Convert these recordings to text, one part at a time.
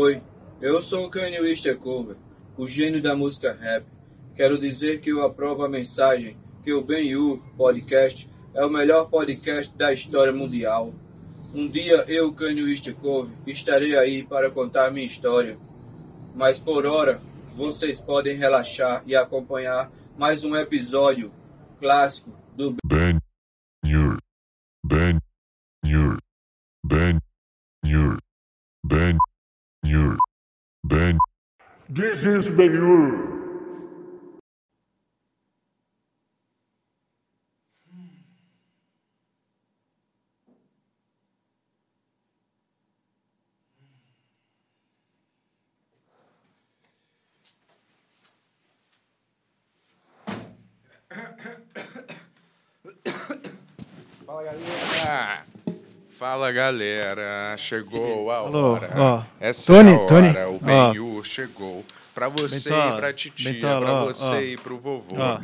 Oi, eu sou o Kanye West Cover, o gênio da música rap. Quero dizer que eu aprovo a mensagem que o Ben You Podcast é o melhor podcast da história mundial. Um dia eu, Kanye West Cover, estarei aí para contar minha história. Mas por hora, vocês podem relaxar e acompanhar mais um episódio clássico do Ben Nur. Ben Nur. Ben Nur. Ben Nur. Ben. This is Ben-Hur. Fala galera! Fala galera! Chegou a Alô, hora. ó. Essa Tony, é a hora. Tony, O ó. Chegou. Pra você Bentola, e pra titia, ó, você ó. e pro vovô. Ó,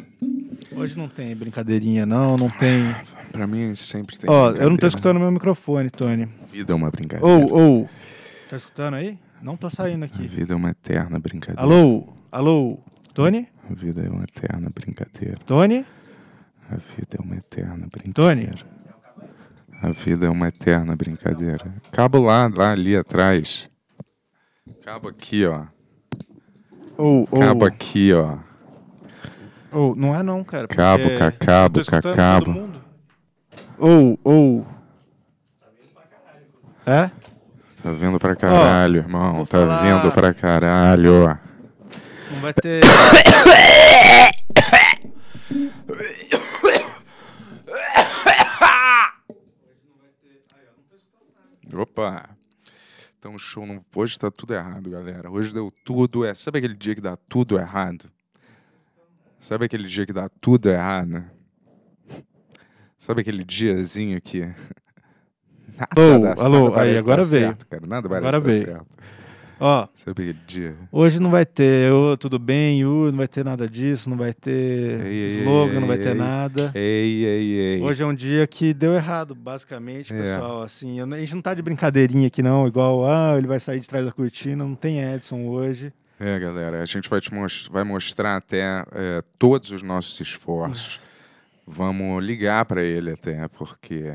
hoje não tem brincadeirinha, não, não tem. Pra mim sempre tem. Ó, eu não tô escutando meu microfone, Tony. A vida é uma brincadeira. Ou, ou. Tá escutando aí? Não tá saindo A aqui. vida é uma eterna brincadeira. Alô? Alô? Tony? A vida é uma eterna brincadeira. Tony? A vida é uma eterna brincadeira. Tony? A vida é uma eterna brincadeira. Cabo lá, lá ali atrás. Cabo aqui, ó. Ou, ou. Cabo aqui, ó. Ou, não é não, cara. Cabo, porque ca cabo, eu tô escutando ca cabo. todo mundo. Ou, ou. É? Tá vindo pra caralho, irmão. Tá falar- vindo pra caralho. Não vai ter. Opa! Então, show. Não... Hoje tá tudo errado, galera. Hoje deu tudo. É... Sabe aquele dia que dá tudo errado? Sabe aquele dia que dá tudo errado? Sabe aquele diazinho que. Nada dá- alô, aí, agora veio. Certo, cara. Nada Agora veio. certo. Ó, hoje não vai ter tudo bem, não vai ter nada disso, não vai ter Ei, slogan, ei, não vai ei, ter nada. Ei, ei, ei. Hoje é um dia que deu errado, basicamente, É. pessoal. Assim, eu a gente não tá de brincadeirinha aqui, não. Igual, ah, ele vai sair de trás da cortina. Não tem Edson hoje. É, galera, a gente vai, te mos- vai mostrar até é, todos os nossos esforços. Vamos ligar para ele até, porque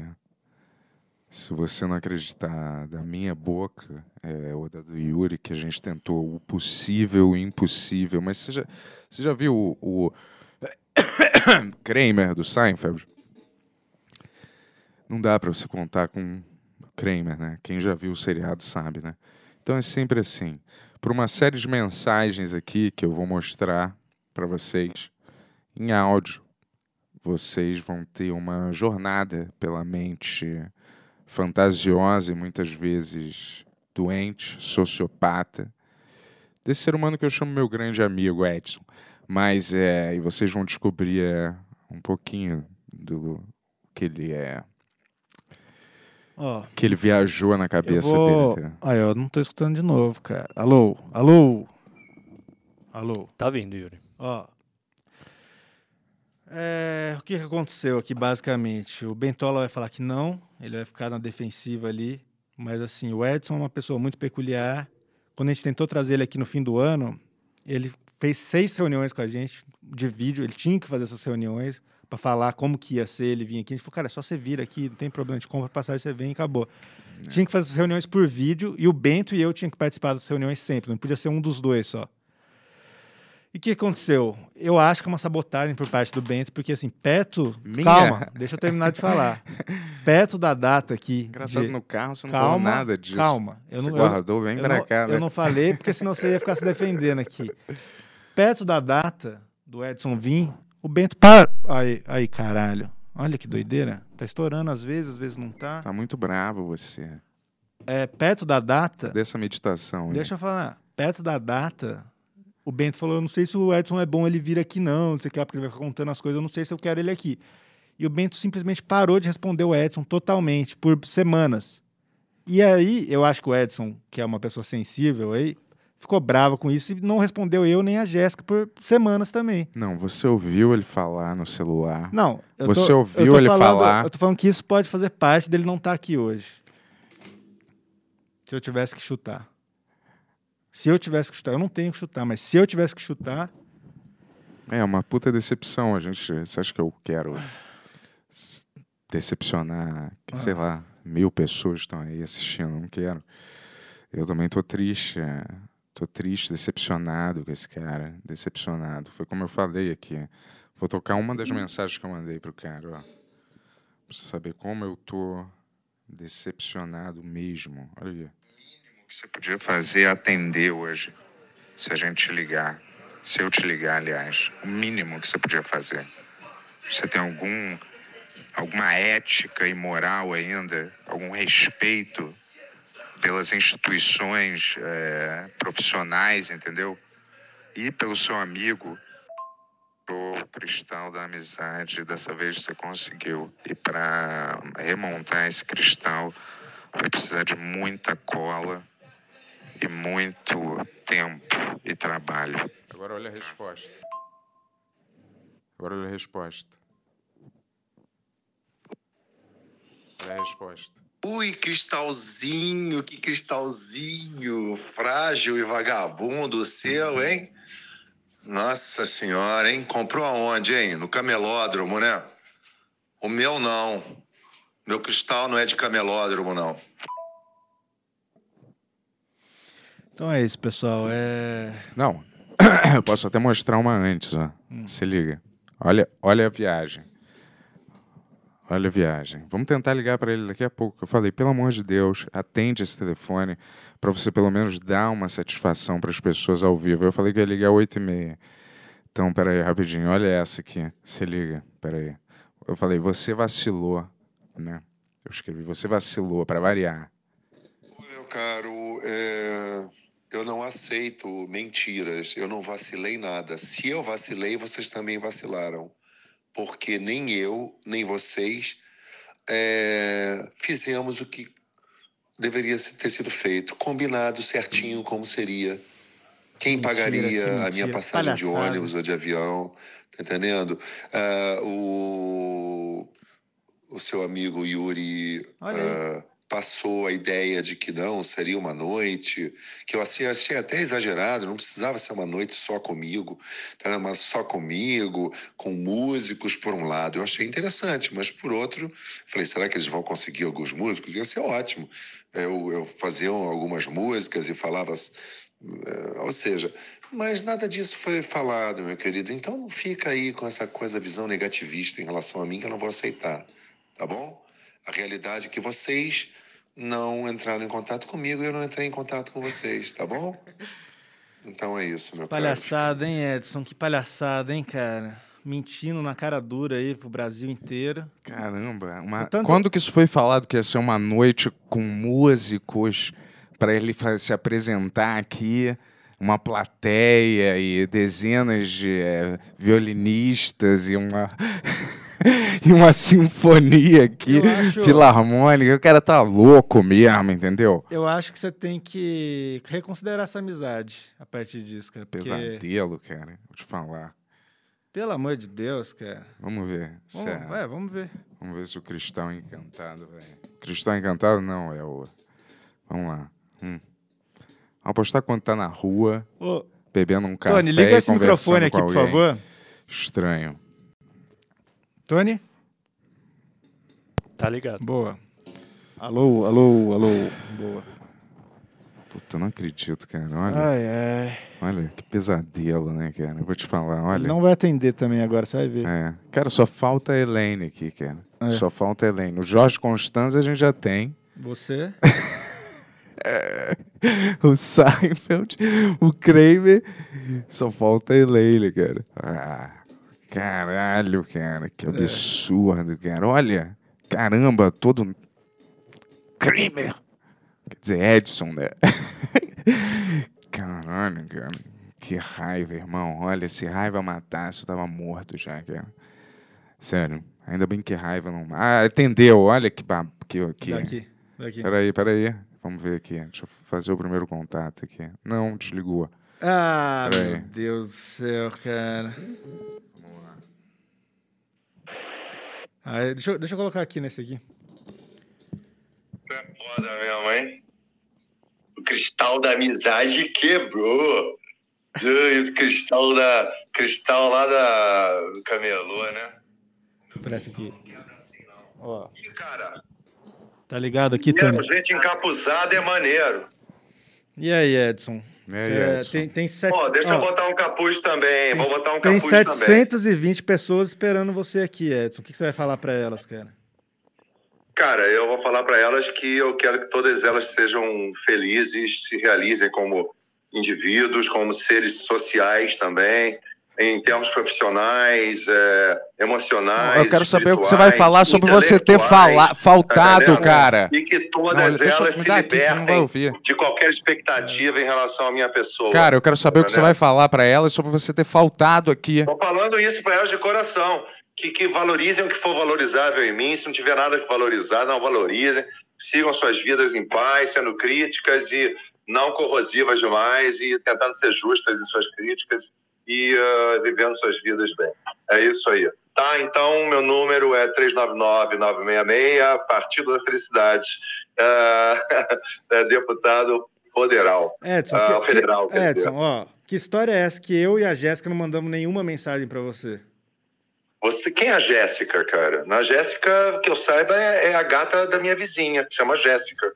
se você não acreditar da minha boca é, ou da do Yuri, que a gente tentou o possível e impossível, mas você já, você já viu o, o Kramer do Seinfeld? Não dá para você contar com Kramer, né? Quem já viu o seriado sabe, né? Então é sempre assim por uma série de mensagens aqui que eu vou mostrar para vocês em áudio. Vocês vão ter uma jornada pela mente fantasiosa e muitas vezes doente, sociopata, desse ser humano que eu chamo meu grande amigo Edson. Mas é, e vocês vão descobrir é, um pouquinho do que ele é, Ó, que ele viajou na eu cabeça vou... dele. Aí, eu não tô escutando de novo, cara. Alô? Alô? Alô? Tá vindo, Yuri. Ó. É, o que que aconteceu aqui, basicamente? O Bentola vai falar que não, ele vai ficar na defensiva ali. Mas, assim, o Edson é uma pessoa muito peculiar. Quando a gente tentou trazer ele aqui no fim do ano, ele fez seis reuniões com a gente de vídeo. Ele tinha que fazer essas reuniões para falar como que ia ser. Ele vinha aqui. A gente falou, cara, é só você vir aqui, não tem problema. A gente compra passagem, você vem e acabou. Tinha que fazer essas reuniões por vídeo e o Bento e eu tinha que participar das reuniões sempre. Não podia ser um dos dois só. E o que aconteceu? Eu acho que é uma sabotagem por parte do Bento, porque assim, perto. Minha? Calma, deixa eu terminar de falar. perto da data aqui. Engraçado, de- no carro você não calma, falou nada disso. Calma. Eu você não, guardou bem eu pra não, cá, né? eu não falei, porque senão você ia ficar se defendendo aqui. Perto da data do Edson vir, o Bento. Para! Aí, aí, caralho. Olha que doideira. Tá estourando às vezes, às vezes não tá. Tá muito bravo você. É, perto da data. Dessa meditação. Deixa eu falar. Perto da data, o Bento falou: eu não sei se o Edson é bom ele vir aqui, não. Não sei o que, lá, porque ele vai ficar contando as coisas, eu não sei se eu quero ele aqui. E o Bento simplesmente parou de responder o Edson totalmente, por semanas. E aí, eu acho que o Edson, que é uma pessoa sensível aí, ficou bravo com isso e não respondeu eu nem a Jéssica por semanas também. Não, você ouviu ele falar no celular. Não. Você tô- ouviu ele falando- falar? Eu tô falando que isso pode fazer parte dele não estar aqui hoje. Se eu tivesse que chutar. Se eu tivesse que chutar, eu não tenho que chutar, mas se eu tivesse que chutar, É uma puta decepção. A gente. Você acha que eu quero decepcionar, que, sei lá, mil pessoas estão aí assistindo? Não quero. Eu também tô triste. é, Tô triste, decepcionado com esse cara. Decepcionado. Foi como eu falei aqui. Vou tocar uma das mensagens que eu mandei pro cara, ó. Pra você saber como eu tô decepcionado mesmo. Olha aí. Que você podia fazer é atender hoje. Se a gente te ligar. Se eu te ligar, aliás. O mínimo que você podia fazer. Você tem algum alguma ética e moral ainda, algum respeito pelas instituições eh, profissionais, entendeu? E pelo seu amigo, o cristal da amizade, dessa vez você conseguiu. E para remontar esse cristal, vai precisar de muita cola e muito tempo e trabalho. Agora olha a resposta. Agora olha a resposta. Olha a resposta. Ui, cristalzinho, que cristalzinho frágil e vagabundo seu, hein? Nossa senhora, hein? Comprou aonde, hein? No camelódromo, né? O meu não. Meu cristal não é de camelódromo, não. Então é isso, pessoal. É... Não, eu posso até mostrar uma antes, ó. Se liga. Olha, olha a viagem. Olha a viagem. Vamos tentar ligar para ele daqui a pouco. Eu falei, pelo amor de Deus, atende esse telefone para você pelo menos dar uma satisfação para as pessoas ao vivo. Eu falei que ia ligar 8 e meia. Então, peraí, rapidinho. Olha essa aqui. Se liga. Peraí. Eu falei, você vacilou, né? Eu escrevi, você vacilou, para variar. Meu caro, é, eu não aceito mentiras. Eu não vacilei nada. Se eu vacilei, vocês também vacilaram. Porque nem eu, nem vocês é, fizemos o que deveria ter sido feito. Combinado certinho como seria. Quem Mentira, pagaria que a minha passagem de Palhaçada. ônibus ou de avião? Tá entendendo? Ah, o, o seu amigo Yuri ah, passou a ideia de que não, seria uma noite, que eu achei, até exagerado, não precisava ser uma noite só comigo, mas só comigo, com músicos por um lado. Eu achei interessante, mas por outro, falei, será que eles vão conseguir alguns músicos? Ia ser ótimo. Eu, eu fazia algumas músicas e falava, eh, ou seja, mas nada disso foi falado, meu querido. Então não fica aí com essa coisa, visão negativista em relação a mim, que eu não vou aceitar, tá bom? A realidade é que vocês não entraram em contato comigo e eu não entrei em contato com vocês, tá bom? Então é isso, meu caro. Palhaçada, hein, Edson? Que palhaçada, hein, cara? Mentindo na cara dura aí pro Brasil inteiro. Caramba, uma- Tanto- quando que isso foi falado que ia ser uma noite com músicos para ele se apresentar aqui, uma plateia e dezenas de eh, violinistas e uma e uma sinfonia aqui Eu acho- filarmônica, o cara tá louco mesmo, entendeu? Eu acho que você tem que reconsiderar essa amizade a partir disso, cara. Porque, Pesadelo, cara, vou te falar. pelo amor de Deus, cara. Vamos ver. Vamos, é- é, vamos ver. Vamos ver se o Cristão Encantado, velho. Cristão Encantado não, é o. Vamos lá. Hum. Apostar quando tá na rua, Ô, bebendo um café. Tony, liga esse microfone aqui, por favor. Estranho. Tony? Tá ligado. Boa. Alô, alô, alô. Boa. Puta, eu não acredito, cara. Olha, Ai, ai. olha, que pesadelo, né, cara? Eu vou te falar, olha. Não vai atender também agora, você vai ver. É. Cara, só falta a Elaine aqui, cara. É. Só falta a Elaine. O Jorge Constanza a gente já tem. Você? o Seinfeld, o Kramer. Só falta a Elaine, cara. Ah, caralho, cara. Que absurdo, cara. Olha, caramba, todo. Kramer. Quer dizer, Edson, né? Caralho, cara. Que raiva, irmão. Olha, se raiva matasse, eu tava morto já, cara. Sério. Ainda bem que raiva não. Ah, atendeu. Olha que. ba- que, que... Daqui, daqui. Peraí, peraí. Vamos ver aqui. Deixa eu fazer o primeiro contato aqui. Não, desligou. Ah, Peraí. meu Deus do céu, cara. Ah, deixa, eu, deixa eu colocar aqui nesse aqui. É foda mesmo, hein? o cristal da amizade quebrou. Ai, O cristal da. Cristal lá da camelô, né? Parece aqui. Ó, Ih, cara, tá ligado aqui, Tony? gente encapuzada é maneiro. E aí, Edson? E Edson? Tem, tem, sete... Pô, deixa ó, eu botar um capuz também. Vou botar um tem capuz também. 720 pessoas esperando você aqui, Edson. O que, você vai falar pra elas, cara? Cara, eu vou falar para elas que eu quero que todas elas sejam felizes, se realizem como indivíduos, como seres sociais também, em termos profissionais, é, emocionais. Eu quero saber o que você vai falar sobre você ter fala, tá faltado, entendendo? cara. E que Não, todas eu elas se aqui, não libertem ouvir. de qualquer expectativa em relação à minha pessoa. Cara, eu quero saber o que você Entendeu? vai falar pra elas sobre você ter faltado aqui. Tô falando isso para elas de coração. Que, que valorizem o que for valorizável em mim. Se não tiver nada que valorizar, não valorizem. Sigam suas vidas em paz, sendo críticas e não corrosivas demais e tentando ser justas em suas críticas e ah, vivendo suas vidas bem. É isso aí. Tá, então meu número é 399-966, Partido da Felicidade, é deputado federal. Edson, Ah, que- federal, que, quer dizer. Edson, ó, que história é essa que eu e a Jéssica não mandamos nenhuma mensagem pra você? Você, quem é a Jéssica, cara? Na Jéssica, que eu saiba, é, é a gata da minha vizinha, que chama Jéssica.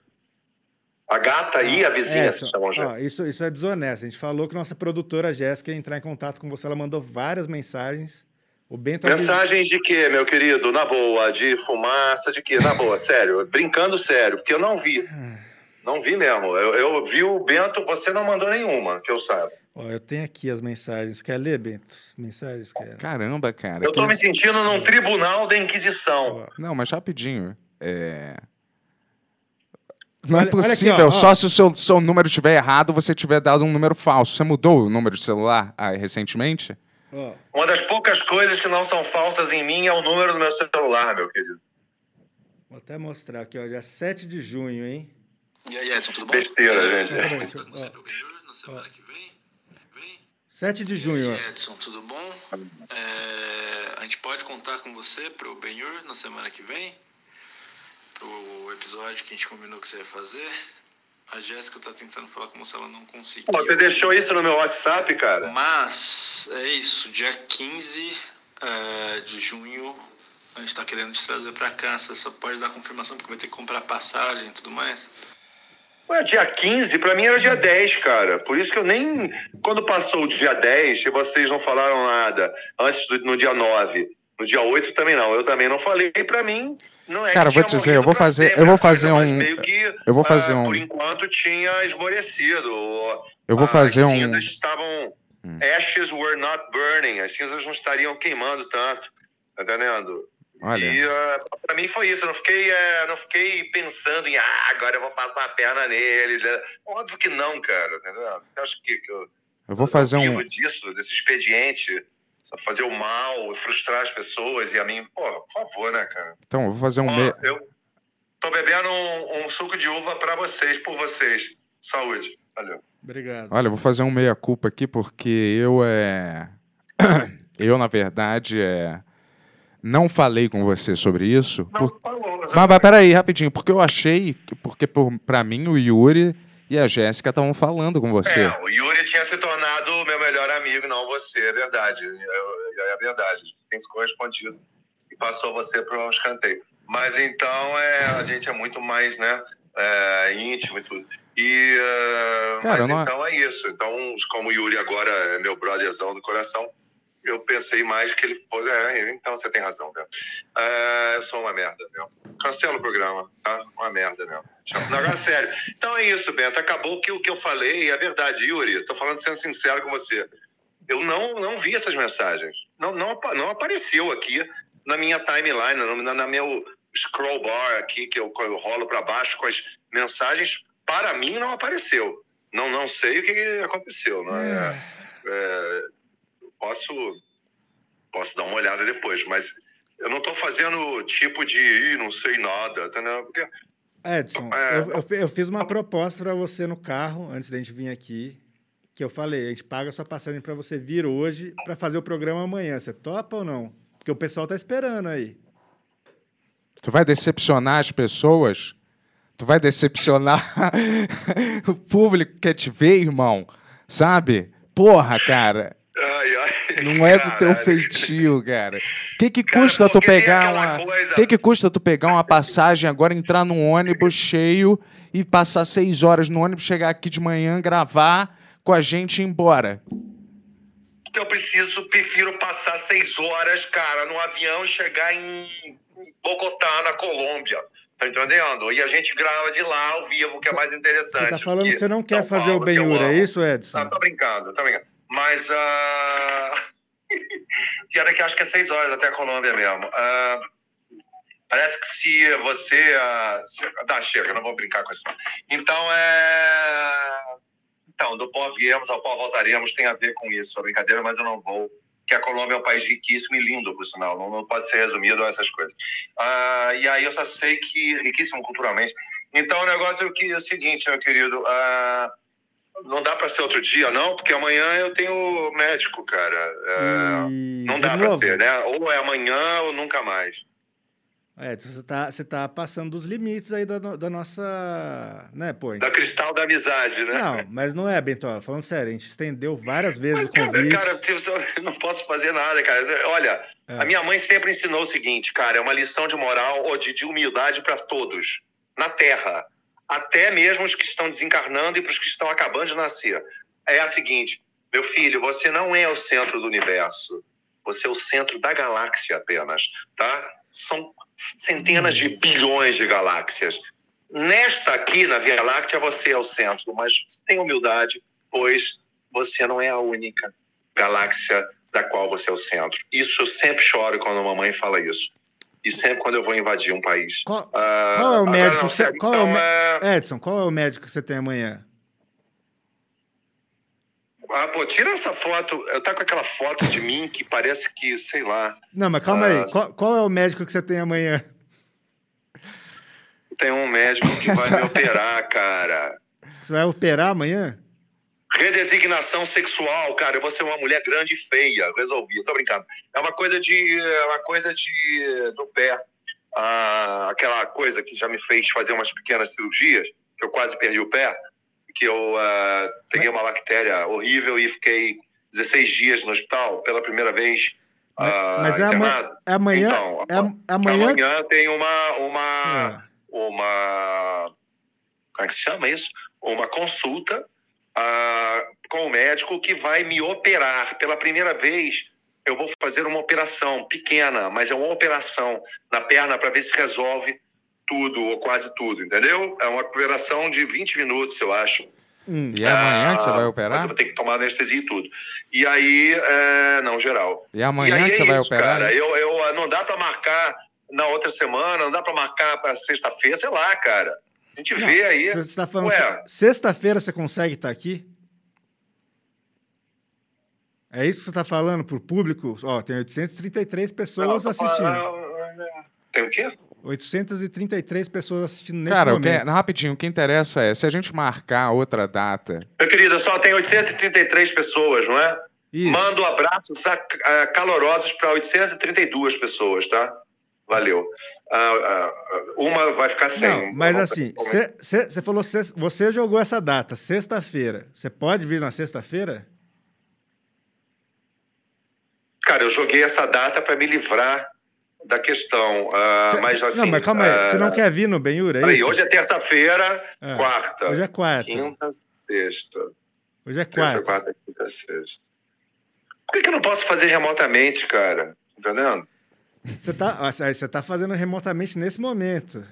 A gata e a vizinha Edson, se chamam Jéssica. isso, isso é desonesto. A gente falou que nossa produtora Jéssica ia entrar em contato com você. Ela mandou várias mensagens. O Bento Mensagens de quê, meu querido? Na boa, de fumaça, de quê? Na boa, sério, brincando sério, porque eu não vi. Não vi mesmo. Eu, eu vi o Bento, você não mandou nenhuma, que eu saiba. Ó, eu tenho aqui as mensagens. Quer ler, Bento? As Mensagens, cara. Caramba, cara. Eu tô que- me sentindo num tribunal da Inquisição. Ó, Não, mas rapidinho. É... Não é Olha- aqui, possível. ó, ó. Só se o seu, seu número estiver errado, você tiver dado um número falso. Você mudou o número de celular ah, recentemente? ó, Uma das poucas coisas que não são falsas em mim é o número do meu celular, meu querido. vou até mostrar aqui, ó. Dia 7 de junho, hein? E aí, Edson, tudo bom? Besteira, gente. Ó. na semana que vem? Vem? 7 de junho, E ó. aí, Edson, tudo bom? É, a gente pode contar com você pro Benhur na semana que vem? Pro episódio que a gente combinou que você ia fazer? A Jéssica tá tentando falar com você, ela não conseguiu. Você deixou isso no meu WhatsApp, cara? Mas, é isso, dia 15 é, de junho, a gente tá querendo te trazer pra cá. Você só pode dar confirmação, porque vai ter que comprar passagem e tudo mais. Ué, dia 15, pra mim era dia 10, cara. Por isso que eu nem. Quando passou o dia 10 e vocês não falaram nada antes do no dia 9, no dia 8 também não. Eu também não falei. Pra mim, não é Cara, vou te dizer, eu vou fazer- sempre eu vou coisa, fazer um- que, eu vou fazer ah, um- Por enquanto tinha esmorecido. Eu vou As fazer um. cinzas estavam. Hum. Ashes were not burning. As cinzas não estariam queimando tanto. Tá entendendo? Olha, E uh, pra mim foi isso. Eu não fiquei, eh, não fiquei pensando em, ah, agora eu vou passar a perna nele. né? Óbvio que não, cara. Entendeu? Você acha que, que eu, eu vou fazer um. disso, desse expediente? Só fazer o mal, frustrar as pessoas e a mim? Pô, por favor, né, cara? Então, eu vou fazer um. Ó, Me... Eu tô bebendo um, um suco de uva pra vocês, por vocês. Saúde. Valeu. Obrigado. Olha, eu vou fazer um meia-culpa aqui, porque eu é. eu, na verdade, é. Não falei com você sobre isso. Não, por- falou, Mas, mas peraí, rapidinho, porque eu achei. que- Porque por, pra mim o Yuri e a Jéssica estavam falando com você. É, o Yuri tinha se tornado o meu melhor amigo, não você, é verdade. É, é verdade. A gente tem se correspondido e passou você para um escanteio. Mas então é, a gente é muito mais né, é, íntimo e tudo. E, é, Cara, mas não é- então é isso. Então, como o Yuri agora é meu brotherzão do coração, eu pensei mais que ele foi. É, então você tem razão, né? É, eu sou uma merda, meu. Cancela o programa, tá? Uma merda, meu. Não, agora sério. Então é isso, Bento. Acabou que o que eu falei é verdade, Yuri. Tô falando sendo sincero com você. Eu não, não vi essas mensagens. Não, não, não apareceu aqui na minha timeline, no- na, na meu scroll bar aqui, que eu, eu rolo para baixo com as mensagens. Para mim, não apareceu. Não, não sei o que que aconteceu. Não é, é, posso, posso dar uma olhada depois, mas eu não estou fazendo tipo de Ih, não sei nada, entendeu? Porque Edson, É. eu, eu fi- eu fiz uma proposta pra você no carro antes da gente vir aqui. Que eu falei, a gente paga a sua passagem pra você vir hoje pra fazer o programa amanhã. Você topa ou não? Porque o pessoal tá esperando aí. Você vai decepcionar as pessoas Tu vai decepcionar o público que quer te ver, irmão. Sabe? Porra, cara. Não é do teu feitio, cara. O que que Cara, custa tu pegar uma. coisa- que que custa tu pegar uma passagem agora, entrar num ônibus cheio e passar seis horas no ônibus, chegar aqui de manhã, gravar com a gente e ir embora? Eu preciso, prefiro passar seis horas, cara, no avião e chegar em Bogotá, na Colômbia. Tá entendendo? E a gente grava de lá ao vivo, que é mais interessante. Você tá falando do que você não quer São fazer o Paulo, que eu Ben-Hur, é amo. isso, Edson? Não, tô brincando, tô brincando. Mas, ah... É que acho que é seis horas até a Colômbia mesmo. Ah, Parece que se você... ah, se- Dá, chega, não vou brincar com isso. não. Então, é... Então, do pó viemos, ao pó voltaremos, tem a ver com isso, a brincadeira, mas eu não vou. Que a Colômbia é um país riquíssimo e lindo, por sinal, não, não pode ser resumido a essas coisas. Ah, e aí eu só sei que riquíssimo culturalmente. Então o negócio é o, que, é seguinte, meu querido, ah, não dá para ser outro dia, não, porque amanhã eu tenho médico, cara. Ah, E, não dá para ser, né? Ou é amanhã ou nunca mais. Edson, você tá, você tá passando dos limites aí da, da nossa. Né, pô? Da cristal da amizade, né? Não, mas não é, Bentola. Falando sério, a gente estendeu várias vezes Mas, o cara, convite. cara, você- eu não posso fazer nada, cara. Olha, É. a minha mãe sempre ensinou o seguinte, cara, é uma lição de moral ou de, de humildade para todos, na Terra. Até mesmo os que estão desencarnando e para os que estão acabando de nascer. É a seguinte, meu filho, você não é o centro do universo. Você é o centro da galáxia apenas, tá? São centenas de bilhões de galáxias. Nesta aqui, na Via Láctea, você é o centro, mas tenha humildade, pois você não é a única galáxia da qual você é o centro. Isso eu sempre choro quando a mamãe fala isso. E sempre quando eu vou invadir um país. Qual, Ah, qual é o médico não, que você- qual é o então, é- Edson, qual é o médico que você tem amanhã? Ah, pô, tira essa foto. Eu tá com aquela foto de mim que parece que, sei lá, Não, mas calma Ah, aí. Qual, qual é o médico que você tem amanhã? tem um médico que vai me operar, cara. Você vai operar amanhã? Redesignação sexual, cara. Eu vou ser uma mulher grande e feia. Resolvi, tô brincando. É uma coisa de. É uma coisa de. do pé. Ah, aquela coisa que já me fez fazer umas pequenas cirurgias, que eu quase perdi o pé, que eu ah, peguei uma bactéria horrível e fiquei 16 dias no hospital pela primeira vez. ah, mas é. É amanhã. Então, é am- amanhã. Amanhã tem uma. uma Ah, uma como é que se chama isso? Uma consulta ah, com o médico que vai me operar pela primeira vez. Eu vou fazer uma operação pequena, mas é uma operação na perna para ver se resolve tudo ou quase tudo, entendeu? É uma operação de 20 minutos, eu acho. hum. E é amanhã que você vai Ah, eu operar? vou ter que tomar anestesia e tudo. E aí, é, não, geral. E E amanhã aí que você é vai isso, operar? Cara. isso? Eu, eu, não dá pra marcar na outra semana, não dá pra marcar pra sexta-feira, sei lá, cara. A gente Não, vê aí. Você está falando Ué. que sexta-feira você consegue estar aqui? É isso que você está falando para o público? Ó, tem 833 pessoas Não, assistindo. ah, Tem o quê? 833 pessoas assistindo nesse Cara, momento. rapidinho, o que interessa é, se a gente marcar outra data, Meu querido, só tem 833 pessoas, não é? Isso. Mando abraços a- a- calorosos para 832 pessoas, tá? Valeu. Ah, ah, uma vai ficar sem. Não, mas assim, você falou, sex- você jogou essa data, sexta-feira. Você pode vir na sexta-feira? Cara, eu joguei essa data para me livrar da questão. ah, Cê- mas cê- assim. não, mas calma aí, você não quer vir no Benhur, é Peraí, isso? hoje é terça-feira, Ah, quarta. Hoje é quarta. Quinta, sexta. Hoje é Terça, quarta. quarta, quinta, sexta. Por que, que eu não posso fazer remotamente, cara? Entendendo? Você tá, ó, você tá fazendo remotamente nesse momento.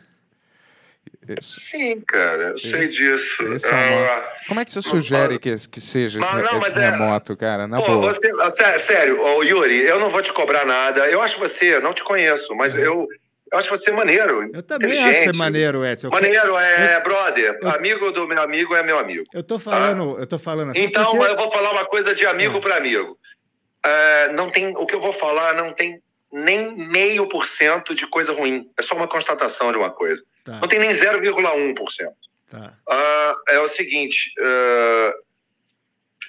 isso, Sim, cara, eu sei disso. esse é uma- Ah, como é que você sugere que, esse- que seja esse, Mas não, esse é- remoto, cara? Na Pô, boa. você, ah, sé- sério, ô, Yuri, eu não vou te cobrar nada. Eu acho você, eu não te conheço, mas eu, eu acho você maneiro. Eu também acho ser maneiro, Edson. Eu, Maneiro é brother. eu- Amigo do meu amigo é meu amigo. eu tô falando, eu tô falando assim. Então, porque- eu vou falar uma coisa de amigo Ah. para amigo. É, não tem, o que eu vou falar não tem nem meio por cento de coisa ruim. É só uma constatação de uma coisa. Tá, Não tem nem 0,1%. tá. Ah, é o seguinte,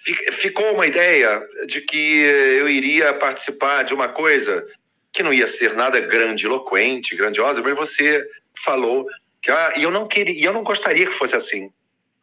fi- ficou uma ideia de que eu iria participar de uma coisa que não ia ser nada grandiloquente, grandiosa, mas você falou Que, ah, eu não queria, eu não gostaria que fosse assim.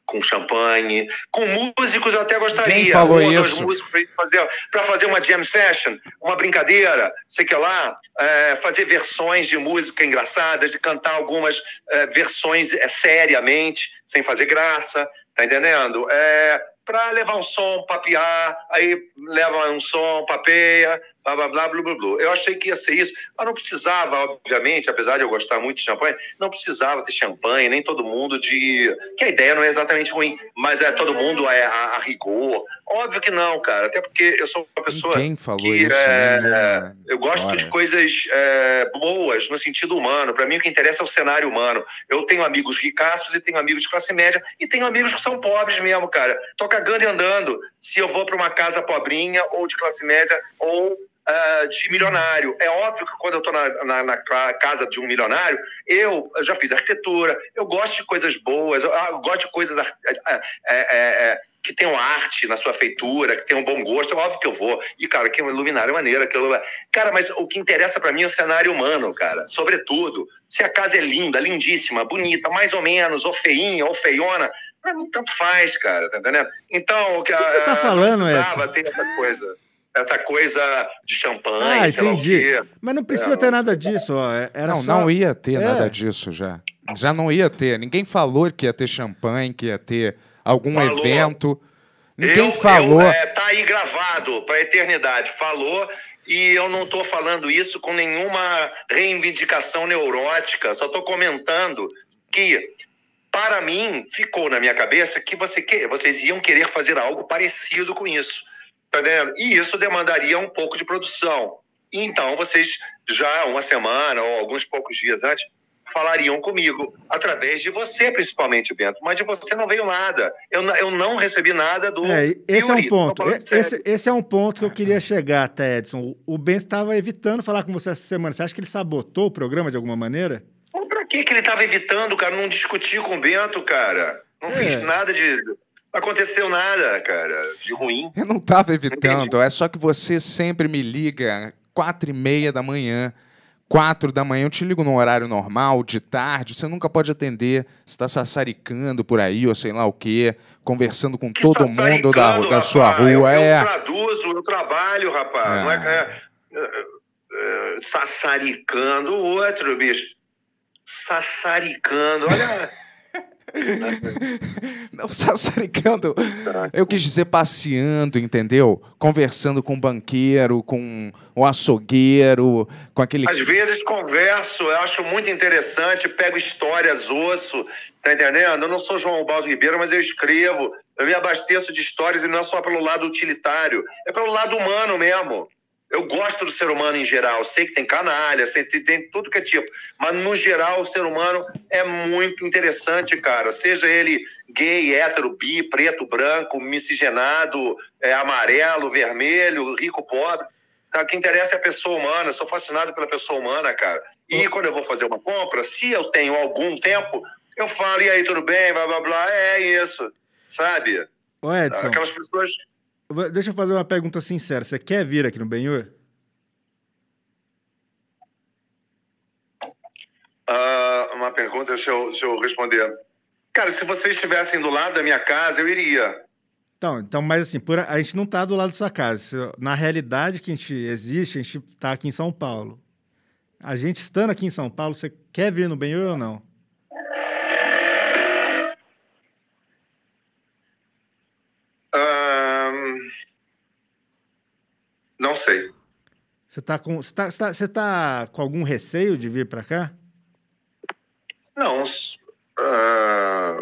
Com champanhe, com músicos eu até gostaria. Quem falou um isso? pra fazer, fazer uma jam session, uma brincadeira, sei que lá, é, fazer versões de música engraçadas, de cantar algumas é, versões é, seriamente, sem fazer graça, tá entendendo? É, para levar um som, papear, aí leva um som, papeia, blá blá blá blá blá blá. Eu achei que ia ser isso, mas não precisava, obviamente, apesar de eu gostar muito de champanhe, não precisava ter champanhe, nem todo mundo de. Que a ideia não é exatamente ruim, mas é todo mundo é a, a rigor. Óbvio que não, cara, até porque eu sou uma pessoa. Quem falou que, isso? é, nenhuma eu gosto hora. de coisas é, boas no sentido humano. Para mim, o que interessa é o cenário humano. Eu tenho amigos ricaços e tenho amigos de classe média e tenho amigos que são pobres mesmo, cara. Tô cagando e andando se eu vou para uma casa pobrinha ou de classe média ou ah, de milionário. É óbvio que quando eu estou na, na- na ca- casa de um milionário, eu já fiz arquitetura, eu gosto de coisas boas, eu, ah, eu gosto de coisas ar- é, é, é, que tenham arte na sua feitura, que tenham bom gosto, é óbvio que eu vou. E, cara, que luminária maneira. Aquilo... Cara, mas o que interessa para mim é o cenário humano, cara. Sobretudo, se a casa é linda, lindíssima, bonita, mais ou menos, ou feinha, ou feiona, pra mim tanto faz, cara, tá entendendo? Então, o que, que você tá falando, não precisava Edson? ter essa coisa. Essa coisa de champanhe, Ah, sei lá o entendi. quê. Mas não precisa É, ter nada disso, ó. é- Era não, só... não ia ter É. nada disso já. Já não ia ter. Ninguém falou que ia ter champanhe, que ia ter algum Falou. evento. Ninguém Eu- falou. eu, é, tá aí gravado para a eternidade. Falou e eu não estou falando isso com nenhuma reivindicação neurótica. Só estou comentando que, para mim, ficou na minha cabeça que você que, vocês iam querer fazer algo parecido com isso. Tá vendo? E isso demandaria um pouco de produção. Então, vocês já uma semana ou alguns poucos dias antes falariam comigo, através de você, principalmente, Bento. Mas de você não veio nada. Eu, eu não recebi nada do. É, esse é um ponto. Esse, esse é um ponto que eu queria chegar até, Edson. O- O Bento estava evitando falar com você essa semana. Você acha que ele sabotou o programa de alguma maneira? Mas Pra que, que ele estava evitando, cara? Não discutir com o Bento, cara. Não É. fiz nada de. Aconteceu nada, cara, de ruim. Eu não tava evitando, Entendi. é só que você sempre me liga quatro e meia da manhã, quatro da manhã, eu te ligo no horário normal, de tarde, você nunca pode atender, você está sassaricando por aí, ou sei lá o quê, conversando com Que todo mundo da, da sua rua, eu, é. Eu traduzo, eu trabalho, rapaz. Não é, é, é, é, sassaricando o outro, bicho. Sassaricando, olha. Não, sassaricando, eu quis dizer passeando, entendeu? Conversando com o banqueiro, com o açougueiro, com aquele... Às vezes converso, eu acho muito interessante, pego histórias, osso, tá entendendo? Eu não sou João Baldo Ribeiro, mas eu escrevo, eu me abasteço de histórias e não é só pelo lado utilitário, é pelo lado humano mesmo. Eu gosto do ser humano em geral, sei que tem canalha, sei que tem tudo que é tipo, mas no geral o ser humano é muito interessante, cara. Seja ele gay, hétero, bi, preto, branco, miscigenado, é, amarelo, vermelho, rico, pobre. Tá? O que interessa é a pessoa humana. Eu sou fascinado pela pessoa humana, cara. E quando eu vou fazer uma compra, se eu tenho algum tempo, eu falo, e aí, tudo bem? Blá, blá, blá. É isso, sabe? Ô, Edson, Aquelas pessoas... deixa eu fazer uma pergunta sincera. Você quer vir aqui no Benhur? Ah, uma pergunta, deixa eu, deixa eu responder. Cara, se vocês estivessem do lado da minha casa, eu iria. Então, então, mas assim, por, a gente não tá do lado da sua casa. Na realidade que a gente existe, a gente tá aqui em São Paulo. A gente estando aqui em São Paulo, você quer vir no Benhur ou não? Não sei. Você tá com, você tá, você tá, você tá com algum receio de vir para cá? Não. ah,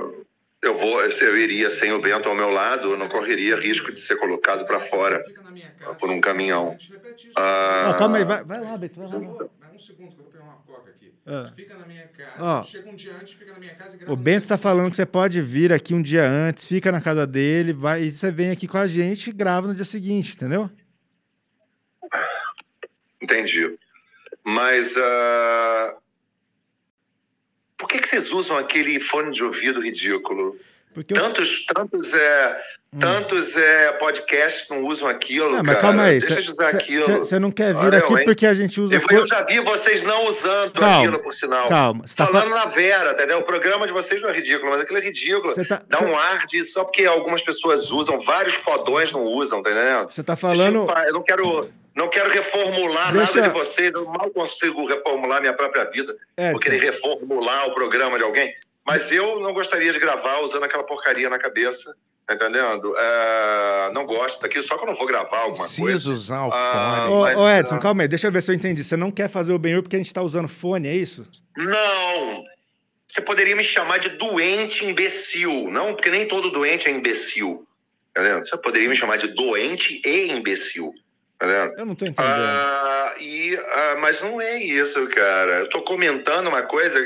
eu vou, eu iria sem o Bento ao meu lado, eu não correria risco de ser colocado para fora por um caminhão. Ah, Ó, calma aí, vai, vai lá, Beto, vai lá. Um segundo que eu vou pegar uma coca aqui. Ah. Fica na minha casa. Ó. Chega um dia antes, fica na minha casa e grava O Bento meu tá falando que você pode vir aqui um dia antes, fica na casa dele, vai, e você vem aqui com a gente e grava no dia seguinte, entendeu? Entendi. Mas ah, por que, que vocês usam aquele fone de ouvido ridículo? Porque eu- Tantos, tantos, é, tantos é, podcasts não usam aquilo, Não, mas cara. calma aí. Deixa de usar aquilo. Você não quer vir Olha, aqui eu, porque a gente usa. Eu, eu já vi vocês não usando Calma, aquilo, por sinal. calma, você tá Falando fa- na Vera, entendeu? O programa de vocês não é ridículo, mas aquilo é ridículo. Tá- Dá um ar de só porque algumas pessoas usam, vários fodões não usam, tá entendendo? Você tá falando. Eu não quero, não quero reformular Deixa- nada de vocês, eu mal consigo reformular minha própria vida. Edson. Vou querer reformular o programa de alguém. Mas eu não gostaria de gravar usando aquela porcaria na cabeça, tá entendendo? É, não gosto daquilo, só que eu não vou gravar alguma coisa. Precisa usar o Ah, fone. Ô, mas, ô, Edson, ah, calma aí, deixa eu ver se eu entendi. Você não quer fazer o Benhur porque a gente tá usando fone, é isso? Não! Você poderia me chamar de doente imbecil. Não, porque nem todo doente é imbecil. Tá vendo? Você poderia me chamar de doente e imbecil. Tá? Eu não tô entendendo. Ah, e, ah, mas não é isso, cara. Eu tô comentando uma coisa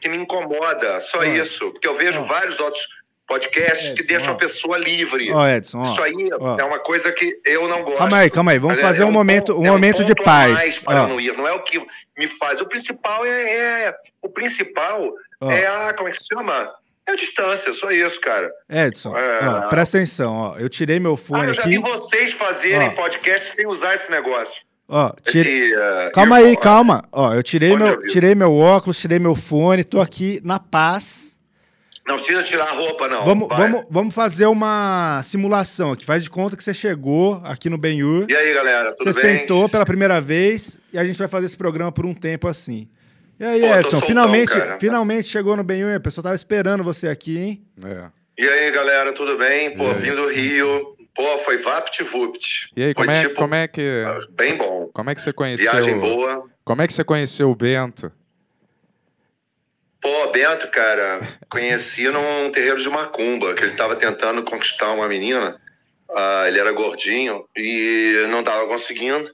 que me incomoda, só isso. Porque eu vejo vários outros podcasts que Edson, deixam ó. a pessoa livre. ó, Edson, ó. isso aí ó. é uma coisa que eu não gosto. Calma aí, calma aí. Vamos Mas fazer é um momento, ponto- um é momento de paz. não ir. Não é o que me faz. O principal é, é- o principal é a como é que se chama? É a distância, só isso, cara. Edson, É. ó, presta atenção, ó. Eu tirei meu Ah, fone eu já aqui. vi vocês fazerem Ó. podcast sem usar esse negócio. Ó, tirei. Esse, uh, Calma aí, calma. Ó, eu tirei meu, tirei meu óculos, tirei meu fone, tô aqui na paz. Não precisa tirar a roupa, não. Vamos, Vai. vamos, vamos fazer uma simulação aqui. Faz de conta que você chegou aqui no Benhur. E aí, galera, tudo Você bem? sentou pela primeira vez e a gente vai fazer esse programa por um tempo assim. E aí, Pô, Edson, soltão, finalmente, cara. finalmente chegou no Benhur. A pessoa tava esperando você aqui, hein? É. E aí, galera, tudo bem? Pô, vim do Rio. Pô, foi vapt-vupt. E aí, Foi como é, tipo, como é que Bem bom. como é que você conheceu? Viagem boa. Como é que você conheceu o Bento? Pô, Bento, cara, conheci num terreiro de macumba, que ele tava tentando conquistar uma menina. Ah, ele era gordinho e não tava conseguindo.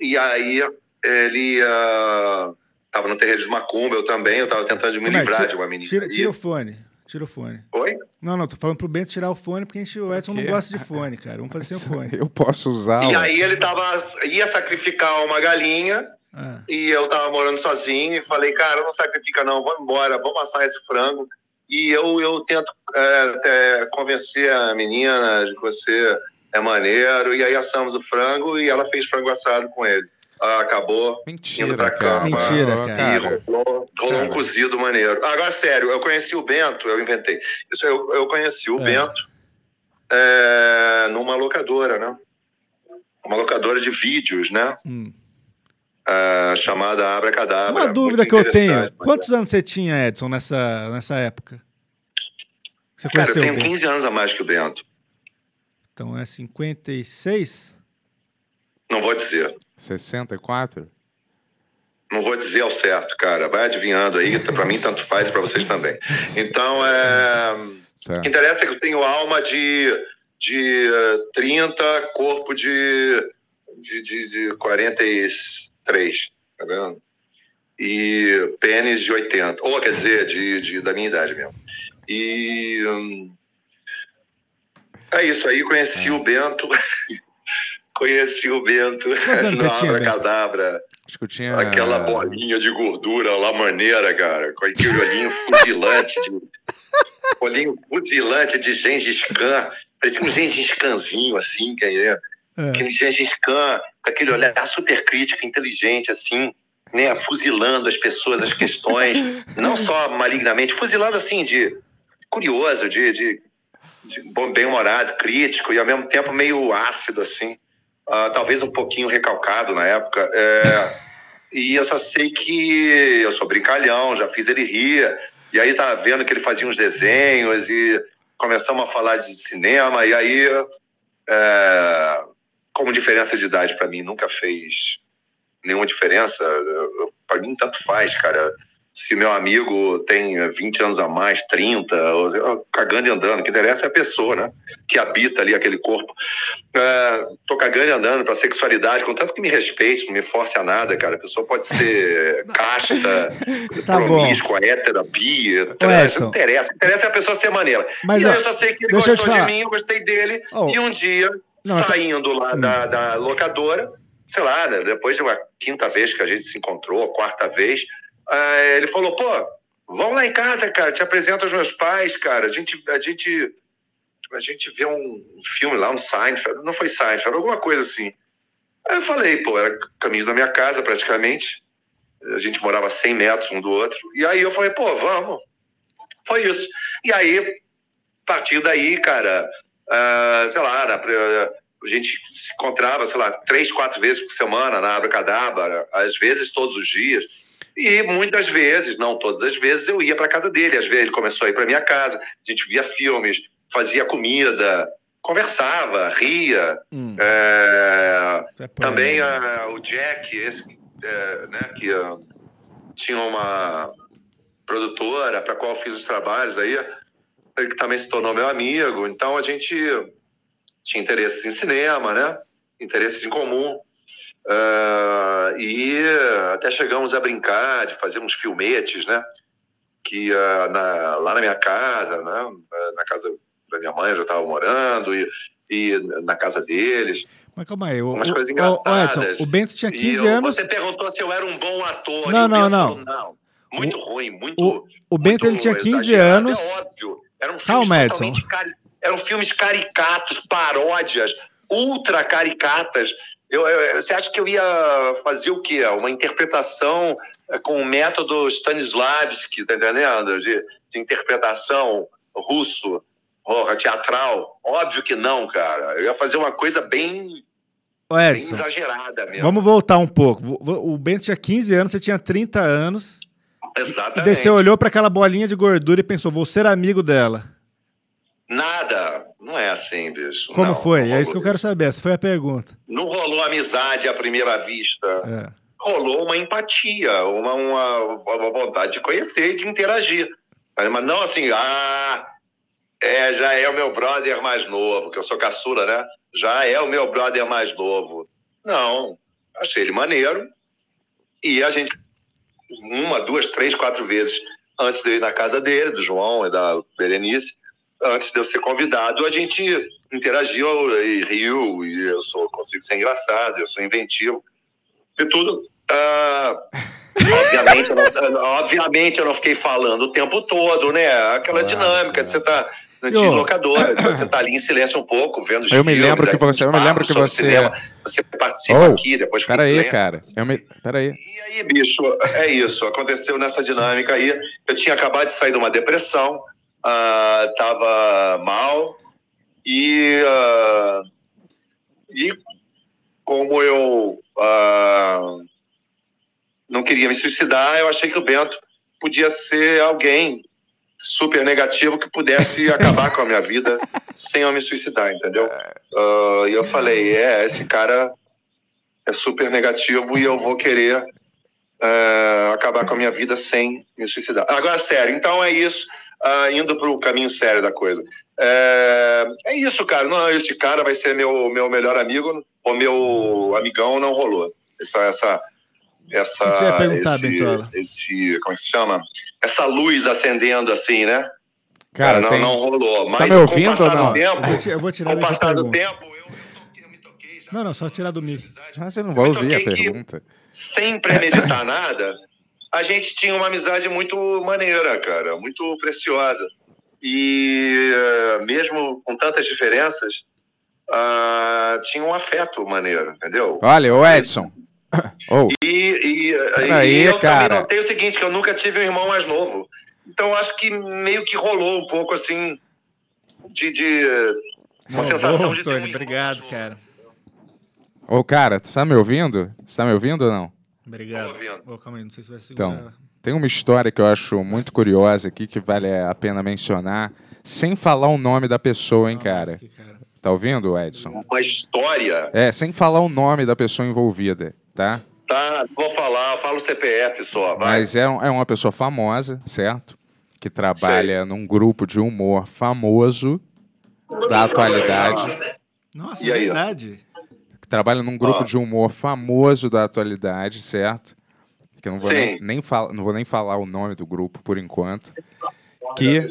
E aí ele ah, tava no terreiro de macumba, eu também, eu tava tentando me é? livrar Tira- de uma menina. Tira, tira o fone. Tira o fone. Oi? Não, não, tô falando pro Bento tirar o fone, porque a gente, o Edson não gosta de fone, cara. Vamos fazer sem o fone. Eu posso usar. E ué. aí ele tava, ia sacrificar uma galinha Ah, e eu tava morando sozinho e falei, cara, não sacrifica não, vamos embora, vamos assar esse frango. E eu, eu tento é, até convencer a menina de que você é maneiro, e aí assamos o frango e ela fez frango assado com ele. Ah, acabou. Mentira, indo pra cara. cama. Mentira, Ó, cara. E rolou, rolou um Cara. cozido maneiro. Agora, sério, eu conheci o Bento, eu inventei. Isso, eu, eu conheci o É. Bento é, numa locadora, né? Uma locadora de vídeos, né? hum. Ah, chamada Abra Cadabra. Uma dúvida que eu tenho. Quantos anos? você tinha, Edson, nessa, nessa época? Você Cara, eu tenho o Bento? 15 anos a mais que o Bento. Então é 56? Não vou dizer. 64? Não vou dizer ao certo, cara. Vai adivinhando aí. Pra mim, tanto faz e pra vocês também. Então, é... Tá. o que interessa é que eu tenho alma de, de eh, 30, corpo de, de, de, de 43. Tá vendo? E pênis de 80. Ou, quer dizer, de, de, da minha idade mesmo. E. hum, É isso aí. Conheci o Bento. conheci o Bento. Na tinha, Bento? Abracadabra. Acho que eu tinha. Aquela bolinha de gordura lá maneira, cara. Com aquele olhinho fuzilante de. olhinho fuzilante de Gengis Khan. Parecia um Gengis Khanzinho, assim, que é. É. Aquele Gengis Khan, com aquele olhar super crítico, inteligente, assim, né? Fuzilando as pessoas, as questões. não só malignamente, fuzilando, assim, de curioso, de, de, bem-humorado, crítico e ao mesmo tempo meio ácido, assim. Ah, talvez um pouquinho recalcado na época. É, e eu só sei que eu sou brincalhão, já fiz ele rir. E aí tava vendo que ele fazia uns desenhos e começamos a falar de cinema. E aí, é, como diferença de idade para mim nunca fez nenhuma diferença, para mim tanto faz, cara. Se meu amigo tem 20 anos a mais, 30, ou- cagando e andando, o que interessa é a pessoa, né? Que habita ali aquele corpo. É, tô cagando e andando pra sexualidade, contanto que me respeite, não me force a nada, cara. A pessoa pode ser casta, Tá promíscua, hétera, bi, não interessa. O que interessa é a pessoa ser maneira. Mas, e ó, eu só sei que ele gostou de mim, eu gostei dele. Oh. E um dia, Não, eu tô- saindo lá Hum. da, da locadora, sei lá, né, depois de uma quinta vez que a gente se encontrou, a quarta vez, ele falou, pô, Vamos lá em casa, cara, te apresento aos meus pais, cara. A gente, a gente, a gente vê um filme lá, um Seinfeld, não foi Seinfeld, alguma coisa assim. Aí eu falei, pô, era caminho da minha casa praticamente. A gente morava a 100 metros um do outro. E aí eu falei, pô, vamos. Foi isso. E aí, a partir daí, cara, uh, sei lá, a gente se encontrava, sei lá, três, quatro vezes por semana na Abracadabra, às vezes todos os dias. E muitas vezes, não todas as vezes, eu ia para casa dele. Às vezes ele começou a ir para minha casa, a gente via filmes, fazia comida, conversava, ria. Hum. É, é também polêmico. ah, o Jack, esse, é, né, que ah, tinha uma produtora para qual eu fiz os trabalhos aí, ele que também se tornou meu amigo. Então a gente tinha interesses em cinema, né? Interesses em comum. Ah, e até chegamos a brincar de fazer uns filmetes, né? Que ah, na- lá na minha casa, né? Na casa da minha mãe, eu já estava morando, e, e na casa deles. Mas calma aí. O, Umas o- coisas o- engraçadas. o Edson, o Bento tinha E 15 eu- anos. Você perguntou se eu era um bom ator. Não, o não, não. falou, não. Muito ruim, muito. O, o Bento ele muito tinha 15 exagerado, anos. É óbvio. Eram filmes Calma, Edson. cari- Eram filmes caricatos, paródias, ultra caricatas. Eu, eu- você acha que eu ia fazer o quê? Uma interpretação eh, com o método Stanislavski, tá entendendo? De, de interpretação russo, porra, teatral? Óbvio que não, cara. Eu ia fazer uma coisa bem, Ô, Edson, exagerada mesmo. vamos voltar um pouco. O Bento tinha 15 anos, você tinha 30 anos. E Exatamente. daí você olhou para aquela bolinha de gordura e pensou, vou ser amigo dela. Nada. Não é assim, bicho. Como Não, foi? não É isso que eu quero saber. Essa foi a pergunta. Não rolou amizade à primeira vista. É. Rolou uma empatia, uma, uma, uma vontade de conhecer e de interagir. Mas não assim, ah, é, já é o meu brother mais novo, que eu sou caçula, né? Já é o meu brother mais novo. Não, achei ele maneiro. E a gente, uma, duas, três, quatro vezes antes de eu ir na casa dele, do João e da Berenice, antes de eu ser convidado, a gente interagiu e riu, e eu sou, consigo ser engraçado, eu sou inventivo e tudo. Ah, obviamente, eu não, obviamente, eu não fiquei falando o tempo todo, né? Aquela Claro, dinâmica de você tá de locadora, você tá ali em silêncio um pouco, vendo os Eu me filmes, lembro que você- eu me lembro que você- cinema, você participa Oh, aqui, depois fica em Pera aí, silêncio. cara. Eu me... Pera aí. E aí, bicho, é isso. Aconteceu nessa dinâmica aí. Eu tinha acabado de sair de uma depressão, ah, tava mal e ah, e como eu ah, não queria me suicidar, eu achei que o Bento podia ser alguém super negativo que pudesse acabar com a minha vida sem eu me suicidar, entendeu? E eu falei, é, esse cara é super negativo e eu vou querer acabar com a minha vida sem me suicidar. Agora, sério, então é isso, ah, indo para o caminho sério da coisa. É, é isso, cara. Não, esse cara vai ser meu, meu melhor amigo, ou meu amigão, não rolou. Essa, essa, essa, O que você ia perguntar, esse, Bentola? esse, como é que se chama? Essa luz acendendo assim, né? Cara, não, tem... não rolou. Você Mas tá me com o ouvindo passar ou não? do tempo, Eu, vou tirar com o passar do tempo, eu, me toquei, eu me toquei já. Não, não, só tirar do mic. Ah, você não vai ouvir a pergunta. sem premeditar nada, a gente tinha uma amizade muito maneira, cara, muito preciosa. E eh, mesmo com tantas diferenças, ah, tinha um afeto maneiro, entendeu? Olha, ô Edson. Ô, E, e, Peraí, e eu cara. também notei o seguinte, que eu nunca tive um irmão mais novo. Então acho que meio que rolou um pouco assim de, de uma Não, sensação boa, de ter um Tony, irmão obrigado, cara. ô, cara, você tá me ouvindo? Você tá me ouvindo ou não? Obrigado. Ô, calma aí, não sei se vai segurar. Então, tem uma história que eu acho muito curiosa aqui que vale a pena mencionar, sem falar o nome da pessoa, hein, cara. Tá ouvindo, Edson? Uma história, É, sem falar o nome da pessoa envolvida, tá? tá? Não vou falar, falo o CPF só, vai. Mas é, é uma pessoa famosa, certo? Que trabalha num grupo de humor famoso da atualidade. Nossa, E é aí, verdade. Trabalha num grupo Ó. de humor famoso da atualidade, certo? Que eu não vou, nem, nem fal- não vou nem falar o nome do grupo por enquanto. Que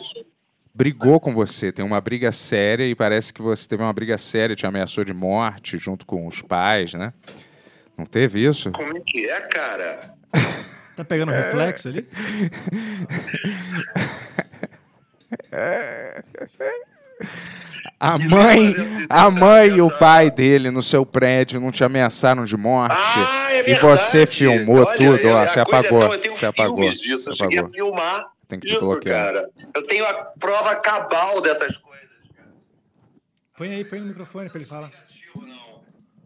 brigou com você, tem uma briga séria e parece que você teve uma briga séria, te ameaçou de morte junto com os pais, né? Não teve isso? Como é que é, cara? Tá pegando reflexo ali? A mãe, a mãe e o pai dele no seu prédio não te ameaçaram de morte. Ah, é e você filmou Olha, tudo, eu- ó, você é apagou. tão- eu tenho Você apagou. disso, Você eu apagou. filmar Tem que te isso, bloquear. cara. Eu tenho a prova cabal dessas coisas. Põe aí, põe no microfone pra ele falar.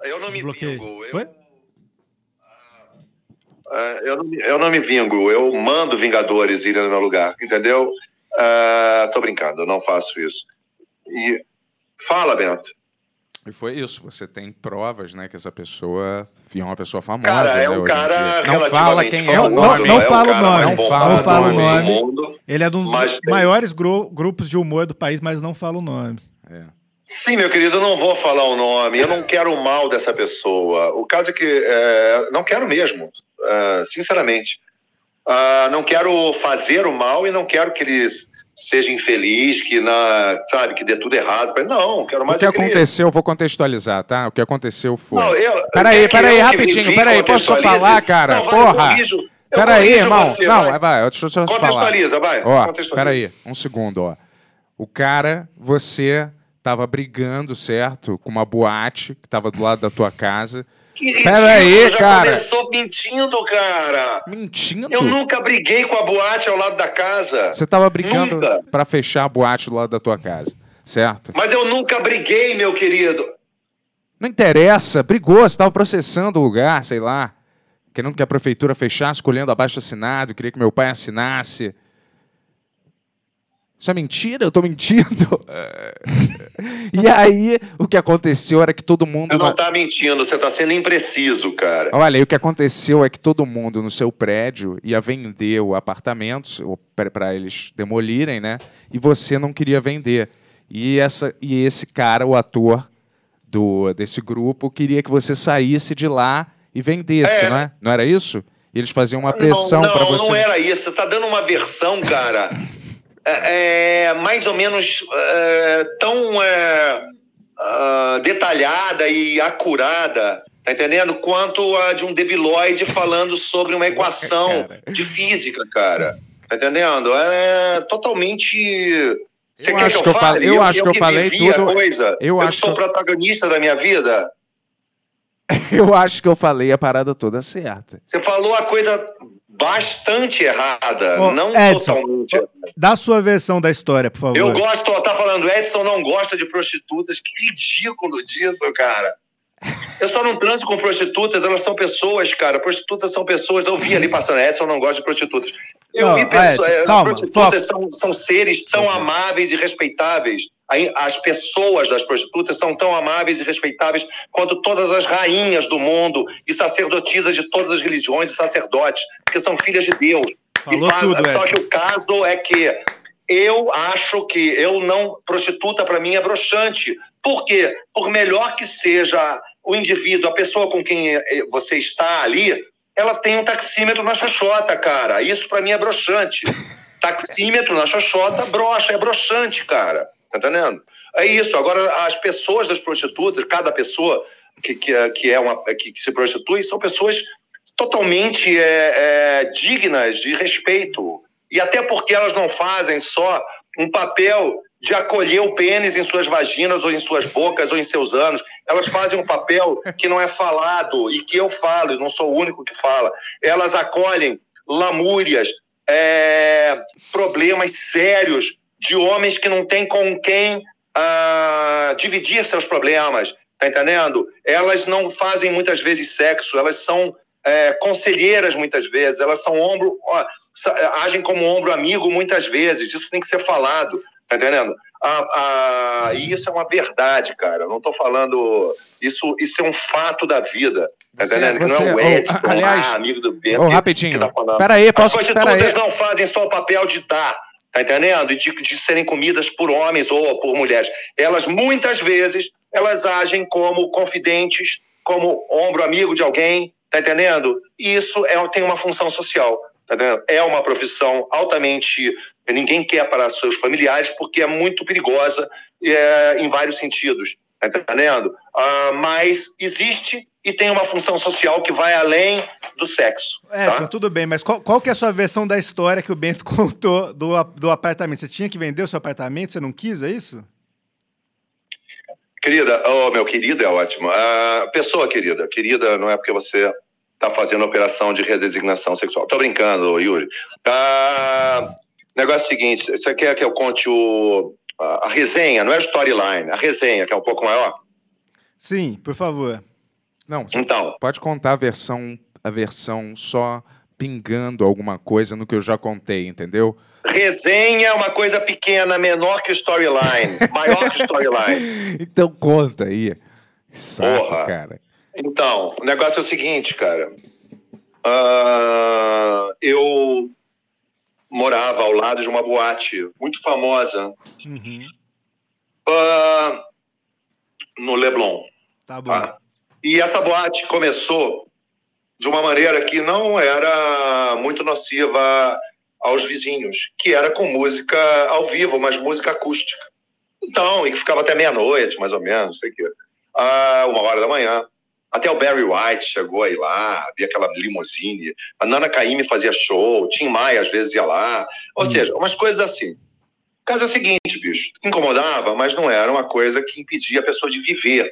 Eu não me vingo. Eu, Foi? É, eu, não, me- eu não me vingo. Eu mando Vingadores irem no meu lugar, entendeu? Ah, tô brincando, eu não faço isso. E fala, Bento. E foi isso. Você tem provas, né, que essa pessoa é uma pessoa famosa, Cara, é né, um cara. Não fala quem é o famoso, nome. Não é fala o nome. Não fala o nome. mundo. Ele é um dos Mas maiores gru- grupos de humor do país, mas não fala o nome. É. Sim, meu querido, eu não vou falar o nome, eu não quero o mal dessa pessoa. O caso é que é, não quero mesmo, é, sinceramente. Ah, não quero fazer o mal e não quero que ele seja infeliz, que na, sabe, que dê tudo errado. Não, quero O mais é que aconteceu, eu vou contextualizar, tá? O que aconteceu foi. Não, eu- Peraí, que peraí, eu rapidinho, peraí, posso só falar, cara? Não, Porra! corrijo, Peraí, irmão. você, não, vai. vai, deixa eu só falar. Contextualiza, vai. Ó, contextualiza. peraí, um segundo, ó. O cara, você tava brigando, certo? Com uma boate que tava do lado da tua casa. Que ridículo, Pera aí, já cara. começou mentindo, cara. Mentindo? Eu nunca briguei com a boate ao lado da casa. Você tava brigando pra fechar a boate do lado da tua casa, certo? Mas eu nunca briguei, meu querido. Não interessa, brigou, você tava processando o lugar, sei lá. Querendo que a prefeitura fechasse, colhendo abaixo assinado, queria que meu pai assinasse. Isso é mentira? Eu tô mentindo? e aí, o que aconteceu era que todo mundo. Você não tá mentindo, você tá sendo impreciso, cara. Olha, aí o que aconteceu é que todo mundo no seu prédio ia vender o apartamento para eles demolirem, né? E você não queria vender. E, essa, e esse cara, o ator do, desse grupo, queria que você saísse de lá e vendesse, É. não é? Não era isso? E eles faziam uma pressão não, para não, você. não era isso. Você tá dando uma versão, cara, é, é, mais ou menos é, tão é, ah, detalhada e acurada, tá entendendo? Quanto a de um debiloide falando sobre uma equação de física, cara. Tá entendendo? É totalmente. Você Eu quer acho que eu eu fale? falei- eu acho que eu falei tudo- Coisa. eu acho sou que- protagonista da minha vida. Eu acho que eu falei a parada toda certa. Você falou a coisa bastante errada, Ô, não Edson, totalmente. Dá a sua versão da história, por favor. Eu gosto, ó, tá falando, Edson não gosta de prostitutas. Que ridículo disso, cara. Eu só não transo com prostitutas, elas são pessoas, cara. Prostitutas são pessoas. Eu vi ali passando, Edson não gosta de prostitutas. Eu Não, vi pessoas. Edson, eh, calma, prostitutas são, são seres tão amáveis e respeitáveis. As pessoas das prostitutas são tão amáveis e respeitáveis quanto todas as rainhas do mundo e sacerdotisas de todas as religiões e sacerdotes, porque são filhas de Deus. Falou faz- tudo, Só que o caso é que eu acho que eu não. Prostituta para mim é broxante. Por quê? Por melhor que seja o indivíduo, a pessoa com quem eh, você está ali, ela tem um taxímetro na xoxota, cara. Isso para mim é broxante. Taxímetro na xoxota, broxa, é broxante, cara. Tá entendendo? É isso. Agora, as pessoas das prostitutas, cada pessoa que, que, é- que é uma que, que se prostitui, são pessoas totalmente é, é, dignas de respeito. E até porque elas não fazem só um papel de acolher o pênis em suas vaginas, ou em suas bocas, ou em seus anos. Elas fazem um papel que não é falado e que eu falo, e não sou o único que fala. Elas acolhem lamúrias, é, problemas sérios de homens que não têm com quem ah, dividir seus problemas. Tá entendendo? Elas não fazem muitas vezes sexo, elas são é, conselheiras muitas vezes, elas são ombro, ó, agem como ombro amigo muitas vezes. Isso tem que ser falado, tá entendendo? Ah, ah, e isso é uma verdade, cara. Eu não tô falando. Isso, isso é um fato da vida. Tá Você- entendendo? Você- não é o Edson, aliás- ah, amigo do Bento. Que- rapidinho. que tá falando. Peraí, posso. As prostitutas Peraí. não fazem só o papel de dar, tá entendendo? De, de serem comidas por homens ou por mulheres. Elas, muitas vezes, elas agem como confidentes, como ombro amigo de alguém, tá entendendo? E isso é, tem uma função social, tá entendendo? É uma profissão altamente... Ninguém quer para seus familiares porque é muito perigosa é, em vários sentidos. Tá entendendo? Ah, mas existe e tem uma função social que vai além do sexo. É, tá? Tudo bem, mas qual, qual que é a sua versão da história que o Bento contou do, do apartamento? Você tinha que vender o seu apartamento, você não quis, é isso? Querida, oh, meu querido é ótimo. Ah, pessoa querida, querida não é porque você está fazendo operação de redesignação sexual. Tô brincando, Yuri. Ah, negócio é o seguinte, você quer que eu conte o, a, a resenha, não é a storyline, a resenha, que é um pouco maior? Sim, por favor. Não, Então, pode contar a versão, a versão só pingando alguma coisa no que eu já contei, entendeu? resenha é uma coisa pequena, menor que storyline, maior que storyline. Então conta aí. Saco, Porra. cara. Então, o negócio é o seguinte, cara. Ah, eu morava ao lado de uma boate muito famosa Uhum. ah, no Leblon. Tá bom. Tá? E essa boate começou de uma maneira que não era muito nociva aos vizinhos, que era com música ao vivo, mas música acústica. Então, e que ficava até meia-noite, mais ou menos, não sei o quê. Ah, uma hora da manhã. Até o Barry White chegou aí lá, havia aquela limusine. A Nana Caymmi fazia show, Tim Maia às vezes ia lá. Ou seja, umas coisas assim. O caso é o seguinte, bicho. Incomodava, mas não era uma coisa que impedia a pessoa de viver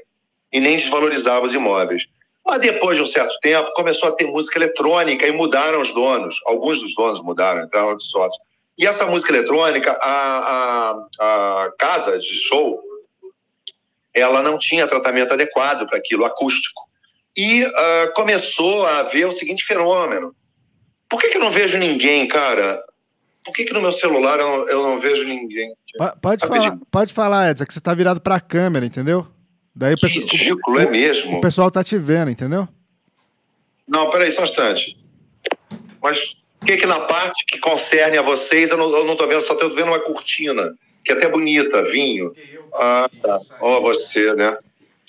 e nem desvalorizava os imóveis. Mas depois de um certo tempo, começou a ter música eletrônica e mudaram os donos. Alguns dos donos mudaram, entraram de sócio. E essa música eletrônica, a, a, a casa de show, ela não tinha tratamento adequado para aquilo, acústico. E ah, começou a haver o seguinte fenômeno. Por que, que eu não vejo ninguém, cara? Por que, que no meu celular eu não, eu não vejo ninguém? Po- Pode falar, pode falar, Edson, é que você tá virado pra câmera, entendeu? Daí o, Que ridículo, é mesmo. o pessoal tá te vendo, entendeu? Não, peraí, só um instante. Mas o que que na parte que concerne a vocês, eu não, eu não tô vendo, só tô vendo uma cortina, que é até bonita, vinho. Ah, tá. Ó, você, né?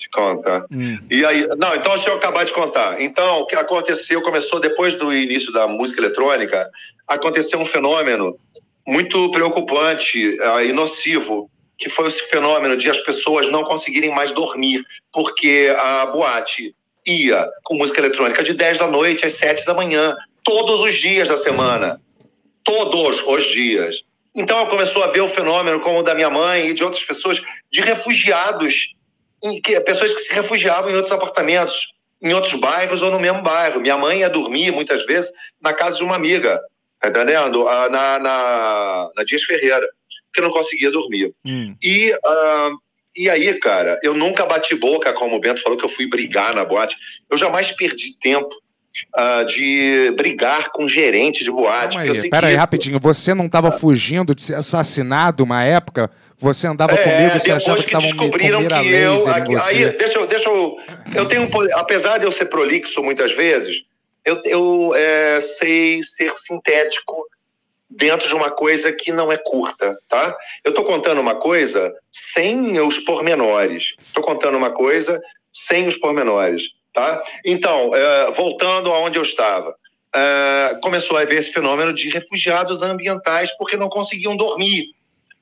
Te contar. Hum. E aí, não, então deixa eu acabar de contar. Então, o que aconteceu, começou depois do início da música eletrônica, aconteceu um fenômeno muito preocupante ah, e nocivo, que foi esse fenômeno de as pessoas não conseguirem mais dormir, porque a boate ia com música eletrônica de 10 da noite às 7 da manhã, todos os dias da semana. Todos os dias. Então começou a ver o fenômeno, como o da minha mãe e de outras pessoas, de refugiados, em que, pessoas que se refugiavam em outros apartamentos, em outros bairros ou no mesmo bairro. Minha mãe ia dormir, muitas vezes, na casa de uma amiga, tá entendendo? Ah, Na, na, na Dias Ferreira, porque não conseguia dormir. Hum. E, ah, e aí, cara, eu nunca bati boca, como o Bento falou, que eu fui brigar na boate. Eu jamais perdi tempo ah, de brigar com gerente de boate. Calma aí, pera aí, isso- rapidinho. Você não estava fugindo de ser assassinado uma época? Você andava É, comigo, você achava que que descobriram que eu. aqui-. Aí, deixa eu. Deixa eu, eu tenho apesar de eu ser prolixo muitas vezes, eu, eu é, sei ser sintético dentro de uma coisa que não é curta, tá? Eu estou contando uma coisa sem os pormenores. Estou contando uma coisa sem os pormenores, tá? Então, é, voltando aonde eu estava. é, começou a haver esse fenômeno de refugiados ambientais porque não conseguiam dormir.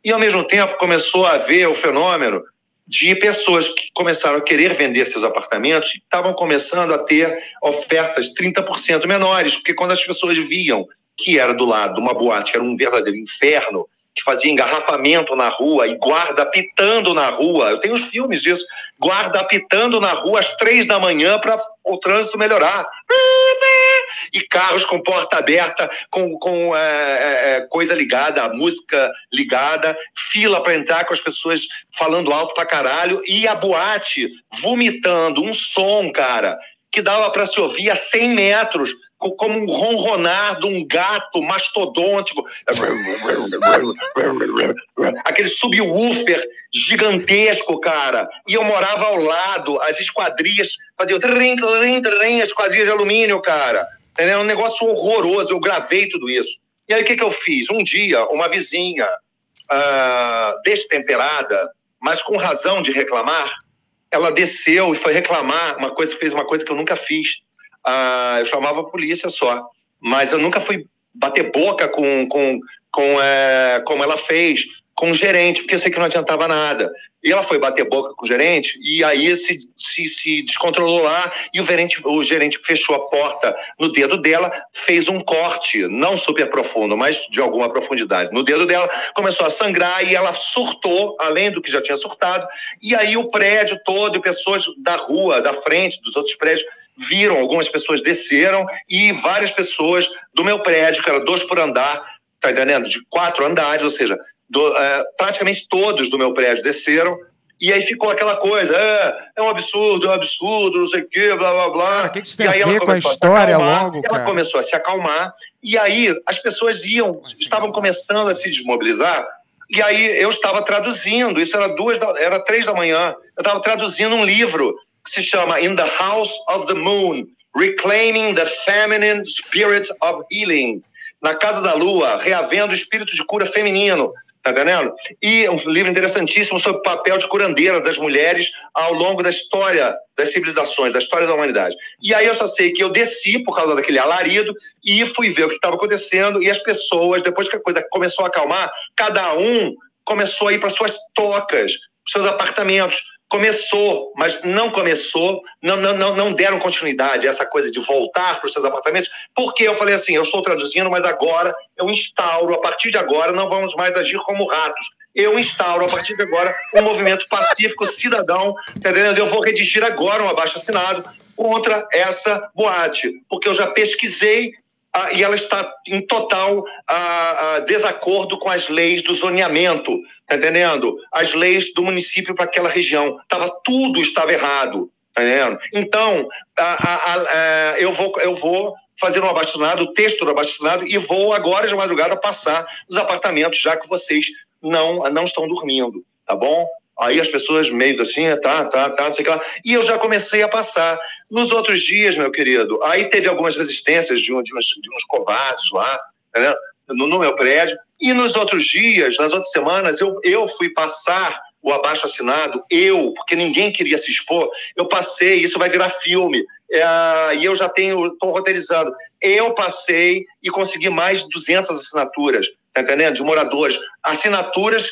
E, ao mesmo tempo, começou a haver o fenômeno de pessoas que começaram a querer vender seus apartamentos e estavam começando a ter ofertas 30% menores, porque quando as pessoas viam que era do lado de uma boate, que era um verdadeiro inferno, que fazia engarrafamento na rua e guarda apitando na rua. Eu tenho os filmes disso. Guarda apitando na rua às três da manhã para o trânsito melhorar. E carros com porta aberta, com, com é, é, coisa ligada, música ligada, fila para entrar com as pessoas falando alto pra caralho e a boate vomitando um som, cara, que dava para se ouvir a 100 metros como um ronronar de um gato mastodôntico. Aquele subwoofer gigantesco, cara. E eu morava ao lado, as esquadrias faziam trim, trim, trim, as esquadrias de alumínio, cara. Entendeu? Um negócio horroroso. Eu gravei tudo isso. E aí o que, que eu fiz? Um dia, uma vizinha ah, destemperada, mas com razão de reclamar, ela desceu e foi reclamar uma coisa, fez uma coisa que eu nunca fiz. Ah, eu chamava a polícia só, mas eu nunca fui bater boca com, com, com é, como ela fez com o gerente, porque eu sei que não adiantava nada. E ela foi bater boca com o gerente e aí se, se, se descontrolou lá e o gerente, o gerente fechou a porta no dedo dela, fez um corte, não super profundo, mas de alguma profundidade no dedo dela, começou a sangrar e ela surtou, além do que já tinha surtado. E aí o prédio todo, pessoas da rua, da frente, dos outros prédios, viram, algumas pessoas desceram e várias pessoas do meu prédio, que era dois por andar, tá entendendo? De quatro andares, ou seja, do, é, praticamente todos do meu prédio desceram. E aí ficou aquela coisa, é, é um absurdo, é um absurdo, não sei o quê, blá, blá, blá. Cara, o que, que isso tem e aí a ver ela com a história se acalmar, logo, Ela começou a se acalmar, e aí as pessoas iam, estavam começando a se desmobilizar, e aí eu estava traduzindo, isso era duas, da, era três da manhã, eu estava traduzindo um livro que se chama In the House of the Moon, Reclaiming the Feminine Spirit of Healing, na Casa da Lua, reavendo o espírito de cura feminino, tá entendendo? E um livro interessantíssimo sobre o papel de curandeira das mulheres ao longo da história das civilizações, da história da humanidade. E aí eu só sei que eu desci por causa daquele alarido e fui ver o que estava acontecendo e as pessoas, depois que a coisa começou a acalmar, cada um começou a ir para suas tocas, seus apartamentos. Começou, mas não começou, não, não, não, deram continuidade a essa coisa de voltar para os seus apartamentos, porque eu falei assim: eu estou traduzindo, mas agora eu instauro, a partir de agora não vamos mais agir como ratos. Eu instauro, a partir de agora, um movimento pacífico, cidadão, tá entendendo? Eu vou redigir agora um abaixo assinado contra essa boate, porque eu já pesquisei ah, e ela está em total ah, ah, desacordo com as leis do zoneamento, tá entendendo? As leis do município para aquela região. Tava, tudo estava errado, tá entendendo? Então, ah, eu, vou, eu vou fazer um abaixo-assinado, o texto do abaixo-assinado, e vou agora de madrugada passar nos apartamentos, já que vocês não, não estão dormindo, tá bom? Aí as pessoas meio assim, tá, tá, tá, não sei o que lá. E eu já comecei a passar. Nos outros dias, meu querido, aí teve algumas resistências de, um, de, uns, de uns covardes lá, né, no, no meu prédio. E nos outros dias, nas outras semanas, eu, eu fui passar o abaixo assinado, eu, porque ninguém queria se expor, eu passei, isso vai virar filme. É, e eu já tenho, estou roteirizando. Eu passei e consegui mais de 200 assinaturas, tá entendendo? De moradores. Assinaturas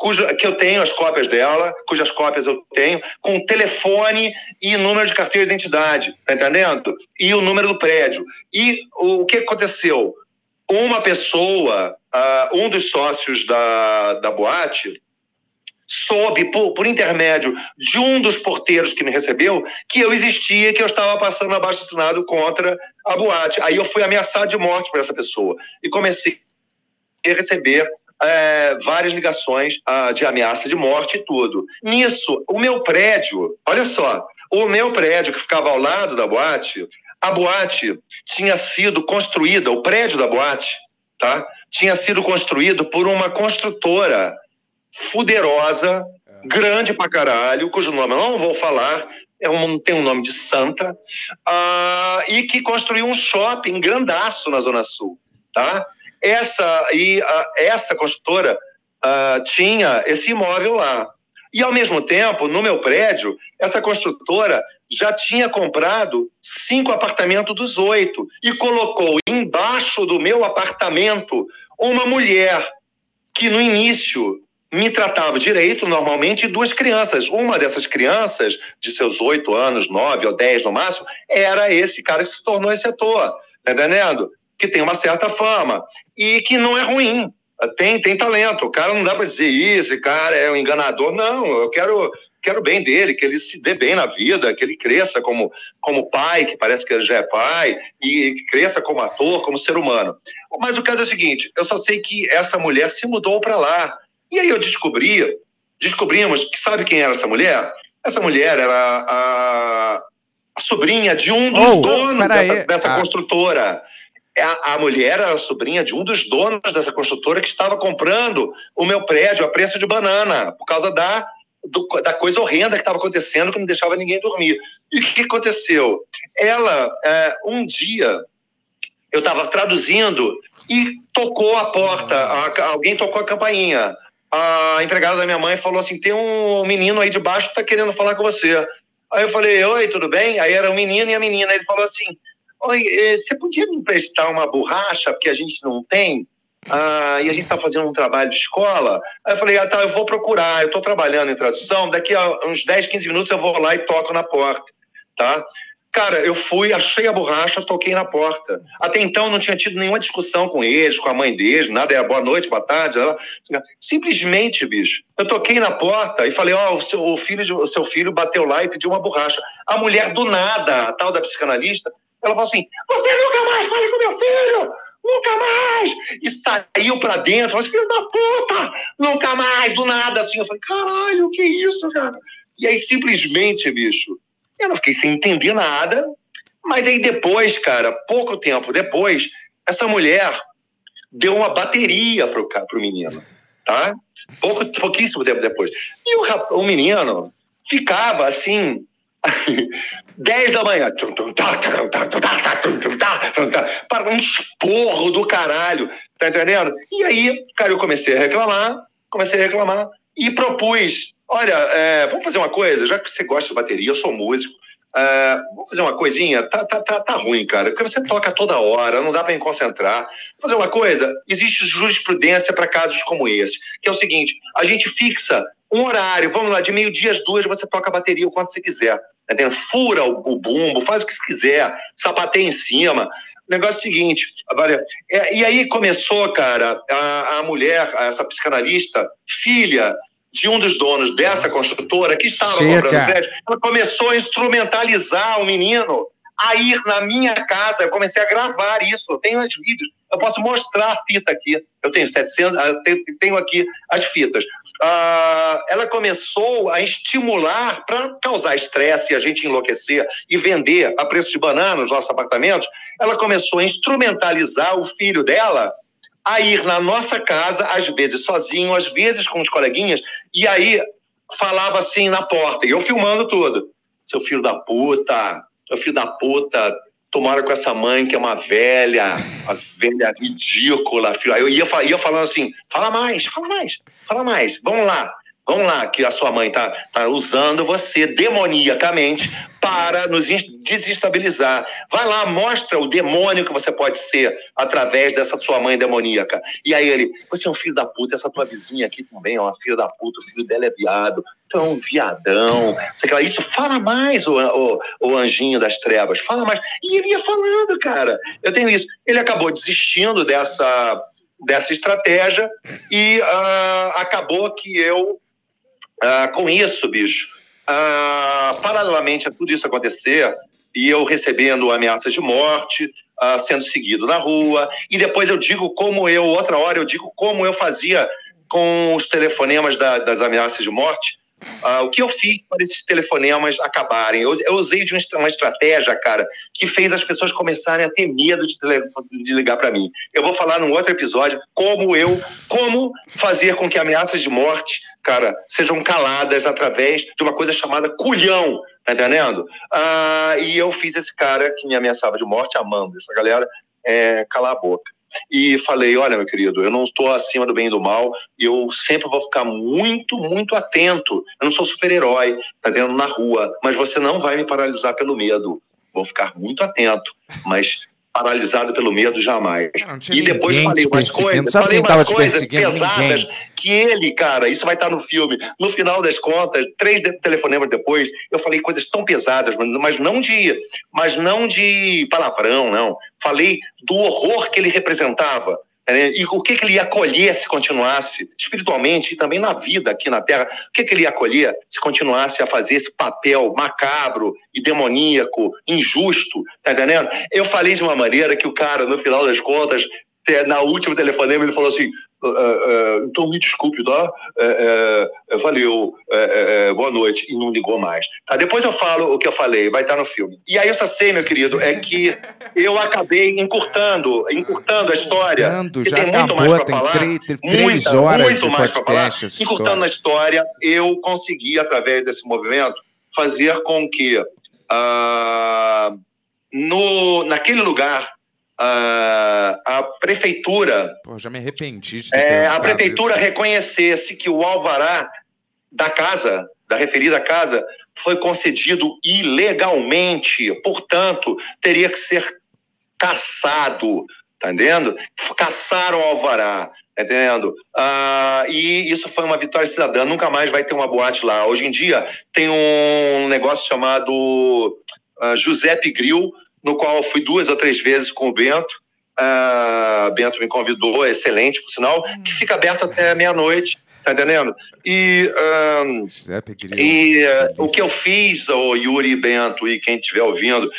cuja, que eu tenho as cópias dela, cujas cópias eu tenho, com telefone e número de carteira de identidade, tá entendendo? E o número do prédio. E o, o que aconteceu? Uma pessoa, uh, um dos sócios da, da boate, soube, por, por, intermédio de um dos porteiros que me recebeu, que eu existia, que eu estava passando abaixo assinado contra a boate. Aí eu fui ameaçado de morte por essa pessoa. E comecei a receber é, várias ligações uh, de ameaça de morte e tudo. Nisso, o meu prédio, olha só, o meu prédio que ficava ao lado da boate, a boate tinha sido construída, o prédio da boate, tá? Tinha sido construído por uma construtora fuderosa, grande pra caralho, cujo nome eu não vou falar, é um, tem um nome de santa, uh, e que construiu um shopping grandaço na Zona Sul, tá? Essa, e, uh, essa construtora uh, tinha esse imóvel lá. E, ao mesmo tempo, no meu prédio, essa construtora já tinha comprado cinco apartamentos dos oito e colocou embaixo do meu apartamento uma mulher que, no início, me tratava direito normalmente e duas crianças. Uma dessas crianças, de seus oito anos, nove ou dez no máximo, era esse cara que se tornou esse ator, tá entendendo? Que tem uma certa fama e que não é ruim. Tem, tem talento. O cara não dá para dizer isso, esse cara é um enganador. Não, eu quero quero bem dele, que ele se dê bem na vida, que ele cresça como, como pai, que parece que ele já é pai, e cresça como ator, como ser humano. Mas o caso é o seguinte: eu só sei que essa mulher se mudou para lá. E aí eu descobri, descobrimos que sabe quem era essa mulher? Essa mulher era a, a sobrinha de um dos Oh, donos dessa, dessa Ah. construtora. A, a mulher era a sobrinha de um dos donos dessa construtora que estava comprando o meu prédio a preço de banana, por causa da, do- da coisa horrenda que estava acontecendo, que não deixava ninguém dormir. E o que aconteceu? Ela, é, um dia, eu estava traduzindo e tocou a porta, a- alguém tocou a campainha. A empregada da minha mãe falou assim: tem um menino aí de baixo que está querendo falar com você. Aí eu falei: Oi, tudo bem? Aí era o menino e a menina. Ele falou assim: Oi, eh, você podia me emprestar uma borracha, porque a gente não tem? Ah, e a gente está fazendo um trabalho de escola. Aí eu falei, ah, tá, eu vou procurar, eu estou trabalhando em tradução, daqui a uns 10, 15 minutos eu vou lá e toco na porta, tá? Cara, eu fui, achei a borracha, toquei na porta. Até então não tinha tido nenhuma discussão com eles, com a mãe deles, nada, era boa noite, boa tarde. Simplesmente, bicho, eu toquei na porta e falei, ó, oh, o, o, filho, o seu filho bateu lá e pediu uma borracha. A mulher do nada, a tal da psicanalista, ela falou assim, você nunca mais fale com meu filho! Nunca mais! E saiu pra dentro, falou assim, filho da puta! Nunca mais, do nada, assim. Eu falei, caralho, que isso, cara? E aí, simplesmente, bicho, eu não fiquei sem entender nada, mas aí depois, cara, pouco tempo depois, essa mulher deu uma bateria pro, pro menino, tá? Pouco, pouquíssimo tempo depois. E o, o menino ficava assim, 10 da manhã, para um esporro do caralho, tá entendendo? E aí, cara, eu comecei a reclamar, comecei a reclamar e propus Olha, é, vamos fazer uma coisa, já que você gosta de bateria, eu sou músico, é, vamos fazer uma coisinha? Tá, tá, tá, tá ruim, cara, porque você toca toda hora, não dá para me concentrar. Vamos fazer uma coisa? Existe jurisprudência para casos como esse, que é o seguinte: a gente fixa um horário, vamos lá, de meio-dia às duas você toca a bateria o quanto você quiser. Né? Fura o, o bumbo, faz o que quiser, sapateia em cima. O negócio é o seguinte, agora, é, e aí começou, cara, a, a mulher, essa psicanalista, filha de um dos donos dessa Nossa. construtora que estava Chega. comprando crédito, ela começou a instrumentalizar o menino a ir na minha casa. Eu comecei a gravar isso. Eu tenho os vídeos. Eu posso mostrar a fita aqui. Eu tenho 700, ah, eu tenho aqui as fitas. Uh, ela começou a estimular para causar estresse e a gente enlouquecer e vender a preço de banana nos nossos apartamentos. Ela começou a instrumentalizar o filho dela a ir na nossa casa, às vezes sozinho, às vezes com os coleguinhas, e aí falava assim na porta, e eu filmando tudo. Seu filho da puta, seu filho da puta, tomara com essa mãe que é uma velha, uma velha ridícula. Filho. Aí eu ia, ia falando assim, fala mais, fala mais, fala mais, vamos lá. Vamos lá, que a sua mãe está tá usando você demoniacamente para nos desestabilizar. Vai lá, mostra o demônio que você pode ser através dessa sua mãe demoníaca. E aí ele, você é um filho da puta, essa tua vizinha aqui também é uma filha da puta, o filho dela é viado, tu é um viadão. Você quer isso? Fala mais, o, o, o anjinho das trevas, fala mais. E ele ia falando, cara. Eu tenho isso. Ele acabou desistindo dessa, dessa estratégia e uh, acabou que eu ah, com isso, bicho, ah, paralelamente a tudo isso acontecer, e eu recebendo ameaças de morte, sendo seguido na rua, e depois eu digo como eu, outra hora eu digo como eu fazia com os telefonemas da, das ameaças de morte, Uh, o que eu fiz para esses telefonemas acabarem? Eu, eu usei de uma estratégia, cara, que fez as pessoas começarem a ter medo de, de ligar para mim. Eu vou falar num outro episódio como eu, como fazer com que ameaças de morte, cara, sejam caladas através de uma coisa chamada culhão, tá entendendo? Uh, e eu fiz esse cara que me ameaçava de morte, amando essa galera, é, calar a boca e falei: olha, meu querido, eu não estou acima do bem e do mal, eu sempre vou ficar muito, muito atento. Eu não sou super-herói, tá vendo, na rua, mas você não vai me paralisar pelo medo. Vou ficar muito atento, mas paralisado pelo medo jamais. E depois falei umas coisas, falei umas coisas pesadas ninguém. que ele, cara, isso vai estar no filme. No final das contas, três telefonemas depois, eu falei coisas tão pesadas, mas não de, mas não de palavrão, não. Falei do horror que ele representava? E o que, que ele ia colher se continuasse, espiritualmente e também na vida aqui na Terra, o que, que ele ia colher se continuasse a fazer esse papel macabro e demoníaco, injusto, tá entendendo? Eu falei de uma maneira que o cara, no final das contas, na última telefonema, ele falou assim: Uh, uh, então me desculpe, tá? Uh, valeu, boa noite, e não ligou mais. Tá, depois eu falo o que eu falei, vai estar no filme. E aí eu só sei, meu querido, é que eu acabei encurtando, encurtando a história. Encurtando, já tem acabou, muito mais para falar. Três, três muita, horas muito de mais podcast. Falar. Encurtando a história, eu consegui, através desse movimento, fazer com que uh, no, naquele lugar a, a prefeitura. Pô, já me arrependi de ter é, A prefeitura isso. reconhecesse que o alvará da casa, da referida casa, foi concedido ilegalmente, portanto, teria que ser cassado. tá entendendo? Caçaram o alvará, tá entendendo? Ah, e isso foi uma vitória cidadã, nunca mais vai ter uma boate lá. Hoje em dia tem um negócio chamado uh, Giuseppe Grill, no qual eu fui duas ou três vezes com o Bento. Uh, Bento me convidou, é excelente, por sinal, que fica aberto até meia-noite, tá entendendo? E, um, e uh, o que eu fiz, o Yuri Bento e quem estiver ouvindo,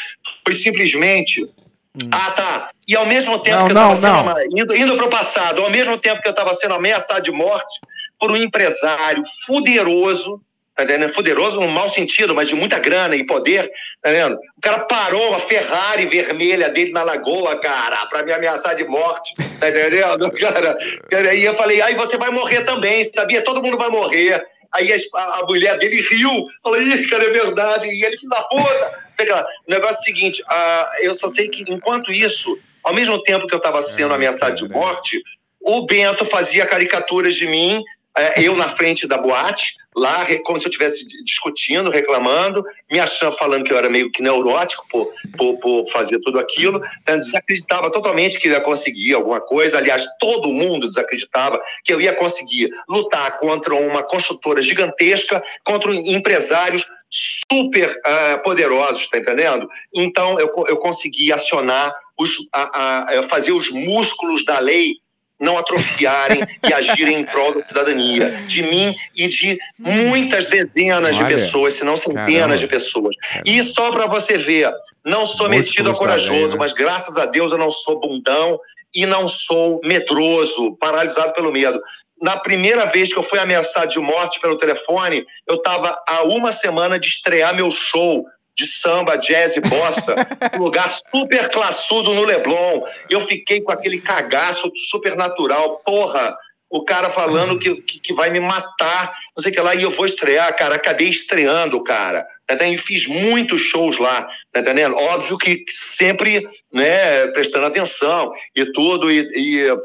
foi simplesmente. Hum. Ah, tá. E ao mesmo tempo não, que eu estava sendo. Indo, indo para o passado, ao mesmo tempo que eu estava sendo ameaçado de morte por um empresário fuderoso tá entendendo? Fuderoso no mau sentido, mas de muita grana e poder, tá entendendo? O cara parou a Ferrari vermelha dele na lagoa, cara, pra me ameaçar de morte, tá entendendo? Cara, e eu falei, aí você vai morrer também, sabia? Todo mundo vai morrer. Aí a, a mulher dele riu, falou, ih, cara, é verdade. E ele, filho da puta. Sei lá. O negócio é o seguinte, uh, eu só sei que enquanto isso, ao mesmo tempo que eu estava sendo ameaçado de morte, o Bento fazia caricaturas de mim, é, eu na frente da boate, lá, como se eu estivesse discutindo, reclamando, me achando, falando que eu era meio que neurótico por, por, por fazer tudo aquilo. Desacreditava totalmente que ia conseguir alguma coisa. Aliás, todo mundo desacreditava que eu ia conseguir lutar contra uma construtora gigantesca, contra empresários super uh, poderosos, tá entendendo? Então, eu, eu consegui acionar, os, a, a, fazer os músculos da lei não atrofiarem e agirem em prol da cidadania, de mim e de muitas dezenas Olha, de pessoas, se não centenas caramba, de pessoas. Caramba. E só para você ver, não sou metido a corajoso, mas graças a Deus eu não sou bundão e não sou medroso, paralisado pelo medo. Na primeira vez que eu fui ameaçado de morte pelo telefone, eu estava há uma semana de estrear meu show de samba, jazz e bossa, um lugar super classudo no Leblon. Eu fiquei com aquele cagaço super natural. Porra, o cara falando que, que, que, vai me matar, não sei o que lá, e eu vou estrear, cara. Acabei estreando, cara. Tá e fiz muitos shows lá, tá entendendo? Óbvio que sempre, né, prestando atenção e tudo. E, e...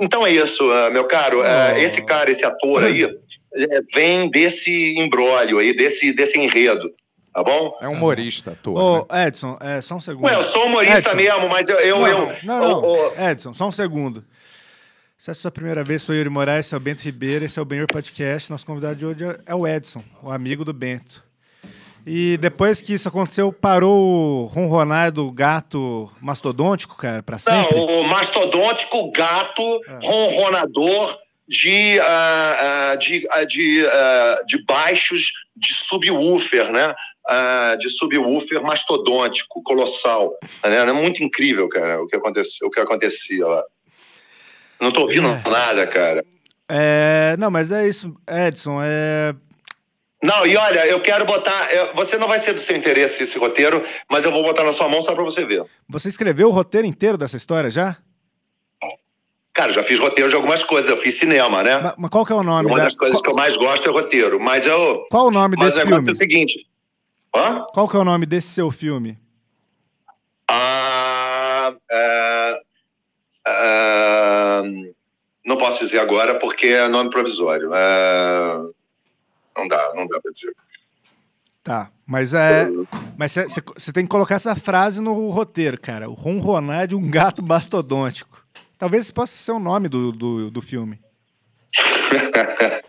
Então é isso, meu caro. Oh. Esse cara, esse ator aí, é, vem desse embrólio aí, desse, desse enredo tá bom? É humorista, ator. Ô, né? Edson, é, só um segundo. Ué, eu sou humorista Edson. mesmo, mas eu. eu não, eu, não, não. Oh, oh. Edson, só um segundo. Se é a sua primeira vez, sou Yuri Moraes, esse é o Bento Ribeiro, esse é o Benhor Podcast. Nosso convidado de hoje é o Edson, o amigo do Bento. E depois que isso aconteceu, parou o ronronar do gato mastodôntico, cara, pra sempre? Não, o mastodôntico gato é. ronronador de, uh, uh, de, uh, de, de baixos de subwoofer, né? Uh, de subwoofer mastodôntico, colossal. Né? É muito incrível, cara, o que, aconteceu, o que acontecia lá. Não tô ouvindo é. nada, cara. É, não, mas é isso, Edson. É... Não, e olha, eu quero botar. Você não vai ser do seu interesse esse roteiro, mas eu vou botar na sua mão só para você ver. Você escreveu o roteiro inteiro dessa história já? Cara, já fiz roteiro de algumas coisas, eu fiz cinema, né? Mas, mas qual que é o nome? Uma da... das coisas qual... que eu mais gosto é roteiro, mas eu... Qual o nome mas desse filme? Mas é o seguinte, Hã? Qual que é o nome desse seu filme? Ah, é, é, não posso dizer agora porque é nome provisório. É, não dá, não dá para dizer. Tá, mas é. Mas você tem que colocar essa frase no roteiro, cara. O ronronar de um gato mastodôntico. Talvez possa ser o nome do, do, do filme.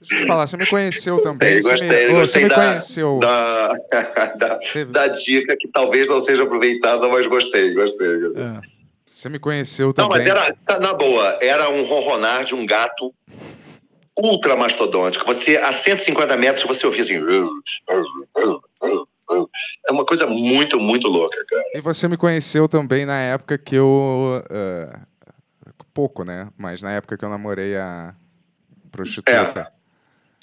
Deixa eu te falar, você me conheceu também. Gostei, você me, gostei me da, conheceu. Da, da, você... da, dica que talvez não seja aproveitada, mas gostei, gostei. É. Você me conheceu também. Não, mas era, na boa, era um ronronar de um gato ultra mastodôntico. Você, a 150 metros, você ouvia assim. É uma coisa muito, muito louca, cara. E você me conheceu também na época que eu. Uh, pouco, né? Mas na época que eu namorei a prostituta. É.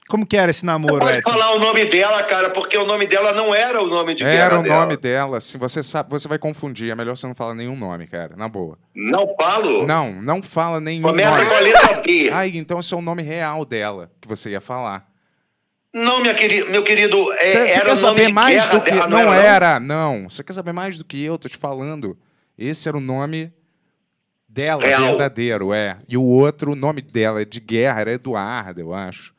Como que era esse namoro? Pode falar o nome dela, cara, porque o nome dela não era o nome de Era o dela. nome dela. Se você sabe, você vai confundir. É melhor você não falar nenhum nome, cara. Na boa. Não falo? Não, não fala nenhum Começa nome. com a letra B. Ai, então esse é o nome real dela que você ia falar. Não, minha queri meu querido, é, você, você era quer saber mais do que dela, não, não era, era, não. Você quer saber mais do que eu? Tô te falando. Esse era o nome dela, Real. verdadeiro, é. E o outro, o nome dela é de guerra, era Eduardo, eu acho.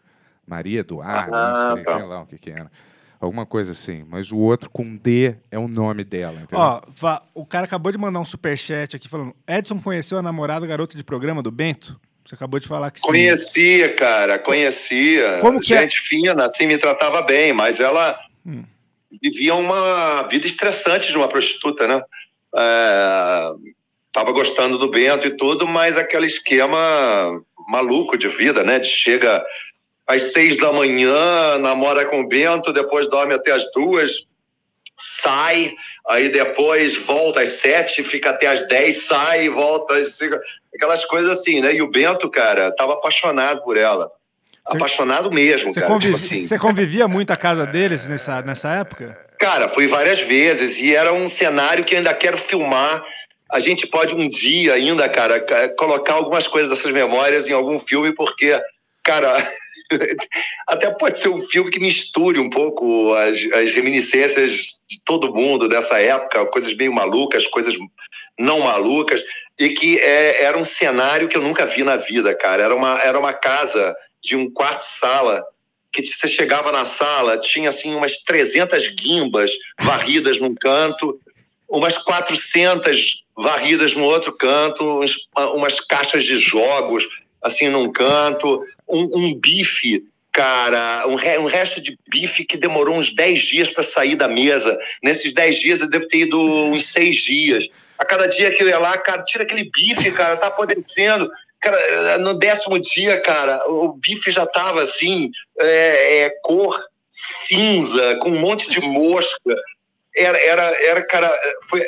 Maria Eduardo, ah, não sei, tá. sei lá o que que era. Alguma coisa assim. Mas o outro com D é o nome dela. Entendeu? Ó, o cara acabou de mandar um superchat aqui falando: Edson conheceu a namorada garota de programa do Bento? Você acabou de falar que sim. Conhecia, cara, conhecia. Como que é? Gente fina, assim, me tratava bem, mas ela Hum. vivia uma vida estressante de uma prostituta, né? É, tava gostando do Bento e tudo, mas aquele esquema maluco de vida, né? De chega às seis da manhã, namora com o Bento, depois dorme até as duas, sai, aí depois volta às sete, fica até às dez, sai, volta às cinco, aquelas coisas assim, né? E o Bento, cara, tava apaixonado por ela. Você- apaixonado mesmo, Você, cara. convivi- Tipo assim. você convivia muito à casa deles nessa, nessa época? Cara, fui várias vezes e era um cenário que eu ainda quero filmar. A gente pode um dia ainda, cara, ca- colocar algumas coisas dessas memórias em algum filme, porque, cara, até pode ser um filme que misture um pouco as, as reminiscências de todo mundo dessa época, coisas meio malucas, coisas não malucas, e que é, era um cenário que eu nunca vi na vida, cara. Era uma, era uma casa de um quarto-sala que você chegava na sala, tinha assim umas 300 guimbas varridas num canto, umas 400 varridas no outro canto, umas caixas de jogos assim num canto, um, um bife, cara, um, re- um resto de bife que demorou uns 10 dias para sair da mesa. Nesses 10 dias eu devo ter ido uns 6 dias. A cada dia que eu ia lá, cara, tira aquele bife, cara, tá apodrecendo. Cara, no décimo dia, cara, o bife já tava assim, é, é, cor cinza, com um monte de mosca. Era, era, era cara, foi,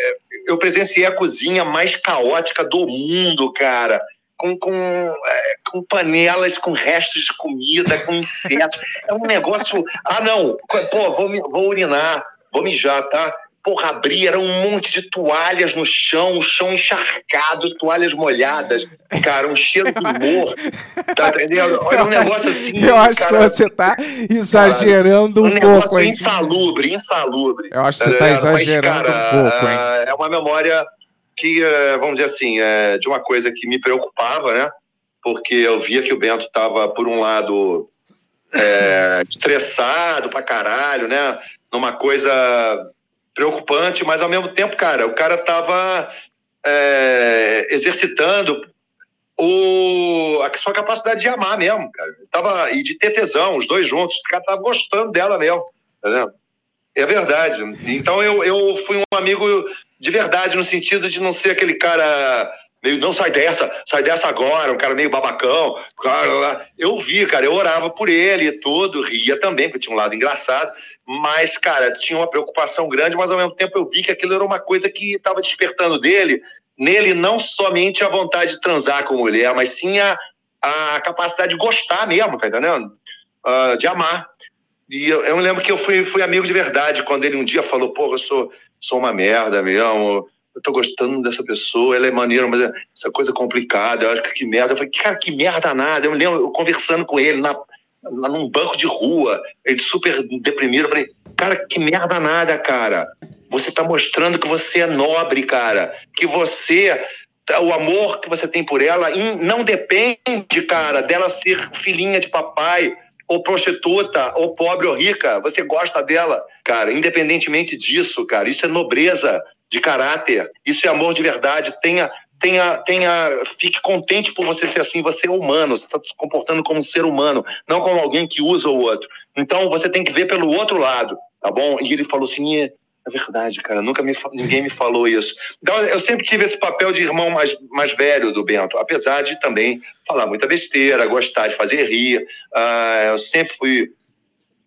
eu presenciei a cozinha mais caótica do mundo, cara. Com, com, é, com panelas, com restos de comida, com insetos. É um negócio. Ah, não, pô, vou, vou urinar, vou mijar, tá? Porra, abri, era um monte de toalhas no chão, o chão encharcado, toalhas molhadas. Cara, um cheiro de morto. Tá entendendo? Olha um negócio assim. Eu acho cara, que você tá exagerando um um, negócio pouco, hein? insalubre, insalubre. Eu acho que você tá É, exagerando mas, um pouco, hein? É uma memória que, eh, vamos dizer assim, é de uma coisa que me preocupava, né? Porque eu via que o Bento estava, por um lado, é, estressado pra caralho, né? Numa coisa preocupante, mas ao mesmo tempo, cara, o cara tava é, exercitando o, a sua capacidade de amar mesmo, cara. Tava, e de ter tesão, os dois juntos. O cara tava gostando dela mesmo, entendeu? É verdade. Então eu, eu fui um amigo de verdade, no sentido de não ser aquele cara meio, não sai dessa, sai dessa agora, um cara meio babacão. Cara, eu vi, cara, eu orava por ele e tudo, ria também, porque tinha um lado engraçado, mas, cara, tinha uma preocupação grande, mas ao mesmo tempo eu vi que aquilo era uma coisa que estava despertando dele, nele não somente a vontade de transar com mulher, mas sim a, a capacidade de gostar mesmo, tá entendendo? Ah, de amar. E eu, eu lembro que eu fui, fui amigo de verdade quando ele um dia falou: Porra, eu sou, sou uma merda mesmo, eu tô gostando dessa pessoa, ela é maneira, mas essa coisa é complicada, eu acho que que merda. Eu falei: Cara, que merda nada. Eu me lembro eu conversando com ele na, na, num banco de rua, ele super deprimido. Eu falei: Cara, que merda nada, cara. Você tá mostrando que você é nobre, cara, que você o amor que você tem por ela não depende, cara, dela ser filhinha de papai, ou prostituta, ou pobre ou rica. Você gosta dela, cara, independentemente disso, cara. Isso é nobreza de caráter. Isso é amor de verdade. Tenha, tenha, tenha, fique contente por você ser assim. Você é humano. Você está se comportando como um ser humano, não como alguém que usa o outro. Então você tem que ver pelo outro lado, tá bom? E ele falou assim. "É, verdade, cara. Nunca me, ninguém me falou isso. Então, eu sempre tive esse papel de irmão mais, mais velho do Bento, apesar de também falar muita besteira, gostar de fazer rir. Ah, eu sempre fui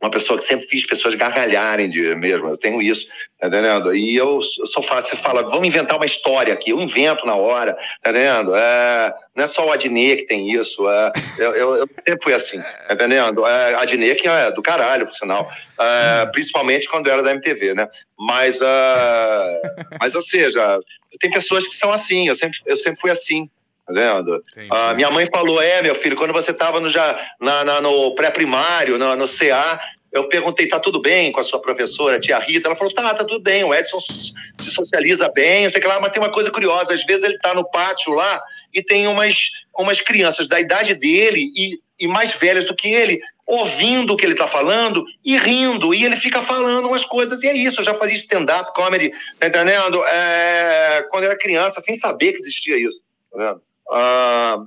uma pessoa que sempre fiz pessoas gargalharem de mesmo. Eu tenho isso, tá entendendo? E eu, sou fácil. Você fala, vamos inventar uma história aqui. Eu invento na hora, tá entendendo? É, não é só o Adnet que tem isso. é, eu, eu- eu sempre fui assim, tá entendendo? É, Adnet que é do caralho, por sinal. É, principalmente quando era da MTV, né? Mas, ah, mas ou seja, tem pessoas que são assim. Eu sempre, eu sempre fui assim. Tá vendo? Ah, minha mãe falou: é, meu filho, quando você estava no, já, na, na- no pré-primário, no, no CA, eu perguntei: tá tudo bem com a sua professora, tia Rita? Ela falou: tá, tá tudo bem. O Edson se socializa bem, sei que lá, mas tem uma coisa curiosa: às vezes ele tá no pátio lá e tem umas, umas crianças da idade dele e, e mais velhas do que ele ouvindo o que ele está falando e rindo. E ele fica falando umas coisas, e é isso. Eu já fazia stand-up comedy, tá entendendo? É, quando eu era criança, sem saber que existia isso. Tá vendo? Ah,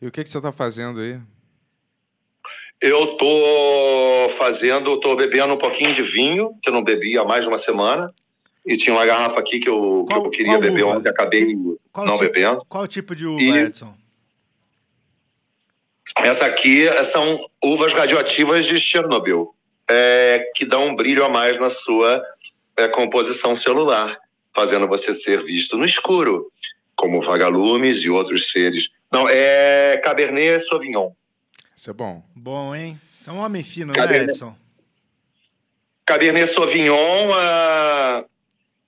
E o que, que você tá fazendo aí? eu tô fazendo, tô bebendo um pouquinho de vinho, que eu não bebi há mais de uma semana. E tinha uma garrafa aqui que eu, que Qual- eu queria beber uva? ontem, acabei Qual não tipo- bebendo. Qual tipo de uva, E- Edson? Essa aqui são uvas radioativas de Chernobyl, é, que dão um brilho a mais na sua é, composição celular, fazendo você ser visto no escuro, como vagalumes e outros seres. Não, é Cabernet Sauvignon. Isso é bom. Bom, hein? Você é um homem fino, né, né? Edson? Cabernet Sauvignon. ah,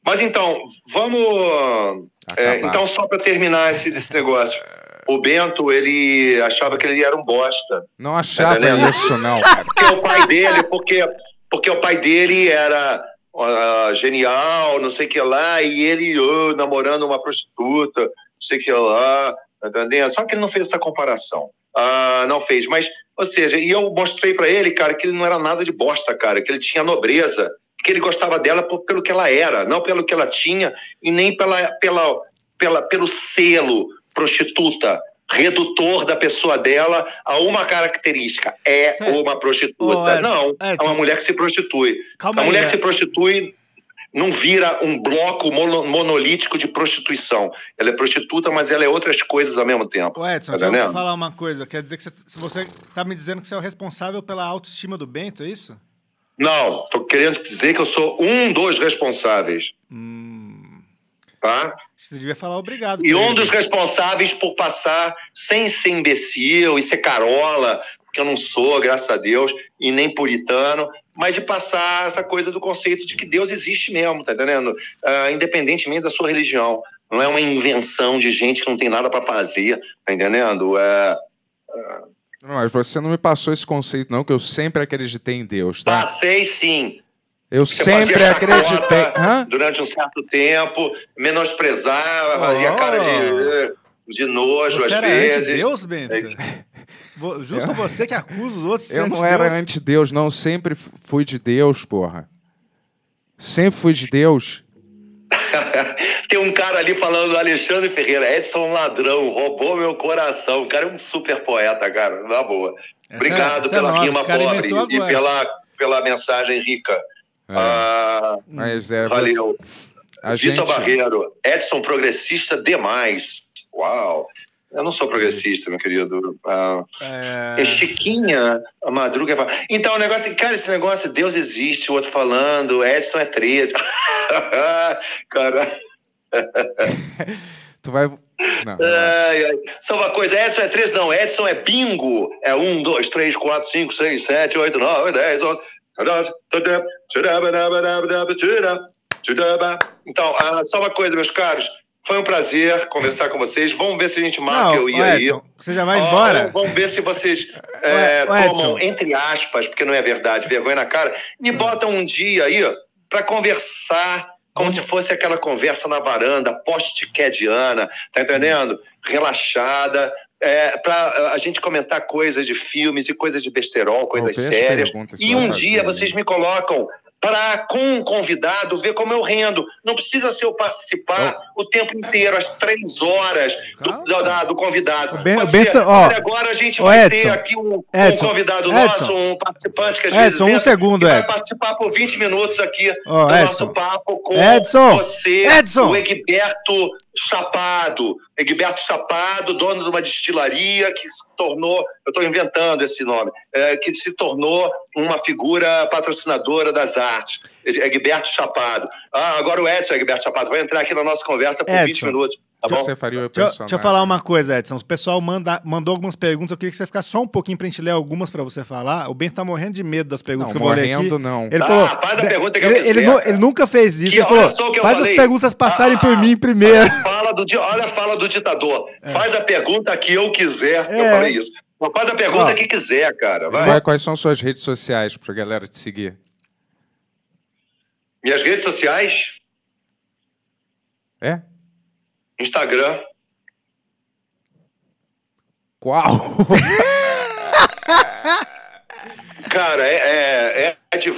Mas então, vamos. é, Acabar. então, só para terminar esse, esse negócio. O Bento, ele achava que ele era um bosta. Não achava entendendo? isso, não, cara. Porque o pai dele, porque, porque o pai dele era ah, genial, não sei o que lá, e ele oh, namorando uma prostituta, não sei o que lá, entendendo? Só que ele não fez essa comparação. Ah, não fez, mas, ou seja, e eu mostrei pra ele, cara, que ele não era nada de bosta, cara, que ele tinha nobreza, que ele gostava dela por- pelo que ela era, não pelo que ela tinha, e nem pela, pela, pela, pelo selo prostituta, redutor da pessoa dela a uma característica. É Certo. uma prostituta. Ô, Ed- não, é Edson. uma mulher que se prostitui. Calma a aí. mulher que é- se prostitui não vira um bloco mono- monolítico de prostituição. Ela é prostituta, mas ela é outras coisas ao mesmo tempo. Ô, Edson, Tá deixa eu falar uma coisa. Quer dizer que você, você tá me dizendo que você é o responsável pela autoestima do Bento, é isso? Não, tô querendo dizer que eu sou um dos responsáveis, Hum, tá? você devia falar obrigado. E um ele. dos responsáveis por passar sem ser imbecil e ser carola, porque eu não sou, graças a Deus, e nem puritano, mas de passar essa coisa do conceito de que Deus existe mesmo, tá entendendo? Ah, independentemente da sua religião. Não é uma invenção de gente que não tem nada para fazer, tá entendendo? É, Não, Mas você não me passou esse conceito, não, que eu sempre acreditei em Deus, tá? passei sim. Eu Você sempre fazia acreditei. Hã? Durante um certo tempo, menosprezava, fazia Oh. cara de, de nojo Você às era vezes. anti-Deus, Bento? Vo- Justo você que acusa os outros Eu não era anti-Deus. não. Sempre fui de Deus, porra. Sempre fui de Deus. Tem um cara ali falando, Alexandre Ferreira, Edson ladrão, roubou meu coração. O cara é um super poeta, cara, na boa. Essa é- Obrigado é pela nova, rima pobre e pela, pela mensagem rica. É, Ah, mas é, valeu. A Vitor gente, Barreiro, Edson progressista demais. Uau. Eu não sou progressista, meu querido. Ah, É, é Chiquinha, a Madruga. fala- Então, o negócio, cara, esse negócio, Deus existe, o outro falando, Edson é 13. cara, tu vai. Não, ai, ai. Só uma coisa, Edson é 13, não, Edson é bingo. É 1, 2, 3, 4, 5, 6, 7, 8, 9, 10, 11. Então, ah, só uma coisa, meus caros. Foi um prazer conversar com vocês. Vamos ver se a gente marca Não, eu ir aí. Você já vai Ó, embora? Vamos ver se vocês é, Edson. tomam, entre aspas, porque não é verdade, vergonha na cara, me botam um dia aí para conversar como se fosse aquela conversa na varanda, post-cadiana, tá entendendo? Relaxada, é, para a gente comentar coisas de filmes e coisas de besterol, coisas as sérias. E um dia vocês né? me colocam para, com um convidado, ver como eu rendo. Não precisa ser eu participar o tempo inteiro, às três horas do, da- do convidado. Ben- Pode ó, agora a gente vai Edson, ter aqui um, um Edson, convidado Edson. nosso, um participante que às vezes Edson, um segundo, e vai Edson. participar por 20 minutos aqui Ó, do Edson. nosso papo com Edson, você, Edson. o Egberto Chapado. Egberto Chapado, dono de uma destilaria que se tornou, eu estou inventando esse nome, é, que se tornou uma figura patrocinadora das artes. Egberto Chapado. Ah, agora o Edson Egberto Chapado vai entrar aqui na nossa conversa por 20 Edson. minutos. Tá você faria o Deixa, eu- personagem? deixa eu falar uma coisa, Edson. O pessoal manda, mandou algumas perguntas. Eu queria que você ficasse só um pouquinho pra gente ler algumas pra você falar. O Ben tá morrendo de medo das perguntas Não, que eu vou ler aqui. morrendo não. Ele Ah, falou, faz a pergunta que eu ele, quiser, ele, nu- ele nunca fez isso. Que ele falou, eu faz as falei. perguntas passarem Ah, por mim Olha primeiro. fala do, olha a fala do ditador. Faz a pergunta que eu quiser. Eu É. falei isso. Faz a pergunta Ó. que quiser, cara. Vai. Quais, quais são suas redes sociais pra galera te seguir? Minhas redes sociais, É? Instagram, Qual? Cara, é, é, é de.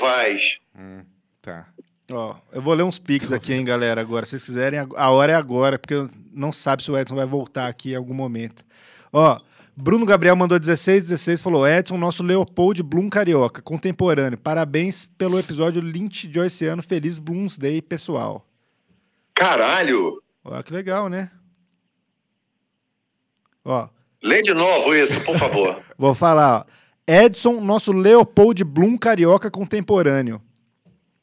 Hum, tá. Ó, eu vou ler uns pics aqui, hein, galera, agora. Se vocês quiserem, a hora é agora, porque não sabe se o Edson vai voltar aqui em algum momento. Ó, Bruno Gabriel mandou 16, 16, falou: Edson, nosso Leopold Bloom carioca, contemporâneo. Parabéns pelo episódio Lynch Joyceano. Feliz Blooms Day, pessoal. Caralho! Ó, que legal, né? Ó, Lê de novo isso, por favor. vou falar, ó. Edson, nosso Leopold Bloom carioca contemporâneo.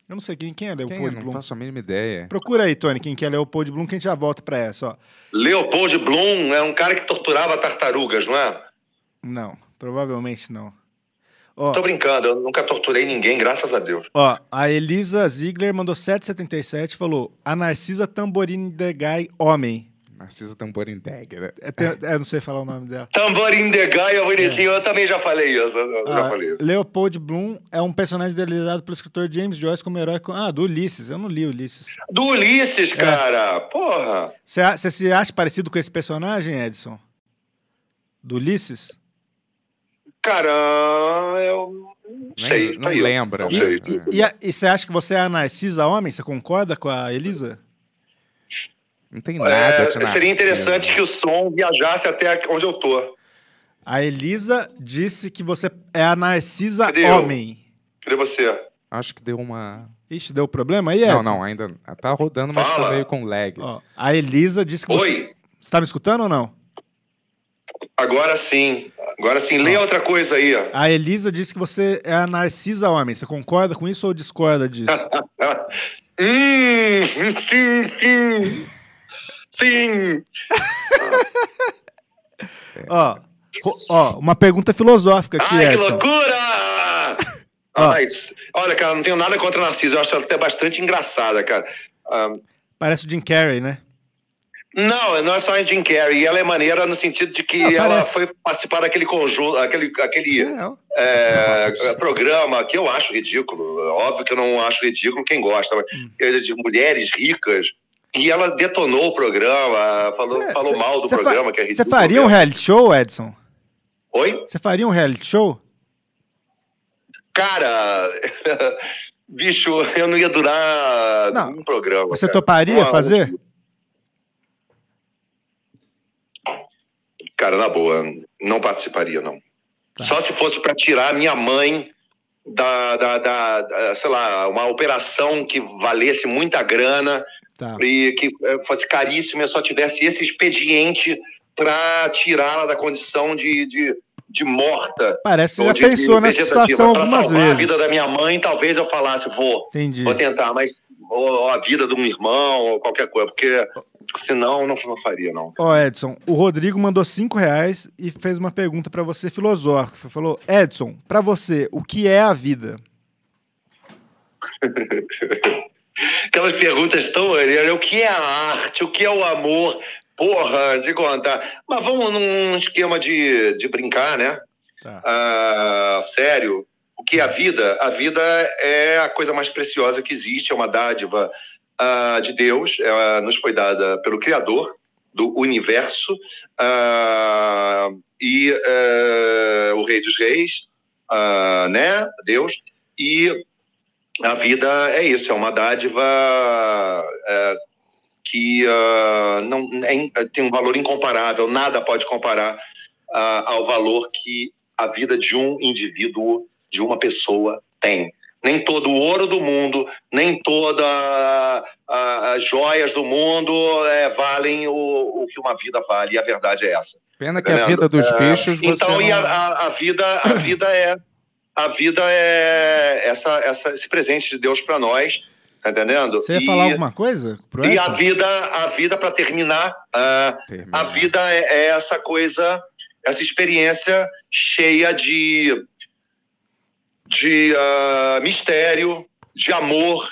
Eu não sei quem, quem é Quem? Leopold Eu não Bloom. faço a mínima ideia. Procura aí, Tony, quem que é Leopold Bloom, que a gente já volta pra essa, ó. Leopold Bloom é um cara que torturava tartarugas, não é? Não, provavelmente não. Ó, Tô brincando, eu nunca torturei ninguém, graças a Deus. ó, a Elisa Ziegler mandou 777 e falou: A Narcisa Tamborini de Guy, homem. Narcisa Tamborindegger. É, tem- é, eu não sei falar o nome dela. Tamborim de Gaia, bonitinho, eu também já falei isso. Eu já Ah, falei isso. Leopold Bloom é um personagem idealizado pelo escritor James Joyce como herói. com- Ah, do Ulisses. Eu não li Ulisses. Do Ulisses, cara. Porra. Você a- você se acha parecido com esse personagem, Edson? Do Ulisses? Cara, eu não Nem- sei. não tá lembra, Não né? sei. E, e você acha que você é a Narcisa homem? Você concorda com a Elisa? Não tem nada É, de Narcisa. seria interessante que o som viajasse até onde eu tô. A Elisa disse que você é a Narcisa Cadê eu? homem. Cadê você? Acho que deu uma... Ixi, deu problema aí, Edson? Não, não, ainda tá rodando, mas Fala. tá meio com lag. Ó, a Elisa disse que você... Oi, Você tá me escutando ou não? agora sim. Agora sim. Lê outra coisa aí. ó. A Elisa disse que você é a Narcisa homem. Você concorda com isso ou discorda disso? Hum, sim, sim. Sim. ó, ó, uma pergunta filosófica aqui, Ai, que Edson. loucura! Ó. Ai, isso- olha, cara, não tenho nada contra a Narcisa. Eu acho ela até bastante engraçada, cara. Ah, Parece o Jim Carrey, né? Não, não é só a Jim Carrey. Ela é maneira no sentido de que Não, ela parece. foi participar daquele conjunto, aquele, aquele É, é, programa que eu acho ridículo. Óbvio que eu não acho ridículo quem gosta, mas Hum. é de mulheres ricas. E ela detonou o programa, falou, Cê- falou cê- mal do programa, que é Você ridículo. faria um reality show, Edson? Oi? Você faria um reality show? Cara, bicho, eu não ia durar Não. um programa. Você cara. toparia Não, fazer? Cara, na boa, não participaria, não. Tá. Só se fosse para tirar minha mãe da, da, da- da, sei lá, uma operação que valesse muita grana Tá. e que eh, fosse caríssima e só tivesse esse expediente para tirá-la da condição de, de, de morta. Parece que já de- de pensou nessa vegetativa. situação Pra algumas vezes. a vida da minha mãe, talvez eu falasse, vou, Entendi. vou tentar, mas ou a vida de um irmão ou qualquer coisa, porque senão não, não faria, não. Ó, Edson, o Rodrigo mandou cinco reais e fez uma pergunta pra você filosófica. Falou, Edson, pra você, o que é a vida? Aquelas perguntas tão maneiras. O que é a arte? O que é o amor? Porra, de contar. Mas vamos num esquema de, de brincar, né? Tá. Ah, sério. O que é a vida? A vida é a coisa mais preciosa que existe, é uma dádiva ah, de Deus, ela nos foi dada pelo Criador do universo ah, e ah, o Rei dos Reis, né? Deus. E a vida é isso, é uma dádiva é, que não, é- tem um valor incomparável, nada pode comparar ao valor que a vida de um indivíduo, de uma pessoa tem. Nem todo o ouro do mundo, nem todas as joias do mundo eh, valem o, o que uma vida vale, e a verdade é essa. Pena que a vida dos É, bichos você Então, e a, não... a- a vida, a vida é a vida é essa, essa, esse presente de Deus para nós, tá entendendo? Você ia e, falar alguma coisa pro E a vida, a vida para terminar, ah, Terminar. a vida é, é essa coisa, essa experiência cheia de de ah, mistério, de amor,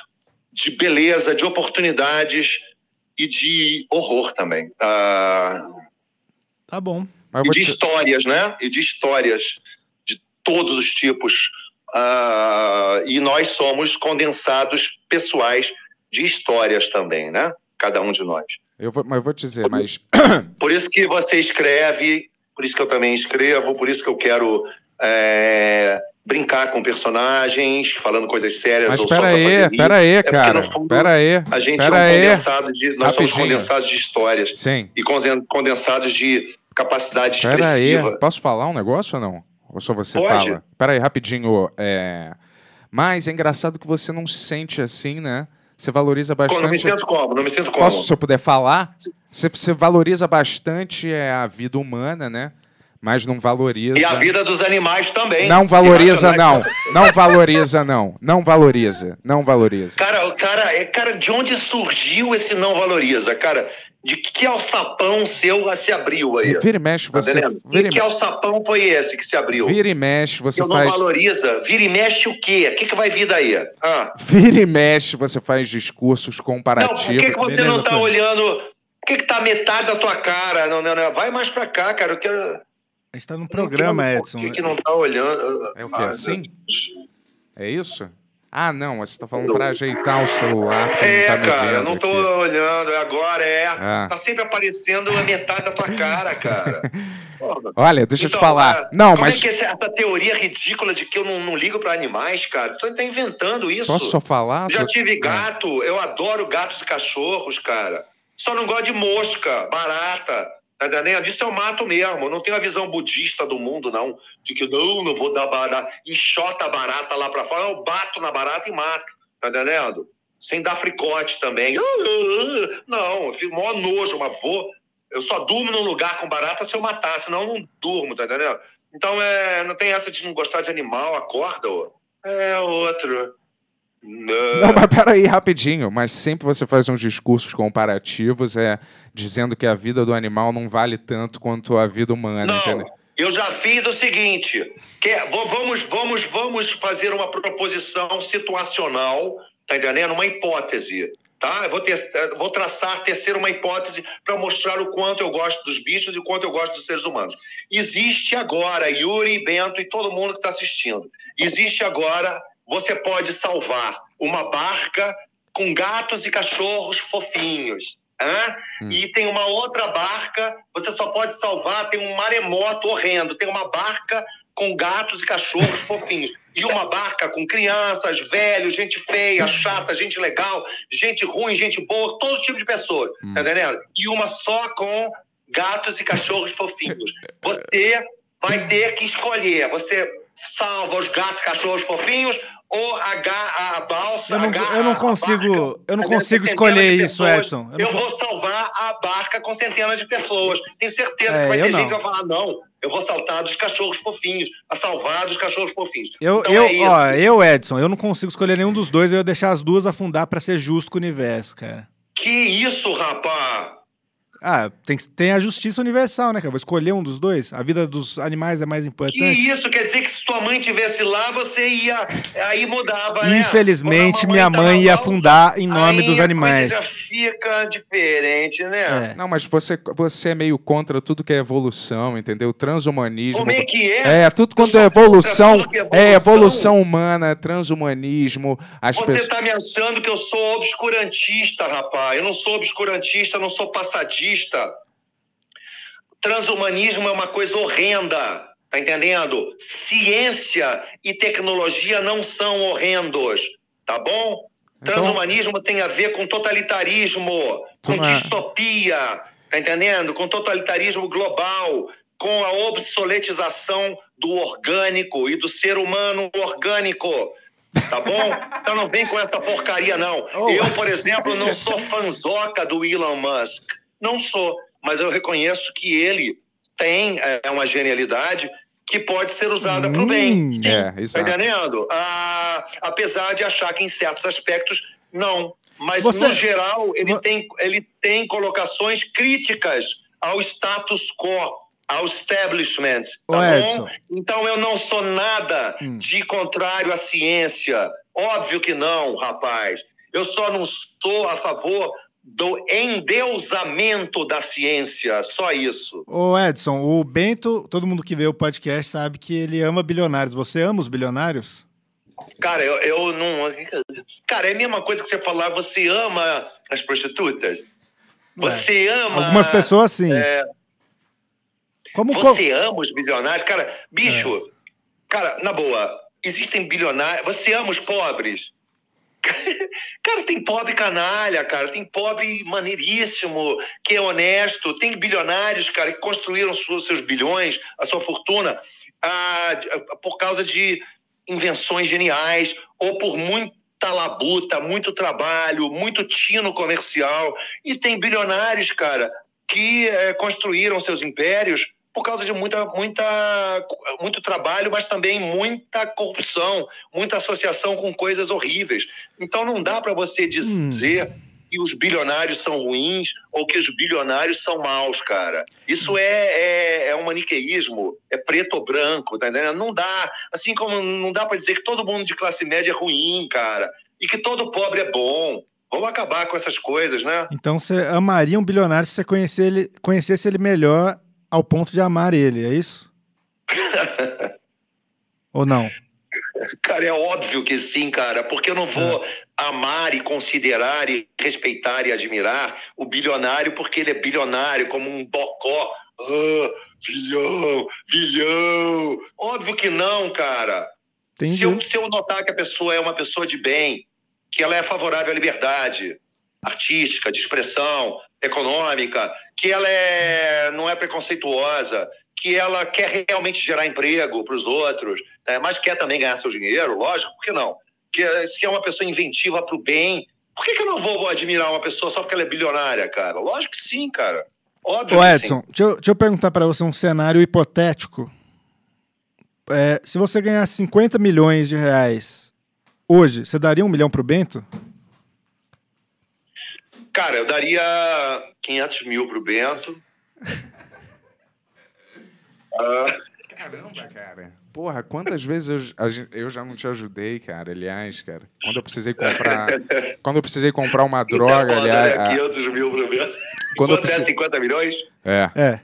de beleza, de oportunidades e de horror também. Ah, Tá bom. E de te- histórias, né? E de histórias de todos os tipos. Ah, e nós somos condensados pessoais de histórias também, né? Cada um de nós. eu vou, mas eu vou te dizer, mas Por isso que você escreve, por isso que eu também escrevo, por isso que eu quero é, brincar com personagens, falando coisas sérias Mas ou só pera fazer aí, rir. pera aí, É cara. fundo, Pera aí. A gente pera é um aí. condensado de. Nós somos Rapidinho. condensados de histórias Sim. e condensados de capacidade Pera aí. expressiva. Posso falar um negócio ou não? Ou só você Pode. fala? Pera aí, rapidinho. É... Mas é engraçado que você não se sente assim, né? Você valoriza bastante. Não me sinto como, não me sinto como. Posso, se eu puder falar? Você, você valoriza bastante é, a vida humana, né? Mas não valoriza. E a vida dos animais também. Não valoriza, não. Não valoriza, não. Não valoriza. Não valoriza. Cara, cara, é, cara, de onde surgiu esse não valoriza, cara? De que alçapão seu se abriu aí? Vira e mexe, Tá você. entendendo? Vira E que alçapão foi esse que se abriu? vira e mexe, você Eu não faz. valoriza. Vira e mexe o quê? O que, que vai vir daí? Ah. Vira e mexe, você faz discursos Não, comparativos. por que, que você não tá Tony. olhando? Por que, que tá metade da tua cara? Não, não, não. Vai mais pra cá, cara. Eu quero. A gente tá num programa, Edson. Por que, que não tá olhando? É o quê? Ah, Assim? É isso? Ah, não, você tá falando pra ajeitar o celular. É, não tá cara, vendo não tô aqui. olhando. é Agora é. Ah. Tá sempre aparecendo a metade da tua cara, cara. Olha, deixa eu te Então, falar. ah, Não, como mas. é que essa, essa teoria ridícula de que eu não, não ligo pra animais, cara? Tu tá inventando isso. Posso só falar? Já tive Ah. gato, eu adoro gatos e cachorros, cara. Só não gosto de mosca, barata. Tá entendendo? Isso eu mato mesmo. Eu não tenho a visão budista do mundo, não. De que não, não vou dar barata. Enxota a barata lá pra fora. Eu bato na barata e mato. Tá entendendo? Sem dar fricote também. Não, eu fico maior nojo, mas vou. Eu só durmo num lugar com barata se eu matar, senão eu não durmo, tá entendendo? Então é, não tem essa de não gostar de animal, acorda, ô. É outro. Não. Não, mas peraí, rapidinho. Mas sempre você faz uns discursos comparativos, é, dizendo que a vida do animal não vale tanto quanto a vida humana, Não, entendeu? eu já fiz o seguinte: que, vo- vamos, vamos, vamos fazer uma proposição situacional, tá entendendo? Uma hipótese. Tá? Eu vou, ter, vou traçar, tecer uma hipótese para mostrar o quanto eu gosto dos bichos e o quanto eu gosto dos seres humanos. Existe agora, Yuri, Bento e todo mundo que está assistindo, existe agora, você pode salvar uma barca com gatos e cachorros fofinhos. Hã? E tem uma outra barca, você só pode salvar, tem um maremoto horrendo, tem uma barca com gatos e cachorros fofinhos. E uma barca com crianças, velhos, gente feia, chata, gente legal, gente ruim, gente boa, todo tipo de pessoa, tá entendendo? E uma só com gatos e cachorros fofinhos. Você vai ter que escolher. Você salva os gatos e cachorros fofinhos ou a, a balsa, Eu não- eu não consigo- eu não consigo escolher isso. Edson. Eu Eu, vou salvar a barca com centenas de pessoas. Tenho certeza É, que vai ter não. gente que vai falar, não, eu vou saltar dos cachorros fofinhos, a salvar dos cachorros fofinhos. Eu, então eu, é ó, eu, Edson, eu não consigo escolher nenhum dos dois, eu ia deixar as duas afundar pra ser justo com o universo, cara. Que isso, rapá? Ah, tem, que- tem a justiça universal, né, cara? Vou escolher um dos dois. A vida dos animais é mais Que importante. isso? Quer dizer que se tua mãe tivesse lá, você ia. Aí mudava, né? Infelizmente, minha mãe ia afundar em nome aí dos a animais. coisa já fica diferente, né? É. Não, mas você, você é meio contra tudo que é evolução, entendeu? Transhumanismo. Como é que é? É, tudo quando sou é evolução, contra tudo que é é evolução. evolução humana, transhumanismo, as Você pessoas. tá me achando que eu sou obscurantista, rapaz. Eu não sou obscurantista, eu não sou passadista. Transhumanismo é uma coisa horrenda, tá entendendo? Ciência e tecnologia não são horrendos, tá bom? Então- Transhumanismo tem a ver com totalitarismo, com é- distopia, tá entendendo? Com totalitarismo global, com a obsoletização do orgânico e do ser humano orgânico. Tá bom? Então não vem com essa porcaria, não. Oh. Eu, por exemplo, não sou fanzoca do Elon Musk. Não sou. Mas eu reconheço que ele tem é, uma genialidade que pode ser usada para o bem. Hum, Sim, é, tá entendendo? Ah, apesar de achar que em certos aspectos não. Mas, Você- no geral, ele, Vo- tem, ele tem colocações críticas ao status quo, ao establishment. Tá bom? Então eu não sou nada Hum. de contrário à ciência. Óbvio que não, rapaz. Eu só não sou a favor do endeusamento da ciência. Só isso. Ô, Edson, o Bento, todo mundo que vê o podcast sabe que ele ama bilionários. Você ama os bilionários? Cara, eu, eu não. Cara, é a mesma coisa que você falar, você ama as prostitutas? Ué, Você ama. Algumas pessoas sim. é, Como co- Você ama os bilionários? Cara, bicho, Cara, na boa, existem bilionários. Você ama os pobres? Cara, tem pobre canalha, cara. Tem pobre maneiríssimo, que é honesto. Tem bilionários, cara, que construíram seus bilhões, a sua fortuna, por causa de invenções geniais ou por muita labuta, muito trabalho, muito tino comercial. E tem bilionários, cara, que é, construíram seus impérios por causa de muita, muita, muito trabalho, mas também muita corrupção, muita associação com coisas horríveis. Então não dá para você dizer hum. que os bilionários são ruins ou que os bilionários são maus, cara. Isso é, é, é um maniqueísmo, é preto ou branco, tá entendendo? Não dá. Assim como não dá para dizer que todo mundo de classe média é ruim, cara, e que todo pobre é bom. Vamos acabar com essas coisas, né? Então você amaria um bilionário se você conhecer ele, conhecesse ele melhor ao ponto de amar ele, é isso? Ou não? Cara, é óbvio que sim, cara, porque eu não vou é. amar e considerar e respeitar e admirar o bilionário porque ele é bilionário, como um bocó. Ah, bilhão, bilhão. Óbvio que não, cara. Se eu, se eu notar que a pessoa é uma pessoa de bem, que ela é favorável à liberdade artística, de expressão, econômica, que ela é, não é preconceituosa, que ela quer realmente gerar emprego para os outros, né? mas quer também ganhar seu dinheiro, lógico, por que não? Que se é uma pessoa inventiva para o bem, por que, que eu não vou admirar uma pessoa só porque ela é bilionária, cara? Lógico que sim, cara. Óbvio Ô, Edson, deixa eu, deixa eu, perguntar para você um cenário hipotético. É, se você ganhar 50 milhões de reais hoje, você daria um milhão para o Bento? Cara, eu daria 500 mil pro Bento. uh... Caramba, cara. Porra, quantas vezes eu, eu já não te ajudei, cara, aliás, cara. Quando eu precisei comprar. quando eu precisei comprar uma Isso droga, é foda, aliás. Né? 500 mil pro Bento. Quando eu precisei... é 50 milhões? É. É.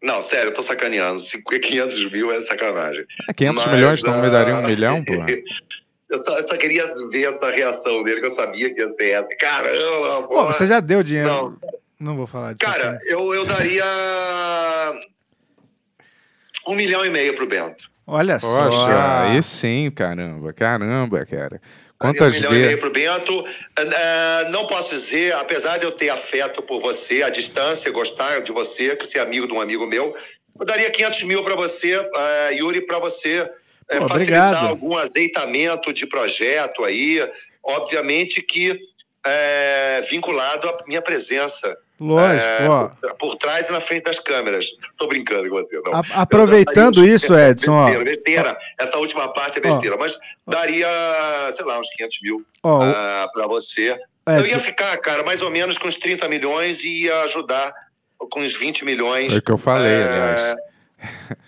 Não, sério, eu tô sacaneando. 500 mil é sacanagem. É, 500 Mas, milhões, então uh... me daria um milhão, pô. Eu só, eu só, queria ver essa reação dele, que eu sabia que ia ser essa. Caramba! Pô, você já deu dinheiro. Não, não vou falar disso. Cara, eu, eu daria um milhão e meio pro Bento. Olha Poxa, só. aí sim, caramba, caramba, cara. Quantas vezes? Um milhão vezes... e meio pro Bento. Uh, não posso dizer, apesar de eu ter afeto por você, a distância, gostar de você, que você é amigo de um amigo meu, eu daria 500 mil para você, uh, Yuri, para você é, Pô, facilitar obrigado. algum azeitamento de projeto aí, obviamente que é, vinculado à minha presença. Lógico, é, ó. Por, por, trás e na frente das câmeras. Tô brincando com você. Não. A, aproveitando eu, isso, é, Edson. Besteira, besteira. Essa última parte é besteira, ó, mas daria, sei lá, uns 500 mil uh, para você. Edson. Eu ia ficar, cara, mais ou menos com uns 30 milhões e ia ajudar com uns 20 milhões. É o que eu falei, é, aliás.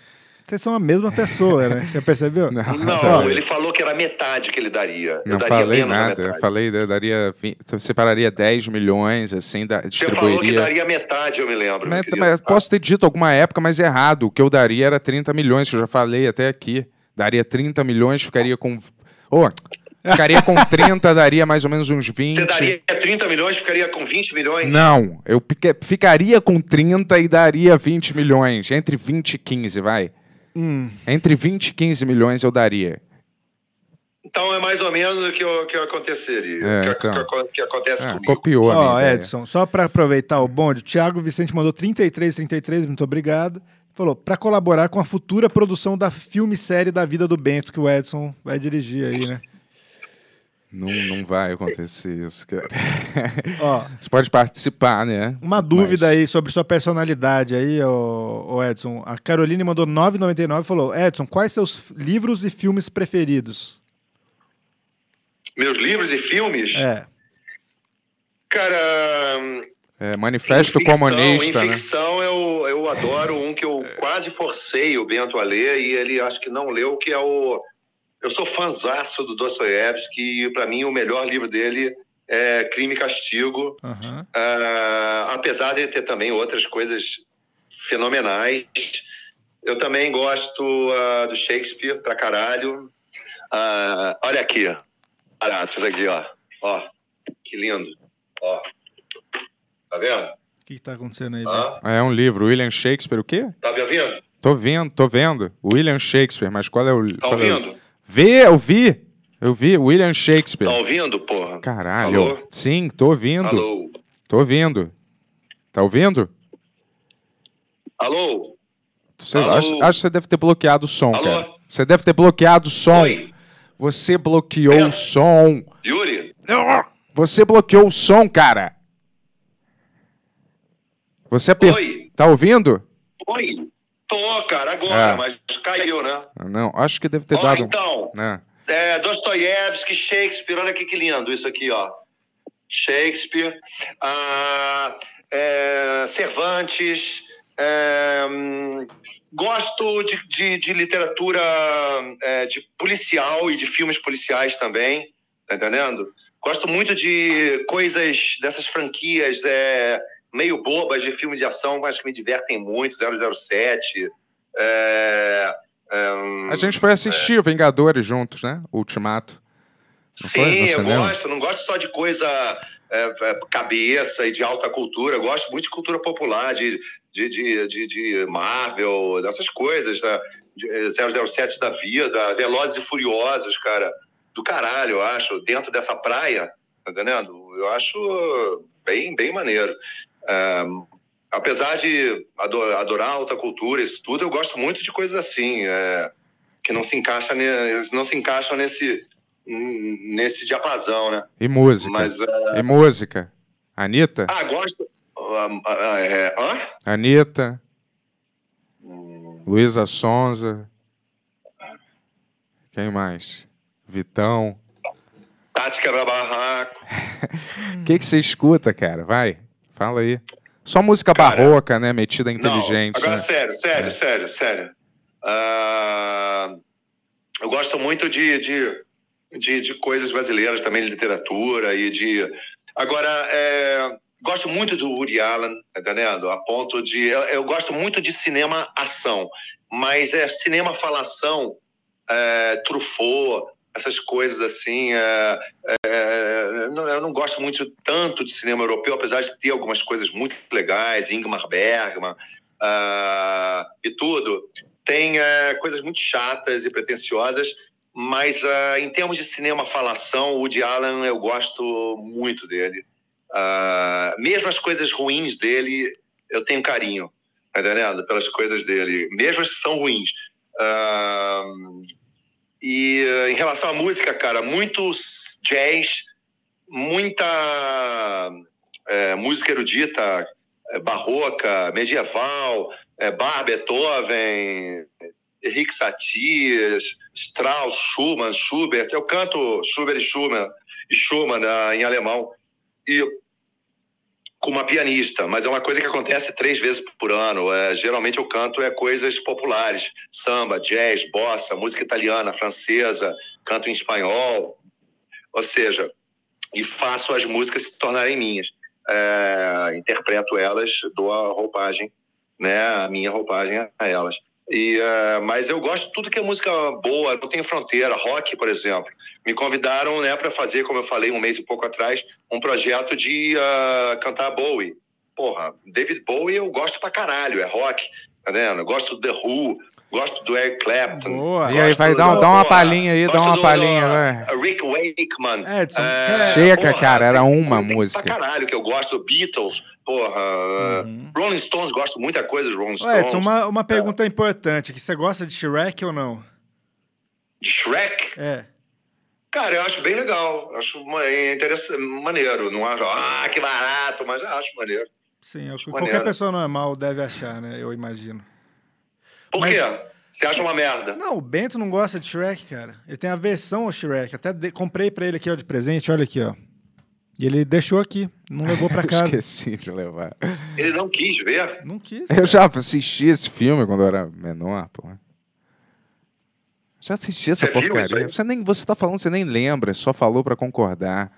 Vocês são a mesma pessoa, né? Você percebeu? Não, não ele falou que era metade que ele daria. Eu não daria falei nada. Eu falei, eu daria. separaria 10 milhões, assim, da, distribuiria. Você falou que daria metade, eu me lembro. Mas, mas posso ter dito alguma época, mas errado. O que eu daria era 30 milhões, que eu já falei até aqui. Daria 30 milhões, ficaria com. Oh, Ficaria com 30, daria mais ou menos uns 20. Você daria 30 milhões, ficaria com 20 milhões? Não, eu ficaria com 30 e daria 20 milhões. Entre 20 e 15, vai. Hum. Entre 20 e 15 milhões eu daria. Então é mais ou menos o que, que aconteceria. É, que, então. que, que, acontece é, comigo. Copiou a oh, Edson, só para aproveitar o bonde, o Thiago Vicente mandou 33, 33, muito obrigado. Falou, para colaborar com a futura produção da filme-série da vida do Bento, que o Edson vai dirigir aí, né? Não, não vai acontecer isso, cara. Ó, Você pode participar, né? Uma dúvida Mas... aí sobre sua personalidade aí, ô, Edson. A Caroline mandou 9,99 e falou: Edson, quais seus livros e filmes preferidos? Meus livros e filmes? É. Cara. É, Manifesto ficção, Comunista. Em né? ficção, né? eu, eu adoro um que eu quase forcei o Bento a ler e ele acho que não leu, que é o eu sou fãzaço do Dostoiévski e, para mim, o melhor livro dele é Crime e Castigo. Uhum. Uh, apesar de ter também outras coisas fenomenais. Eu também gosto uh, do Shakespeare pra caralho. Uh, olha aqui, baratos aqui, ó. Ó, que lindo. Ó, tá vendo? O que, que tá acontecendo aí? Ah, é um livro. William Shakespeare, o quê? Tá me ouvindo? Tô vendo, tô vendo. William Shakespeare, mas qual é o. Tá qual é o- ouvindo? Vê, eu vi. Eu vi, William Shakespeare. Tá ouvindo, porra? Caralho. Alô? Sim, tô ouvindo. Alô? Tô ouvindo. Tá ouvindo? Alô? Você, Alô? acho, acho que você deve ter bloqueado o som, Alô? cara. Você deve ter bloqueado o som. Oi? Você bloqueou o som. Yuri? Você bloqueou o som, cara. Você apertou. Oi? Tá ouvindo? Oi? Tô, cara, agora, É. mas caiu, né? Ah, Não, acho que deve ter Ó, dado. então, né? é, Dostoiévski, Shakespeare, olha aqui que lindo isso aqui, ó. Shakespeare, ah, é, Cervantes, é, hum, gosto de, de- de literatura é, de policial e de filmes policiais também, tá entendendo? Gosto muito de coisas dessas franquias é, meio bobas de filme de ação, mas que me divertem muito, 007, é, é, hum, A gente foi assistir Vingadores juntos, né? Ultimato. Não? Sim, eu gosto. Não gosto só de coisa é, é, cabeça e de alta cultura. Eu gosto muito de cultura popular, de, de, de, de, de Marvel, dessas coisas. Da, de, eh, 007 da vida, Velozes e Furiosos, cara. Do caralho, eu acho. Dentro dessa praia, tá entendendo? Eu acho bem, bem maneiro. Apesar de ado- adorar alta cultura, isso tudo, eu gosto muito de coisas assim, é, que não se, encaixa não se encaixam nesse, nesse diapasão, né? E música. Mas, é, E música. Anitta? ah, gosto... é, hã? Anitta. Hum. Luísa Sonza. Quem mais? Vitão. Tati Quebra-Barraco. O que, que você escuta, cara? Vai, fala aí. Só música Cara, barroca, né? Metida inteligente. Não, agora né? sério, sério, É. sério, sério. Ah, eu gosto muito de, de, de, de coisas brasileiras também, de literatura e de... Agora, é, gosto muito do Woody Allen, tá entendendo? A ponto de... Eu, eu gosto muito de cinema ação, mas é cinema falação, é, Truffaut, essas coisas assim... é, é, eu não gosto muito tanto de cinema europeu, apesar de ter algumas coisas muito legais, Ingmar Bergman ah, e tudo. Tem eh, coisas muito chatas e pretensiosas, mas ah, em termos de cinema falação, o Woody Allen eu gosto muito dele. Ah, mesmo as coisas ruins dele, eu tenho carinho, tá entendendo? Pelas coisas dele, mesmo as que são ruins. E eh, em relação à música, cara, muitos jazz, muita eh, música erudita, eh, barroca, medieval, eh, Bach, Beethoven, Henrique Satie, Strauss, Schumann, Schubert. Eu canto Schubert e Schumann, e Schumann ah, em alemão. E com uma pianista, mas é uma coisa que acontece três vezes por ano. É, geralmente eu canto é coisas populares, samba, jazz, bossa, música italiana, francesa, canto em espanhol, ou seja, e faço as músicas se tornarem minhas. É, interpreto elas, dou a roupagem, né, a minha roupagem a elas. E, é, mas eu gosto de tudo que é música boa, não tem fronteira, rock, por exemplo. Me convidaram né, para fazer, como eu falei um mês e pouco atrás, um projeto de ah, cantar Bowie. Porra, David Bowie eu gosto pra caralho, é rock, tá vendo? Eu gosto do The Who, gosto do Eric Clapton. Boa. E aí, vai, dá, do- dá uma porra, palhinha aí, dá uma palhinha, do, vai. uh, Rick Wakeman. Edson, É, Chega, cara, era uma tem música. Pra caralho que eu gosto, Beatles, porra. Uhum. Rolling Stones, gosto muita coisa de Rolling Stones. Edson, uma, uma pergunta importante. Que você gosta de Shrek ou não? De Shrek, É. cara, eu acho bem legal. Acho uma- é interessante, maneiro. Não acho, ah, que barato, mas eu acho maneiro. Sim, é o que maneiro. qualquer pessoa normal deve achar, né? Eu imagino. Por Mas- quê? Você acha uma merda? Não, o Bento não gosta de Shrek, cara. Ele tem a versão ao Shrek. Até de- comprei pra ele aqui, ó, de presente. Olha aqui, ó. E ele deixou aqui. Não levou pra Eu casa. esqueci de levar. Ele não quis ver? Não quis. Eu já assisti esse filme quando eu era menor, pô. Já assisti essa Você porcaria. Você, nem, você tá falando, você nem lembra, só falou pra concordar.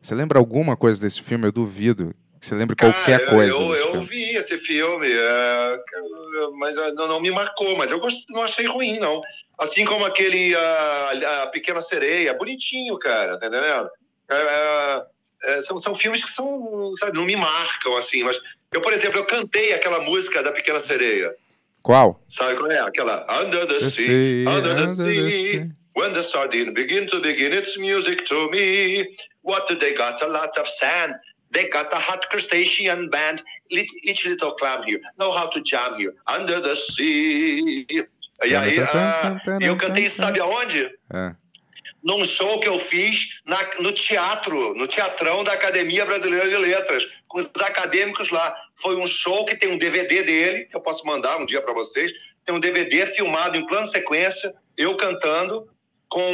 Você lembra alguma coisa desse filme? Eu duvido você qualquer Cara, coisa eu, desse eu filme. vi esse filme, é, mas é, não, não me marcou, mas eu gost- não achei ruim, não. Assim como aquele a, a Pequena Sereia, bonitinho, cara, tá entendendo? É, é, são, são filmes que são, sabe, não me marcam, assim, mas eu, por exemplo, eu cantei aquela música da Pequena Sereia. Qual? Sabe qual é? Aquela Under the, The sea, sea, under the under the sea. sea. When the sardine begin to begin its music to me. What do they got? A lot of sand. They got a hot crustacean band. Each little clam here. Know how to jam here. Under the sea. E aí, ah, eu cantei sabe aonde? É. num show que eu fiz na- no teatro, no teatrão da Academia Brasileira de Letras, com os acadêmicos lá. Foi um show que tem um DVD dele, que eu posso mandar um dia para vocês. Tem um DVD filmado em plano sequência, eu cantando, com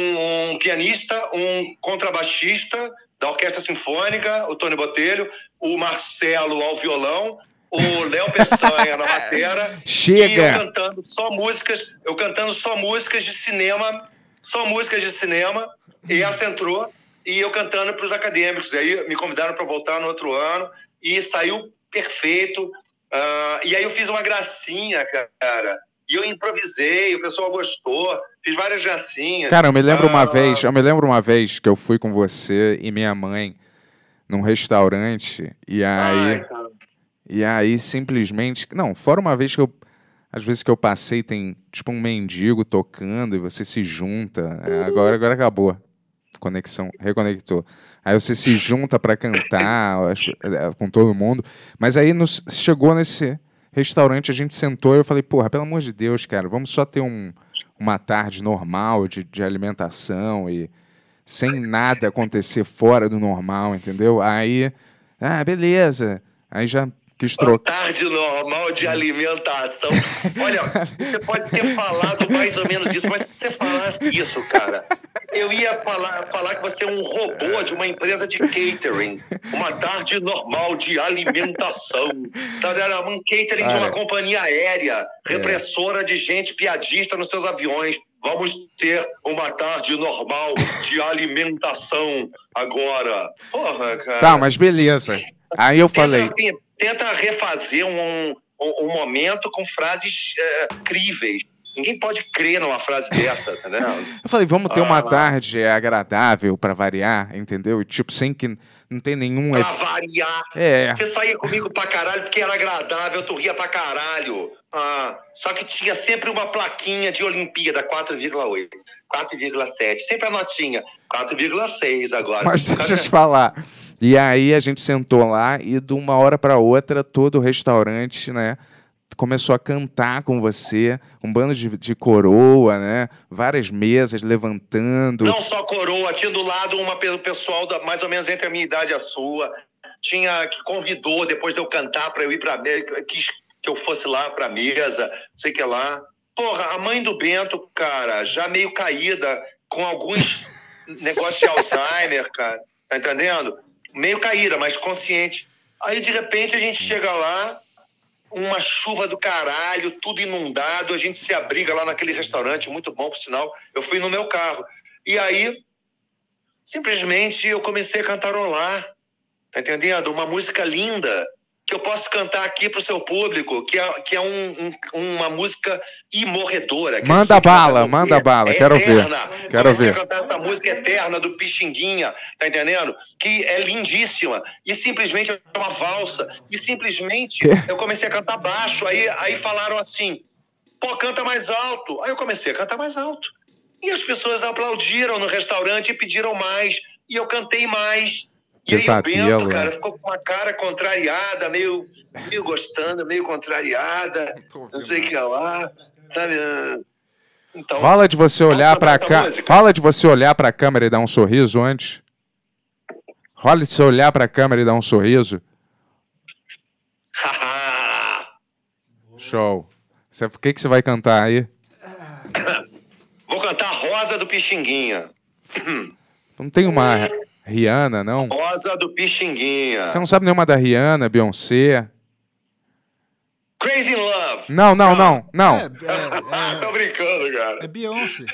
um pianista, um contrabaixista da Orquestra Sinfônica, o Tony Botelho, o Marcelo ao violão, o Léo Peçanha na batera. E eu Chega! cantando só músicas, eu cantando só músicas de cinema, só músicas de cinema, e essa entrou, e eu cantando para os acadêmicos. E aí me convidaram para voltar no outro ano, e saiu perfeito. Ah, e aí eu fiz uma gracinha, cara. E eu improvisei, o pessoal gostou, fiz várias gracinhas. Cara, eu me lembro uma Ah, vez, eu me lembro uma vez que eu fui com você e minha mãe num restaurante e aí ai, cara. e aí simplesmente, não, fora uma vez que eu às vezes que eu passei tem tipo um mendigo tocando e você se junta. É, agora agora acabou. Conexão, reconectou. Aí você se junta pra cantar é, com todo mundo, mas aí nos, chegou nesse restaurante, a gente sentou e eu falei, porra, pelo amor de Deus, cara, vamos só ter um, uma tarde normal de, de alimentação e sem nada acontecer fora do normal, entendeu? Aí, ah, beleza. Aí já quis trocar. Tarde normal de alimentação. Olha, você pode ter falado mais ou menos isso, mas se você falasse isso, cara, eu ia falar, falar que você é um robô de uma empresa de catering. Uma tarde normal de alimentação. Era um catering de uma companhia aérea, repressora de gente piadista nos seus aviões. Vamos ter uma tarde normal de alimentação agora. Porra, cara. Tá, mas beleza. Aí eu falei, Tenta, assim, tenta refazer um, um, um momento com frases eh, críveis. Ninguém pode crer numa frase dessa, entendeu? eu falei, vamos ter uma Ah. tarde agradável pra variar, entendeu? E, tipo, sem que não tem nenhum Pra variar. É. Você saía comigo pra caralho porque era agradável, tu ria pra caralho. Ah, só que tinha sempre uma plaquinha de Olimpíada, 4,8, 4,7. Sempre a notinha, 4,6 agora. Mas deixa eu te falar. E aí a gente sentou lá e de uma hora pra outra todo o restaurante, né, começou a cantar com você, um bando de, de coroa, né, várias mesas levantando. Não só coroa, tinha do lado uma pe- pessoal da, mais ou menos entre a minha idade e a sua. Tinha que convidou depois de eu cantar para eu ir para quis que eu fosse lá para mesa, sei que lá. Porra, a mãe do Bento, cara, já meio caída com alguns negócios de Alzheimer, cara. Tá entendendo? Meio caída, mas consciente. Aí de repente a gente chega lá, uma chuva do caralho, tudo inundado, a gente se abriga lá naquele restaurante, muito bom, por sinal. Eu fui no meu carro. E aí, simplesmente, eu comecei a cantarolar, tá entendendo? Uma música linda, que eu posso cantar aqui pro seu público, que é, que é um- um- uma música imorredora. Manda bala, manda bala, É quero ver, quero Comecei ver. cantar essa música eterna do Pixinguinha, tá entendendo? Que é lindíssima. E simplesmente é uma valsa. E simplesmente eu comecei a cantar baixo. Aí, aí falaram assim: pô, canta mais alto. Aí eu comecei a cantar mais alto. E as pessoas aplaudiram no restaurante e pediram mais. E eu cantei mais. E aí o Pesadelo, Bento, cara, ficou com uma cara contrariada, meio, meio gostando, meio contrariada. Não sei o que lá, sabe? Então, Rola de você olhar essa cá. música? Rola de você olhar pra câmera e dar um sorriso antes. Rola de você olhar pra câmera e dar um sorriso. Show. Você- O que, que você vai cantar aí? Vou cantar Rosa do Pixinguinha. Não tem uma Rihanna, não? Rosa do Pixinguinha. Você não sabe nenhuma da Rihanna, Beyoncé? Crazy in Love. Não, não, não, não. É, é, Tô brincando, é, cara. é Beyoncé.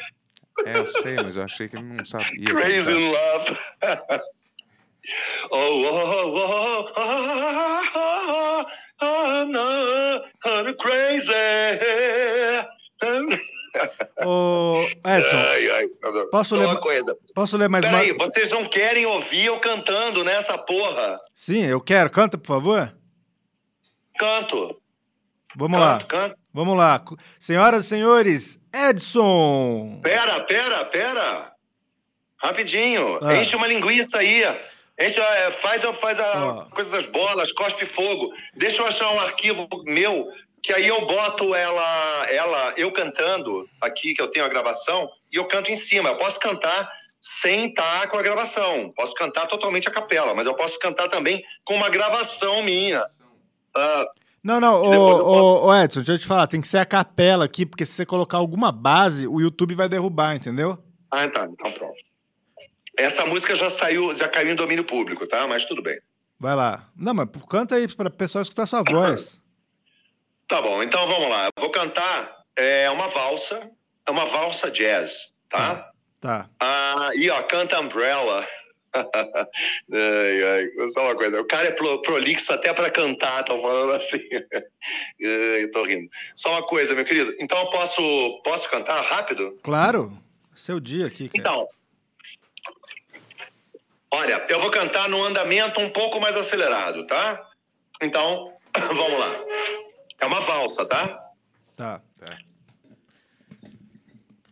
É, eu sei, mas eu achei que ele não sabia. Crazy cantar. in Love. oh, oh, oh, oh, oh, oh, oh, no, I'm crazy. Ô, Edson, Ai, ai. Posso Só ler uma ma- coisa. posso ler mais uma? Peraí, vocês não querem ouvir eu cantando nessa porra? Sim, eu quero. Canta, por favor. Canto. Vamos Canto, lá. canto. Vamos lá. Senhoras e senhores, Edson. Pera, pera, pera. Rapidinho. Ah. Enche uma linguiça aí. Enche, é, faz, faz a coisa das bolas, cospe fogo. Deixa eu achar um arquivo meu, que aí eu boto ela, ela, eu cantando aqui, que eu tenho a gravação, e eu canto em cima. Eu posso cantar sem estar com a gravação. Posso cantar totalmente a capela, mas eu posso cantar também com uma gravação minha. Ah, Não, não, ô, eu posso- ô, Edson, deixa eu te falar, tem que ser a capela aqui, porque se você colocar alguma base, o YouTube vai derrubar, entendeu? ah, tá, então pronto. Essa música já saiu, já caiu em domínio público, tá? Mas tudo bem. Vai lá. Não, mas canta aí para o pessoal escutar sua voz. Tá bom, então vamos lá. Eu vou cantar é, uma valsa, é uma valsa jazz, tá? Tá. Ah, e ó, canta Umbrella. ai, ai, só uma coisa, o cara é pro- prolixo até pra cantar, tô falando assim. ai, tô rindo. Só uma coisa, meu querido. Então eu posso, posso cantar rápido? Claro. Seu dia aqui, cara. Então, olha, eu vou cantar num andamento um pouco mais acelerado, tá? Então, vamos lá. É uma valsa, tá? Tá.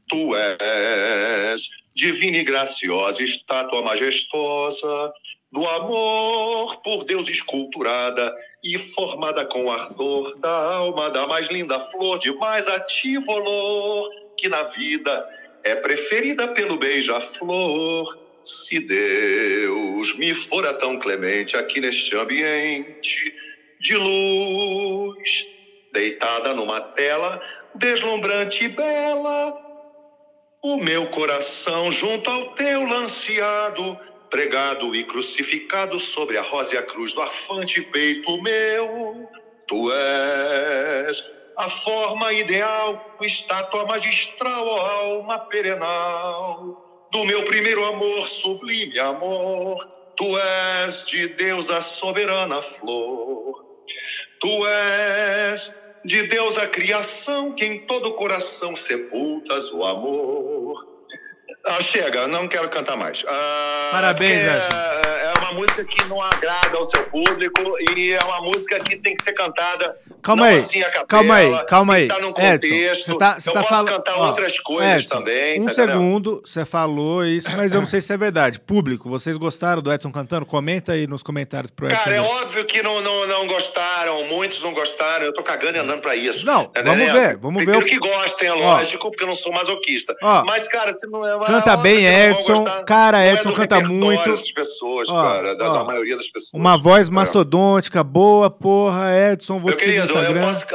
Tu és divina e graciosa, estátua majestosa do amor por Deus esculturada e formada com ardor da alma da mais linda flor de mais ativo olor que na vida é preferida pelo beija-flor. Se Deus me fora tão clemente aqui neste ambiente de luz, deitada numa tela deslumbrante e bela, o meu coração junto ao teu lanceado, pregado e crucificado sobre a rósea cruz do arfante peito meu. Tu és a forma ideal, estátua magistral, ó alma perenal, do meu primeiro amor, sublime amor. Tu és de Deus a soberana flor. Tu és de Deus a criação, que em todo coração sepultas o amor. Ah, chega, não quero cantar mais. Ah, Parabéns, é, é uma música que não agrada ao seu público e é uma música que tem que ser cantada. Calma aí, assim capela, calma aí, calma aí. Tá num contexto. você tá, você eu tá posso falando. cantar ó, outras coisas Edson, também. Um tá segundo, você falou isso, mas eu não sei se é verdade. Público, vocês gostaram do Edson cantando? Comenta aí nos comentários pro Edson. Cara, é ver. óbvio que não, não, não gostaram, muitos não gostaram, eu tô cagando e andando pra isso. Não, tá vamos ver, vamos ver Prefiro o- que gostem, é lógico, porque eu não sou masoquista. Ó, Mas, cara, se não é. Canta é óbvio bem, não vão Edson. Cara, Não é Edson do canta muito. pessoas, Ó, cara, da, ó, da maioria das pessoas. Uma voz É. mastodôntica, boa, porra, Edson, vou Meu te seguir querido, eu posso,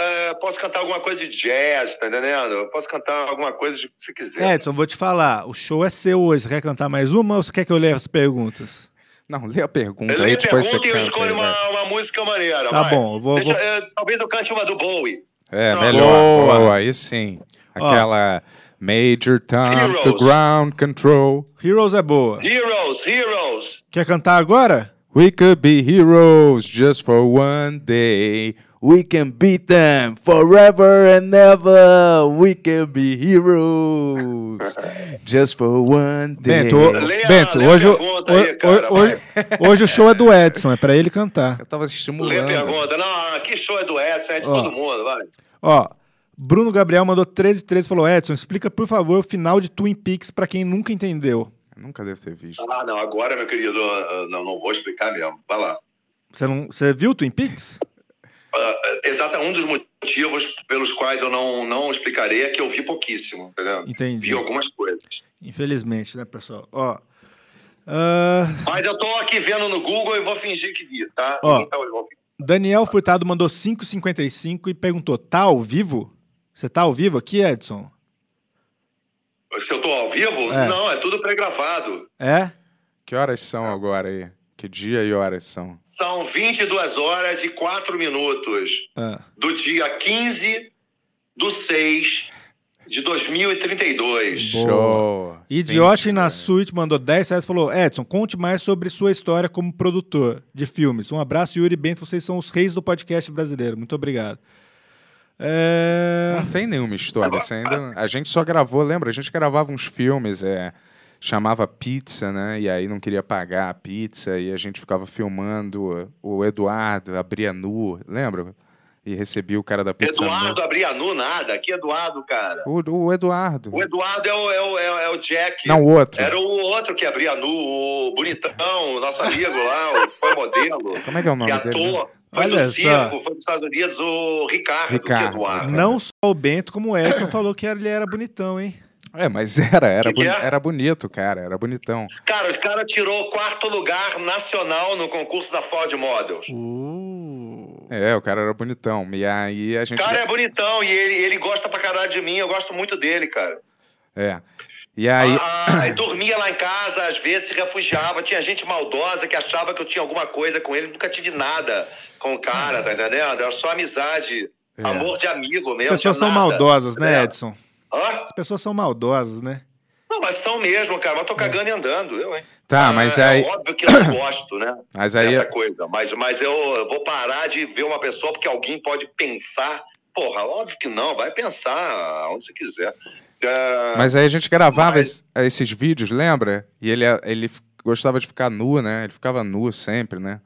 posso cantar alguma coisa de jazz, tá entendendo? Eu posso cantar alguma coisa de que você quiser. Edson, vou te falar, o show é seu hoje. Você quer cantar mais uma ou você quer que eu leia as perguntas? Não, lê a pergunta Eu aí, leio a depois você pergunta e eu canta. escolho aí, uma, uma música maneira. Tá vai. bom, eu vou- Deixa- vou- eh, talvez eu cante uma do Bowie. É, Não. melhor. Boa. Boa, aí sim. Aquela Major Tom to. Ground Control. Heroes é boa. Heroes, Heroes. Quer cantar agora? We could be heroes just for one day. We can beat them forever and ever. We can be heroes just for one day. Bento, o- Leia- Bento leia a hoje, aí, cara, hoje, hoje o show é do Edson, é pra ele cantar. Eu tava Lê a estimulando. pergunta. Não, que show é do Edson, é de Ó. todo mundo, vai. Ó, Bruno Gabriel mandou 1313 e falou: Edson, explica por favor o final de Twin Peaks pra quem nunca entendeu. Nunca deve ter visto. Ah, não, agora, meu querido, não, não vou explicar mesmo. Vai lá. Você, não, você viu Twin Peaks? Ah, exata um dos motivos pelos quais eu não, não explicarei é que eu vi pouquíssimo, entendeu? Entendi. Vi algumas coisas. Infelizmente, né, pessoal? Ó. ah, Mas eu tô aqui vendo no Google e vou fingir que vi, tá? Ó. Então eu vou Daniel Furtado mandou 5,55 e perguntou: tá ao vivo? Você tá ao vivo aqui, Edson? Se eu tô ao vivo? É. Não, é tudo pré-gravado. É? Que horas são agora aí? Que dia e horas são? São 22 horas e 4 minutos Ah. do dia 15 do 6 de 2032. Boa. Show! Vinte, na suíte mandou 10 reais e falou: Edson, conte mais sobre sua história como produtor de filmes. Um abraço, Yuri e Bento, vocês são os reis do podcast brasileiro. Muito obrigado. É... Não tem nenhuma história. Assim, ainda... A gente só gravou, lembra? A gente gravava uns filmes, é, chamava pizza, né? E aí não queria pagar a pizza e a gente ficava filmando o Eduardo, abria nu, lembra? e recebi o cara da pizza. Eduardo Abrianu, nada. Que Eduardo, cara? O, o Eduardo. O Eduardo é o, é o, é o- é o Jack. Não, o outro. Era o outro que abria nu, o bonitão, o nosso amigo lá, o foi modelo. Como é que é o nome que dele? ator. Foi Olha do só. circo, foi dos Estados Unidos, o Ricardo, Ricardo. Eduardo. Não só o Bento, como o Edson falou que ele era bonitão, hein? É, mas era, era, Que é? era bonito, cara, era bonitão. Cara, o cara tirou quarto lugar nacional no concurso da Ford Models. Uh. É, o cara era bonitão. E aí a O gente. cara é bonitão e ele, ele gosta pra caralho de mim, eu gosto muito dele, cara. É. E aí. Ah, ele dormia lá em casa, às vezes se refugiava. Tinha gente maldosa que achava que eu tinha alguma coisa com ele. Nunca tive nada com o cara, tá entendendo? Era só amizade, É. amor de amigo As mesmo. pessoas tinha são nada, maldosas, né? Edson? Hã? As pessoas são maldosas, né? Não, mas são mesmo, cara. Mas tô cagando e andando, eu, hein? Tá, mas Ah, aí. É óbvio que eu não gosto, né? Mas aí. Coisa. Mas, mas eu, eu vou parar de ver uma pessoa porque alguém pode pensar. Porra, óbvio que não. Vai pensar onde você quiser. É, Mas aí a gente gravava Mas- es- esses vídeos, lembra? E ele, ele f- gostava de ficar nu, né? Ele ficava nu sempre, né?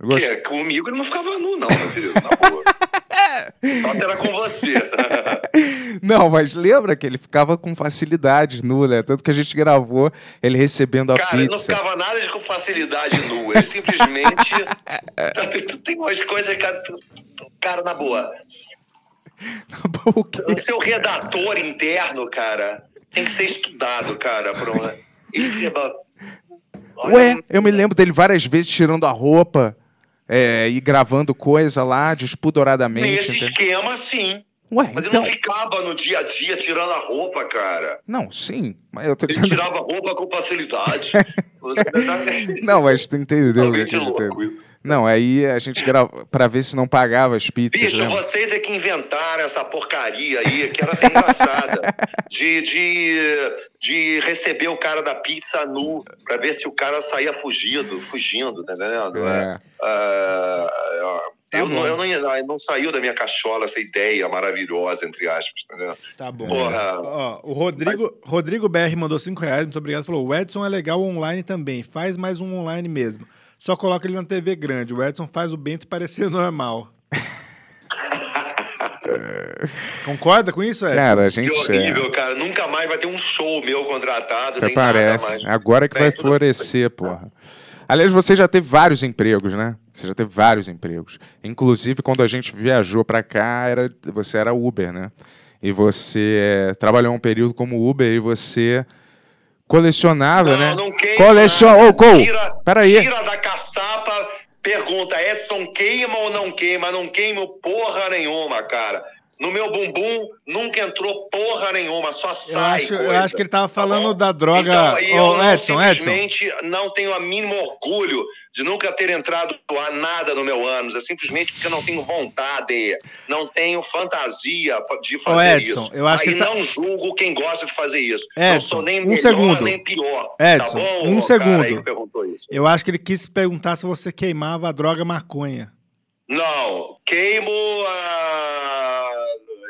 Gost- que, comigo ele não ficava nu, não, meu querido. Na boa. Só será com você. Não, mas lembra que ele ficava com facilidade nu, né? Tanto que a gente gravou ele recebendo a Cara, ele não pizza. ficava nada de com facilidade nu. Ele simplesmente. tem, tem umas coisas, cara. Cara, na boa. O seu redator interno, cara, tem que ser estudado, cara. Pra uma... Ué, eu me lembro dele várias vezes tirando a roupa é, e gravando coisa lá despodoradamente. Nesse entendeu? esquema, sim. Ué, Mas então. ele não ficava no dia a dia tirando a roupa, cara. Não, sim, mas eu tô Ele dizendo. tirava a roupa com facilidade. Não, mas tu entendeu dizer. louco isso. Não, aí a gente grava pra ver se não pagava as pizzas, Bicho, lembra? vocês é que inventaram essa porcaria aí, que era até engraçada, de, de, de receber o cara da pizza nu, pra ver se o cara saía fugido, fugindo, tá entendendo? É. Ah, Tá eu, não, eu não, não saiu da minha cachola essa ideia maravilhosa, entre aspas, tá entendendo? Tá bom. Porra. Ó, o Rodrigo, Rodrigo BR mandou 5 reais, muito obrigado. Falou: o Edson é legal online também, faz mais um online mesmo. Só coloca ele na TV grande. O Edson faz o Bento parecer normal. Concorda com isso, Edson? Cara, a Que gente. horrível, cara. Nunca mais vai ter um show meu contratado, Até nem nada parece. mais. Agora que vai florescer, porra. Aliás, você já teve vários empregos, né? Você já teve vários empregos. Inclusive, quando a gente viajou pra cá, era, você era Uber, né? E você eh, trabalhou um período como Uber e você colecionava, né? Não, não queima. Coleciona. Ô, Cole, tira, peraí. Tira da caçapa, pergunta, Edson queima ou não queima? Não queimo porra nenhuma, cara. No meu bumbum nunca entrou porra nenhuma, só Eu sai acho, eu acho que ele tava tá falando bom? da droga. Então, e eu não, Edson, Edson. simplesmente não tenho a mínimo orgulho de nunca ter entrado a nada no meu ânus. É simplesmente porque eu não tenho vontade, não tenho fantasia de fazer Edson, isso. eu acho Aí que tá- não julgo quem gosta de fazer isso. não Edson, sou nem um melhor segundo. nem pior. Edson, tá bom, um segundo. Eu acho que ele quis perguntar se você queimava a droga maconha. Não, queimo ah,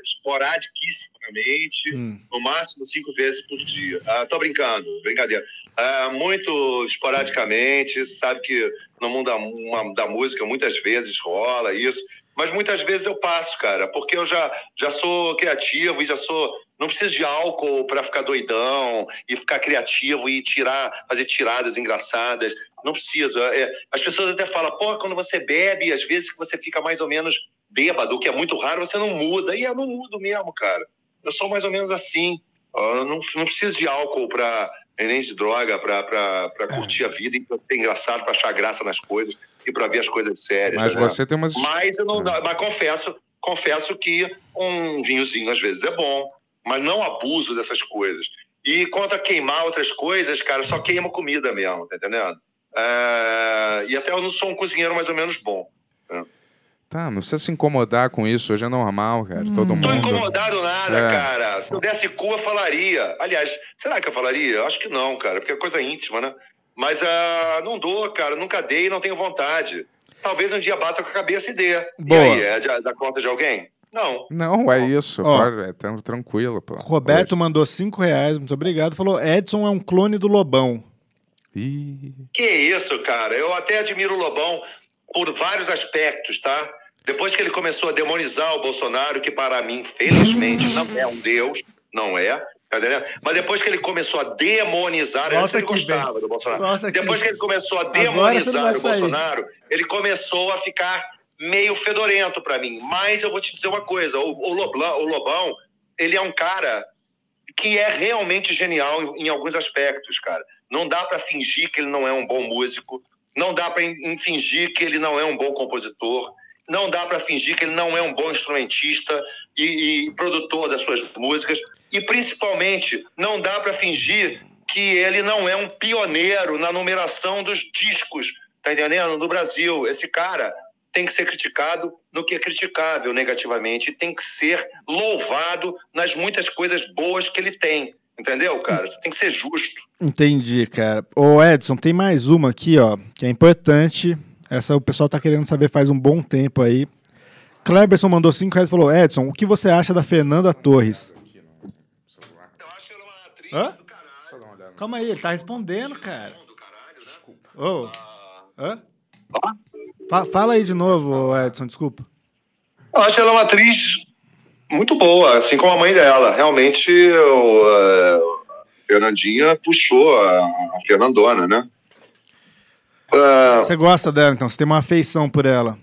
esporadicamente, Hum. no máximo cinco vezes por dia. Ah, tô brincando, brincadeira. Ah, muito esporadicamente, sabe que no mundo da, uma- da música muitas vezes rola isso, mas muitas vezes eu passo, cara, porque eu já, já sou criativo e já sou. Não preciso de álcool para ficar doidão e ficar criativo e tirar, fazer tiradas engraçadas. Não preciso. É, as pessoas até falam, pô, quando você bebe, às vezes que você fica mais ou menos bêbado, o que é muito raro, você não muda. E eu não mudo mesmo, cara. Eu sou mais ou menos assim. Eu não, não preciso de álcool para nem de droga para curtir a vida e para ser engraçado, para achar graça nas coisas e para ver as coisas sérias. Mas né? você tem umas. Mas eu não, mas confesso, confesso que um vinhozinho às vezes é bom, mas não abuso dessas coisas. E quanto a queimar outras coisas, cara, só queimo comida mesmo, tá entendendo? É, e até eu não sou um cozinheiro mais ou menos bom. Tá, não precisa se incomodar com isso. Hoje é normal, cara. Todo Não tô mundo. incomodado nada, É. cara. Se eu desse cu, eu falaria. Aliás, será que eu falaria? Eu acho que não, cara, porque é coisa íntima, né? Mas ah, não dou, cara. Nunca dei e não tenho vontade. Talvez um dia bata com a cabeça e dê. Boa. E aí, é de- da conta de alguém? Não. Não, é isso. Ó. Pode, é tão tranquilo, pô. Roberto mandou 5 reais, muito obrigado. Falou: Edson é um clone do Lobão. Ih, Que isso, cara. Eu até admiro o Lobão por vários aspectos, tá? Depois que ele começou a demonizar o Bolsonaro, que para mim, felizmente, não é um deus, não é. tá? Mas depois que ele começou a demonizar, Volta antes ele gostava Ben. do Bolsonaro. Volta. Depois que ele começou a demonizar o. Bolsonaro, ele começou a ficar meio fedorento para mim. Mas eu vou te dizer uma coisa: o, o, Loblão, o Lobão, ele é um cara que é realmente genial em, em alguns aspectos, cara. Não dá para fingir que ele não é um bom músico, não dá para fingir que ele não é um bom compositor, não dá para fingir que ele não é um bom instrumentista e, e produtor das suas músicas, e principalmente não dá para fingir que ele não é um pioneiro na numeração dos discos, tá entendendo? No Brasil, esse cara tem que ser criticado no que é criticável negativamente, tem que ser louvado nas muitas coisas boas que ele tem. Entendeu, cara? Você tem que ser justo. Entendi, cara. Ô, Edson, tem mais uma aqui, ó, que é importante. Essa o pessoal tá querendo saber faz um bom tempo aí. Cleberson mandou 5 reais e falou: Edson, o que você acha da Fernanda Torres? Eu acho ela uma atriz Hã? do caralho. Calma aí, ele tá respondendo, cara. Ô. Hã? Fa- fala aí de novo, Edson, desculpa. Eu acho ela uma atriz muito boa, assim como a mãe dela. Realmente, o, a Fernandinha puxou a, a Fernandona, né? Ah, Você gosta dela, então? Você tem uma afeição por ela?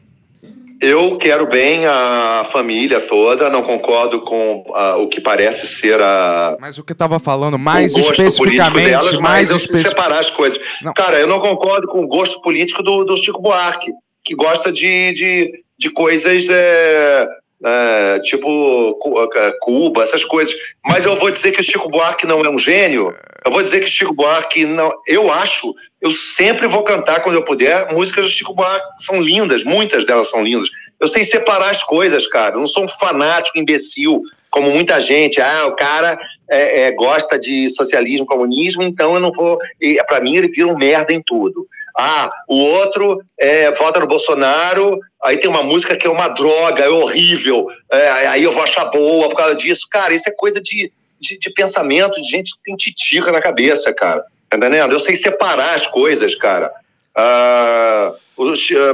eu quero bem a família toda, não concordo com ah, o que parece ser a, Mas o que eu tava falando mais especificamente, delas, mais mas eu preciso especificamente. separar as coisas. Não. Cara, eu não concordo com o gosto político do, do Chico Buarque, que gosta de, de, de coisas é, é, tipo Cu- é, Cuba, essas coisas. Mas eu vou dizer que o Chico Buarque não é um gênio. Eu vou dizer que Chico Buarque não. Eu acho, eu sempre vou cantar quando eu puder músicas do Chico Buarque. São lindas, muitas delas são lindas. Eu sei separar as coisas, cara. Eu não sou um fanático, imbecil, como muita gente. Ah, o cara é, é, gosta de socialismo, comunismo, então eu não vou. Para mim, ele vira um merda em tudo. Ah, o outro é, vota no Bolsonaro, aí tem uma música que é uma droga, é horrível, é, aí eu vou achar boa por causa disso. Cara, isso é coisa de, de, de pensamento, de gente que tem titica na cabeça, cara. Tá entendendo? Eu sei separar as coisas, cara. Ah,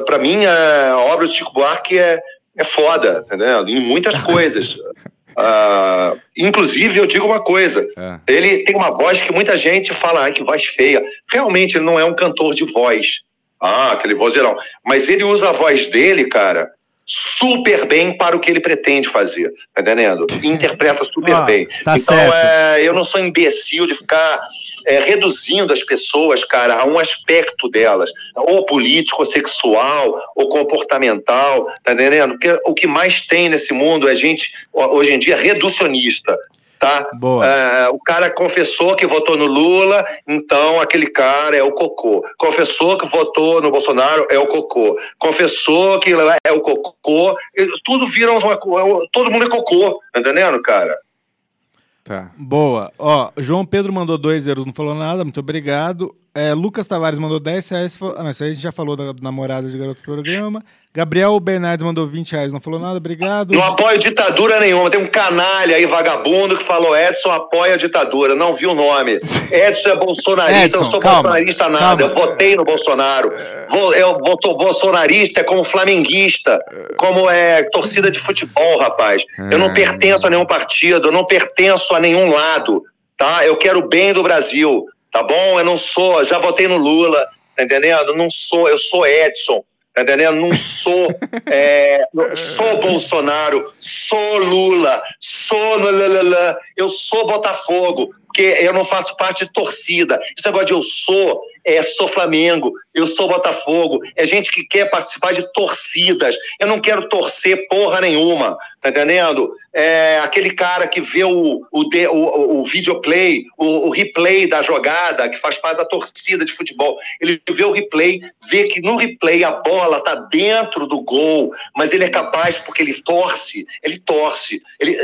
pra mim, a obra do Chico Buarque é, é foda, entendeu? Em muitas coisas. Ah, inclusive, eu digo uma coisa: É. ele tem uma voz que muita gente fala, ai, que voz feia. Realmente, ele não é um cantor de voz. Ah, aquele vozeirão. Mas ele usa a voz dele, cara, super bem para o que ele pretende fazer. Tá entendendo? Interpreta super Ah, bem. tá então, certo. é, eu não sou imbecil de ficar é, reduzindo as pessoas, cara, a um aspecto delas, ou político, ou sexual, ou comportamental, tá entendendo? Porque o que mais tem nesse mundo é gente, hoje em dia, reducionista, tá? Boa. É, o cara confessou que votou no Lula, então aquele cara é o cocô. Confessou que votou no Bolsonaro, é o cocô. Confessou que é o cocô. Tudo vira uma. co- Todo mundo é cocô, tá entendendo, cara? Tá. Boa. Ó, João Pedro mandou 2 euros, não falou nada, muito obrigado. É, Lucas Tavares mandou 10 reais. falou- Ah, não, isso aí a gente já falou da namorada de garoto do programa. Gabriel Bernardes mandou 20 reais, não falou nada, obrigado. Não apoio ditadura nenhuma. Tem um canalha aí, vagabundo, que falou Edson apoia a ditadura. Não vi o nome. Edson é bolsonarista, eu não Edson, sou calma, bolsonarista nada. calma. Eu votei no Bolsonaro. Vou- Eu voto bolsonarista é como flamenguista, como é torcida de futebol, rapaz. Eu não Ah. pertenço a nenhum partido, eu não pertenço a nenhum lado, tá? Eu quero o bem do Brasil, tá bom? Eu não sou, já votei no Lula, tá entendendo? Não sou, eu sou Edson. Tá entendendo? Não sou, é, sou Bolsonaro, sou Lula, sou lalala, eu sou Botafogo, porque eu não faço parte de torcida. Esse negócio de eu sou, é, sou Flamengo, eu sou Botafogo. É gente que quer participar de torcidas. Eu não quero torcer porra nenhuma, tá entendendo? É, aquele cara que vê o, o, o, o videoplay, o, o replay da jogada, que faz parte da torcida de futebol. Ele vê o replay, vê que no replay a bola tá dentro do gol, mas ele é capaz, porque ele torce, ele torce, ele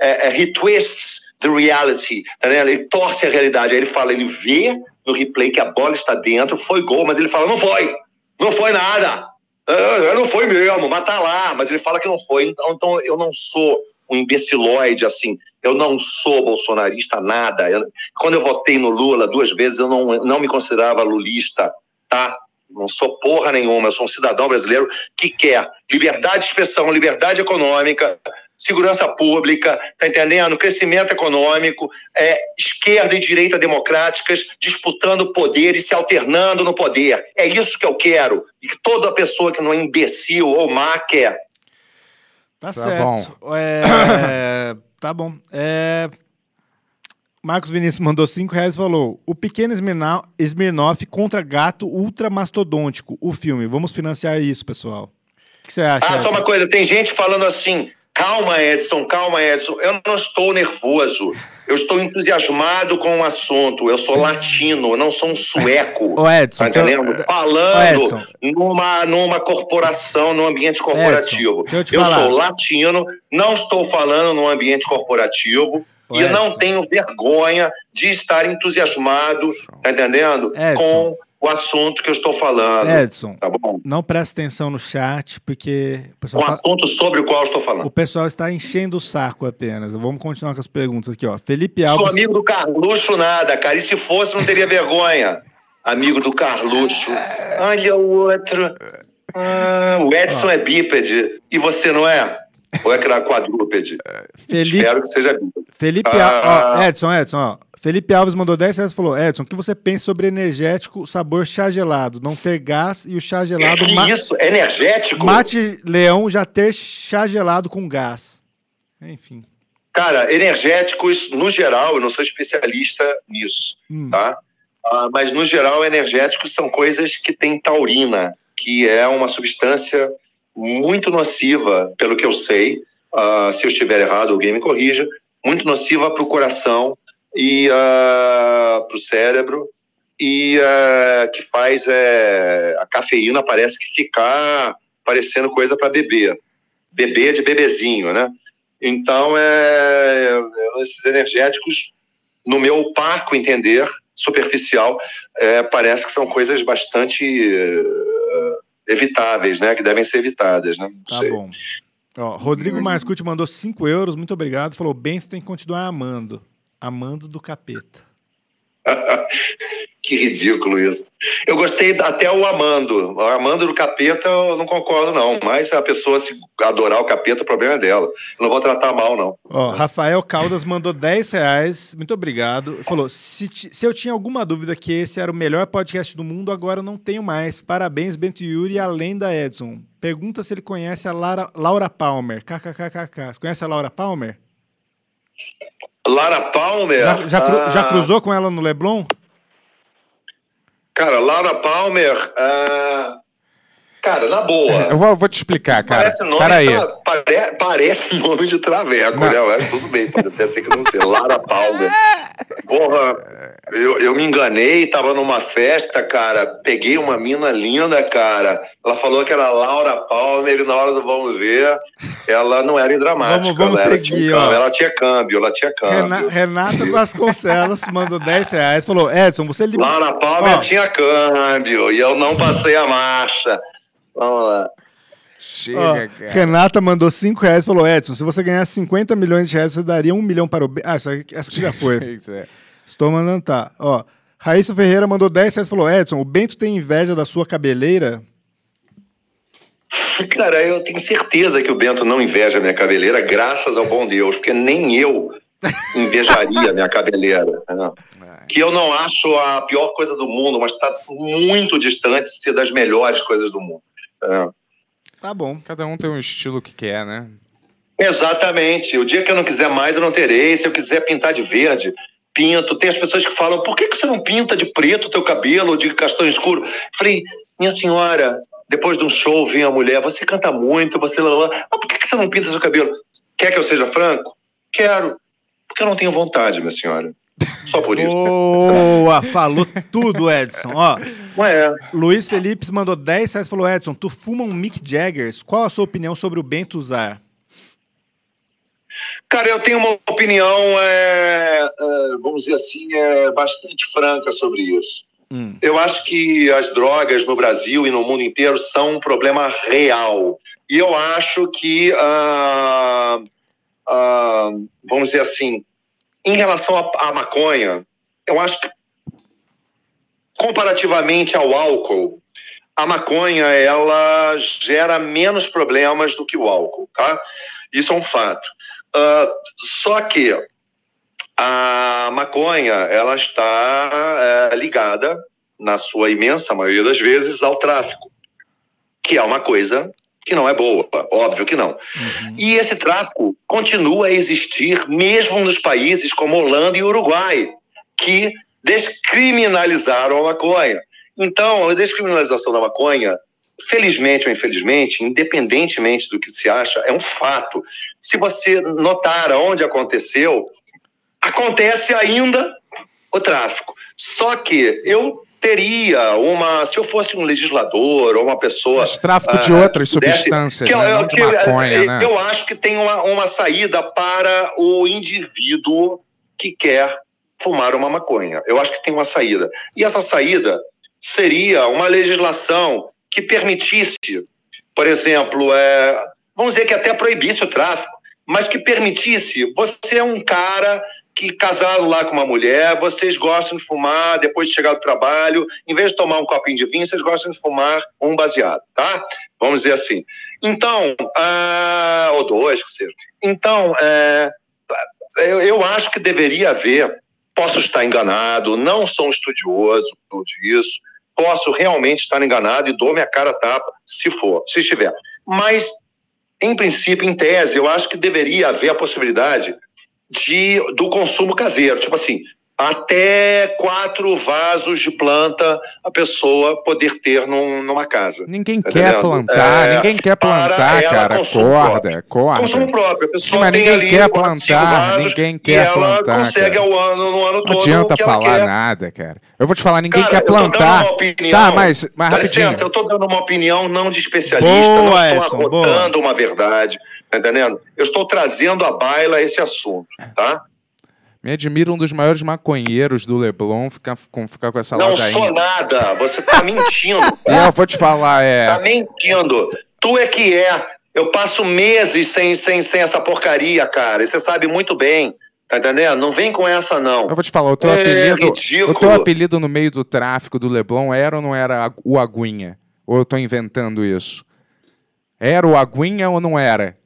é, é, he twists the reality, tá ele torce a realidade. Aí ele fala, ele vê no replay que a bola está dentro, foi gol, mas ele fala, não foi, não foi nada. Ah, não foi mesmo, mas tá lá. Mas ele fala que não foi. Então, então eu não sou um imbecilóide assim. Eu não sou bolsonarista nada. Eu- quando eu votei no Lula duas vezes, eu não, não me considerava lulista, tá? Não sou porra nenhuma, eu sou um cidadão brasileiro que quer liberdade de expressão, liberdade econômica, segurança pública, tá entendendo? Crescimento econômico, é, esquerda e direita democráticas disputando poder e se alternando no poder. É isso que eu quero e que toda pessoa que não é imbecil ou má quer. Tá, Tá certo. bom. É, tá bom. É, Marcos Vinícius mandou 5 reais e falou: O pequeno Smirnoff contra gato ultramastodôntico, o filme. Vamos financiar isso, pessoal. O que você acha? Ah, só uma coisa, tem gente falando assim, calma Edson, calma Edson, eu não estou nervoso, eu estou entusiasmado com o assunto, eu sou latino, eu não sou um sueco. Ô, Edson, Tá eu- entendendo? Ô, Falando Edson. numa, numa corporação, num ambiente corporativo. deixa eu eu sou latino, não estou falando num ambiente corporativo Ô, e eu não Edson. tenho vergonha de estar entusiasmado, tá entendendo? Edson. Com o assunto que eu estou falando. Edson, Tá bom? não presta atenção no chat, porque o pessoal, o tá- assunto sobre o qual eu estou falando. o pessoal está enchendo o saco apenas. Vamos continuar com as perguntas aqui, ó. Felipe Sou Alves. amigo do Carluxo nada, cara. E se fosse, não teria vergonha. Amigo do Carluxo. Olha o outro. Ah, o Edson é bípede. E você não é? Ou é que era quadrúpede? Felipe, Espero que seja bípede. Felipe Ah. Ó, Edson, Edson, ó. Felipe Alves mandou 10 reais e falou: Edson, o que você pensa sobre energético sabor chá gelado? Não ter gás e o chá gelado. Que ma- isso? Energético? Mate Leão já ter chá gelado com gás. Enfim. Cara, energéticos, no geral, eu não sou especialista nisso, Hum. tá? Ah, mas, no geral, energéticos são coisas que têm taurina, que é uma substância muito nociva, pelo que eu sei. Ah, se eu estiver errado, alguém me corrija. Muito nociva para o coração e para o cérebro e ah, que faz é, a cafeína parece que ficar parecendo coisa para beber. Bebê de bebezinho, né? Então, é, esses energéticos, no meu parco entender, superficial, é, parece que são coisas bastante eh, evitáveis, né? Que devem ser evitadas, né? Não Tá sei. bom. Ó, Rodrigo Marscucci mandou 5 euros, muito obrigado. Falou: Benção tem que continuar amando. Amando do capeta. que ridículo isso. Eu gostei até o Amando. O Amando do capeta eu não concordo, não. Mas se a pessoa se adorar o capeta, o problema é dela. Eu não vou tratar mal, não. Ó, Rafael Caldas mandou 10 reais, muito obrigado. Falou: se, se eu tinha alguma dúvida que esse era o melhor podcast do mundo, agora eu não tenho mais. Parabéns, Bento Yuri, além da Edson. Pergunta se ele conhece a Lara- Laura Palmer. KKKKK. Você conhece a Laura Palmer? Lara Palmer. Já, já cru- ah, já cruzou com ela no Leblon? Cara, Laura Palmer. ah, cara, na boa. Eu vou, vou te explicar, cara. Parece nome, de tra- pare- parece nome de traveco, Não. né? Mas tudo bem, pode até ser que não seja. Lara Palmer. Porra, eu, eu me enganei, tava numa festa, cara. Peguei uma mina linda, cara. Ela falou que era Laura Palmer e na hora do vamos ver, ela não era dramática. Vamos- vamos ela, seguir, tinha, ó. câmbio, ela tinha câmbio, ela tinha câmbio. Rena- Renata Vasconcelos mandou 10 reais. Falou: Edson, você li- Laura Palmer Ó. tinha câmbio e eu não passei a marcha. Vamos lá. Chega, Ó, cara. Renata mandou 5 reais e falou: Edson, se você ganhar 50 milhões de reais, você daria 1 milhão para o. Ah, essa, aqui- essa aqui já foi. É. Estou mandando tá. Ó, Raíssa Ferreira mandou 10 reais e falou: Edson, o Bento tem inveja da sua cabeleira? Cara, eu tenho certeza que o Bento não inveja minha cabeleira, graças ao bom Deus, porque nem eu invejaria minha cabeleira. né? Que eu não acho a pior coisa do mundo, mas está muito distante de ser das melhores coisas do mundo. É. Tá bom. Cada um tem um estilo que quer, né? Exatamente. O dia que eu não quiser mais, eu não terei. Se eu quiser pintar de verde, pinto. Tem as pessoas que falam, por que que você não pinta de preto o teu cabelo ou de castanho escuro? Falei, minha senhora, depois de um show vem a mulher, você canta muito, você... Mas por que que você não pinta seu cabelo? Quer que eu seja franco? Quero. Porque eu não tenho vontade, minha senhora. Só por isso. Boa! Falou tudo, Edson. Ó, é. Luiz Felipe mandou 10 reais e falou: Edson, tu fuma um Mick Jaggers? Qual a sua opinião sobre o Bento usar? Cara, eu tenho uma opinião, é, é, vamos dizer assim, é, bastante franca sobre isso. Hum. Eu acho que as drogas no Brasil e no mundo inteiro são um problema real. E eu acho que, ah, ah, vamos dizer assim, em relação à maconha, eu acho que, comparativamente ao álcool, a maconha ela gera menos problemas do que o álcool, tá? Isso é um fato. Uh, só que a maconha ela está é, ligada, na sua imensa maioria das vezes, ao tráfico, que é uma coisa que não é boa, óbvio que não. Uhum. E esse tráfico continua a existir mesmo nos países como Holanda e Uruguai, que descriminalizaram a maconha. Então, a descriminalização da maconha, felizmente ou infelizmente, independentemente do que se acha, é um fato. Se você notar onde aconteceu, acontece ainda o tráfico. Só que eu teria uma, se eu fosse um legislador ou uma pessoa. Mas tráfico de uh, outras pudesse, substâncias, que, né? que, de maconha, eu, né? Eu acho que tem uma, uma saída para o indivíduo que quer fumar uma maconha. Eu acho que tem uma saída. E essa saída seria uma legislação que permitisse, por exemplo, é, vamos dizer que até proibisse o tráfico, mas que permitisse, você é um cara que casado lá com uma mulher, vocês gostam de fumar depois de chegar do trabalho, em vez de tomar um copinho de vinho, vocês gostam de fumar um baseado, tá? Vamos dizer assim. Então, uh, ou dois, que seja. Então, uh, eu, eu acho que deveria haver, posso estar enganado, não sou um estudioso disso, posso realmente estar enganado e dou minha cara tapa se for, se estiver. Mas, em princípio, em tese, eu acho que deveria haver a possibilidade de, do consumo caseiro. Tipo assim, até quatro vasos de planta a pessoa poder ter num, numa casa. Ninguém tá quer plantar, é, ninguém quer plantar, cara. Corda, corda. Consumo próprio. A pessoa Sim, ninguém quer plantar, ninguém quer plantar. ela consegue cara. ao ano, no ano Não todo. Não adianta falar nada, cara. Eu vou te falar, ninguém cara, quer plantar. Opinião, tá, mas, mas dá rapidinho. licença, eu tô dando uma opinião não de especialista, boa, não estou agotando uma verdade, tá entendendo? Eu estou trazendo à baila esse assunto, tá? Me admira um dos maiores maconheiros do Leblon ficar com, ficar com essa Não ladainha. sou nada, você tá mentindo. Não, eu vou te falar, é. Tá mentindo. Tu é que é. Eu passo meses sem, sem, sem essa porcaria, cara. E você sabe muito bem. Tá entendendo? Não vem com essa, não. Eu vou te falar, o teu, É apelido, ridículo. o teu apelido no meio do tráfico do Leblon era ou não era o Aguinha? Ou eu tô inventando isso? Era o Aguinha ou não era?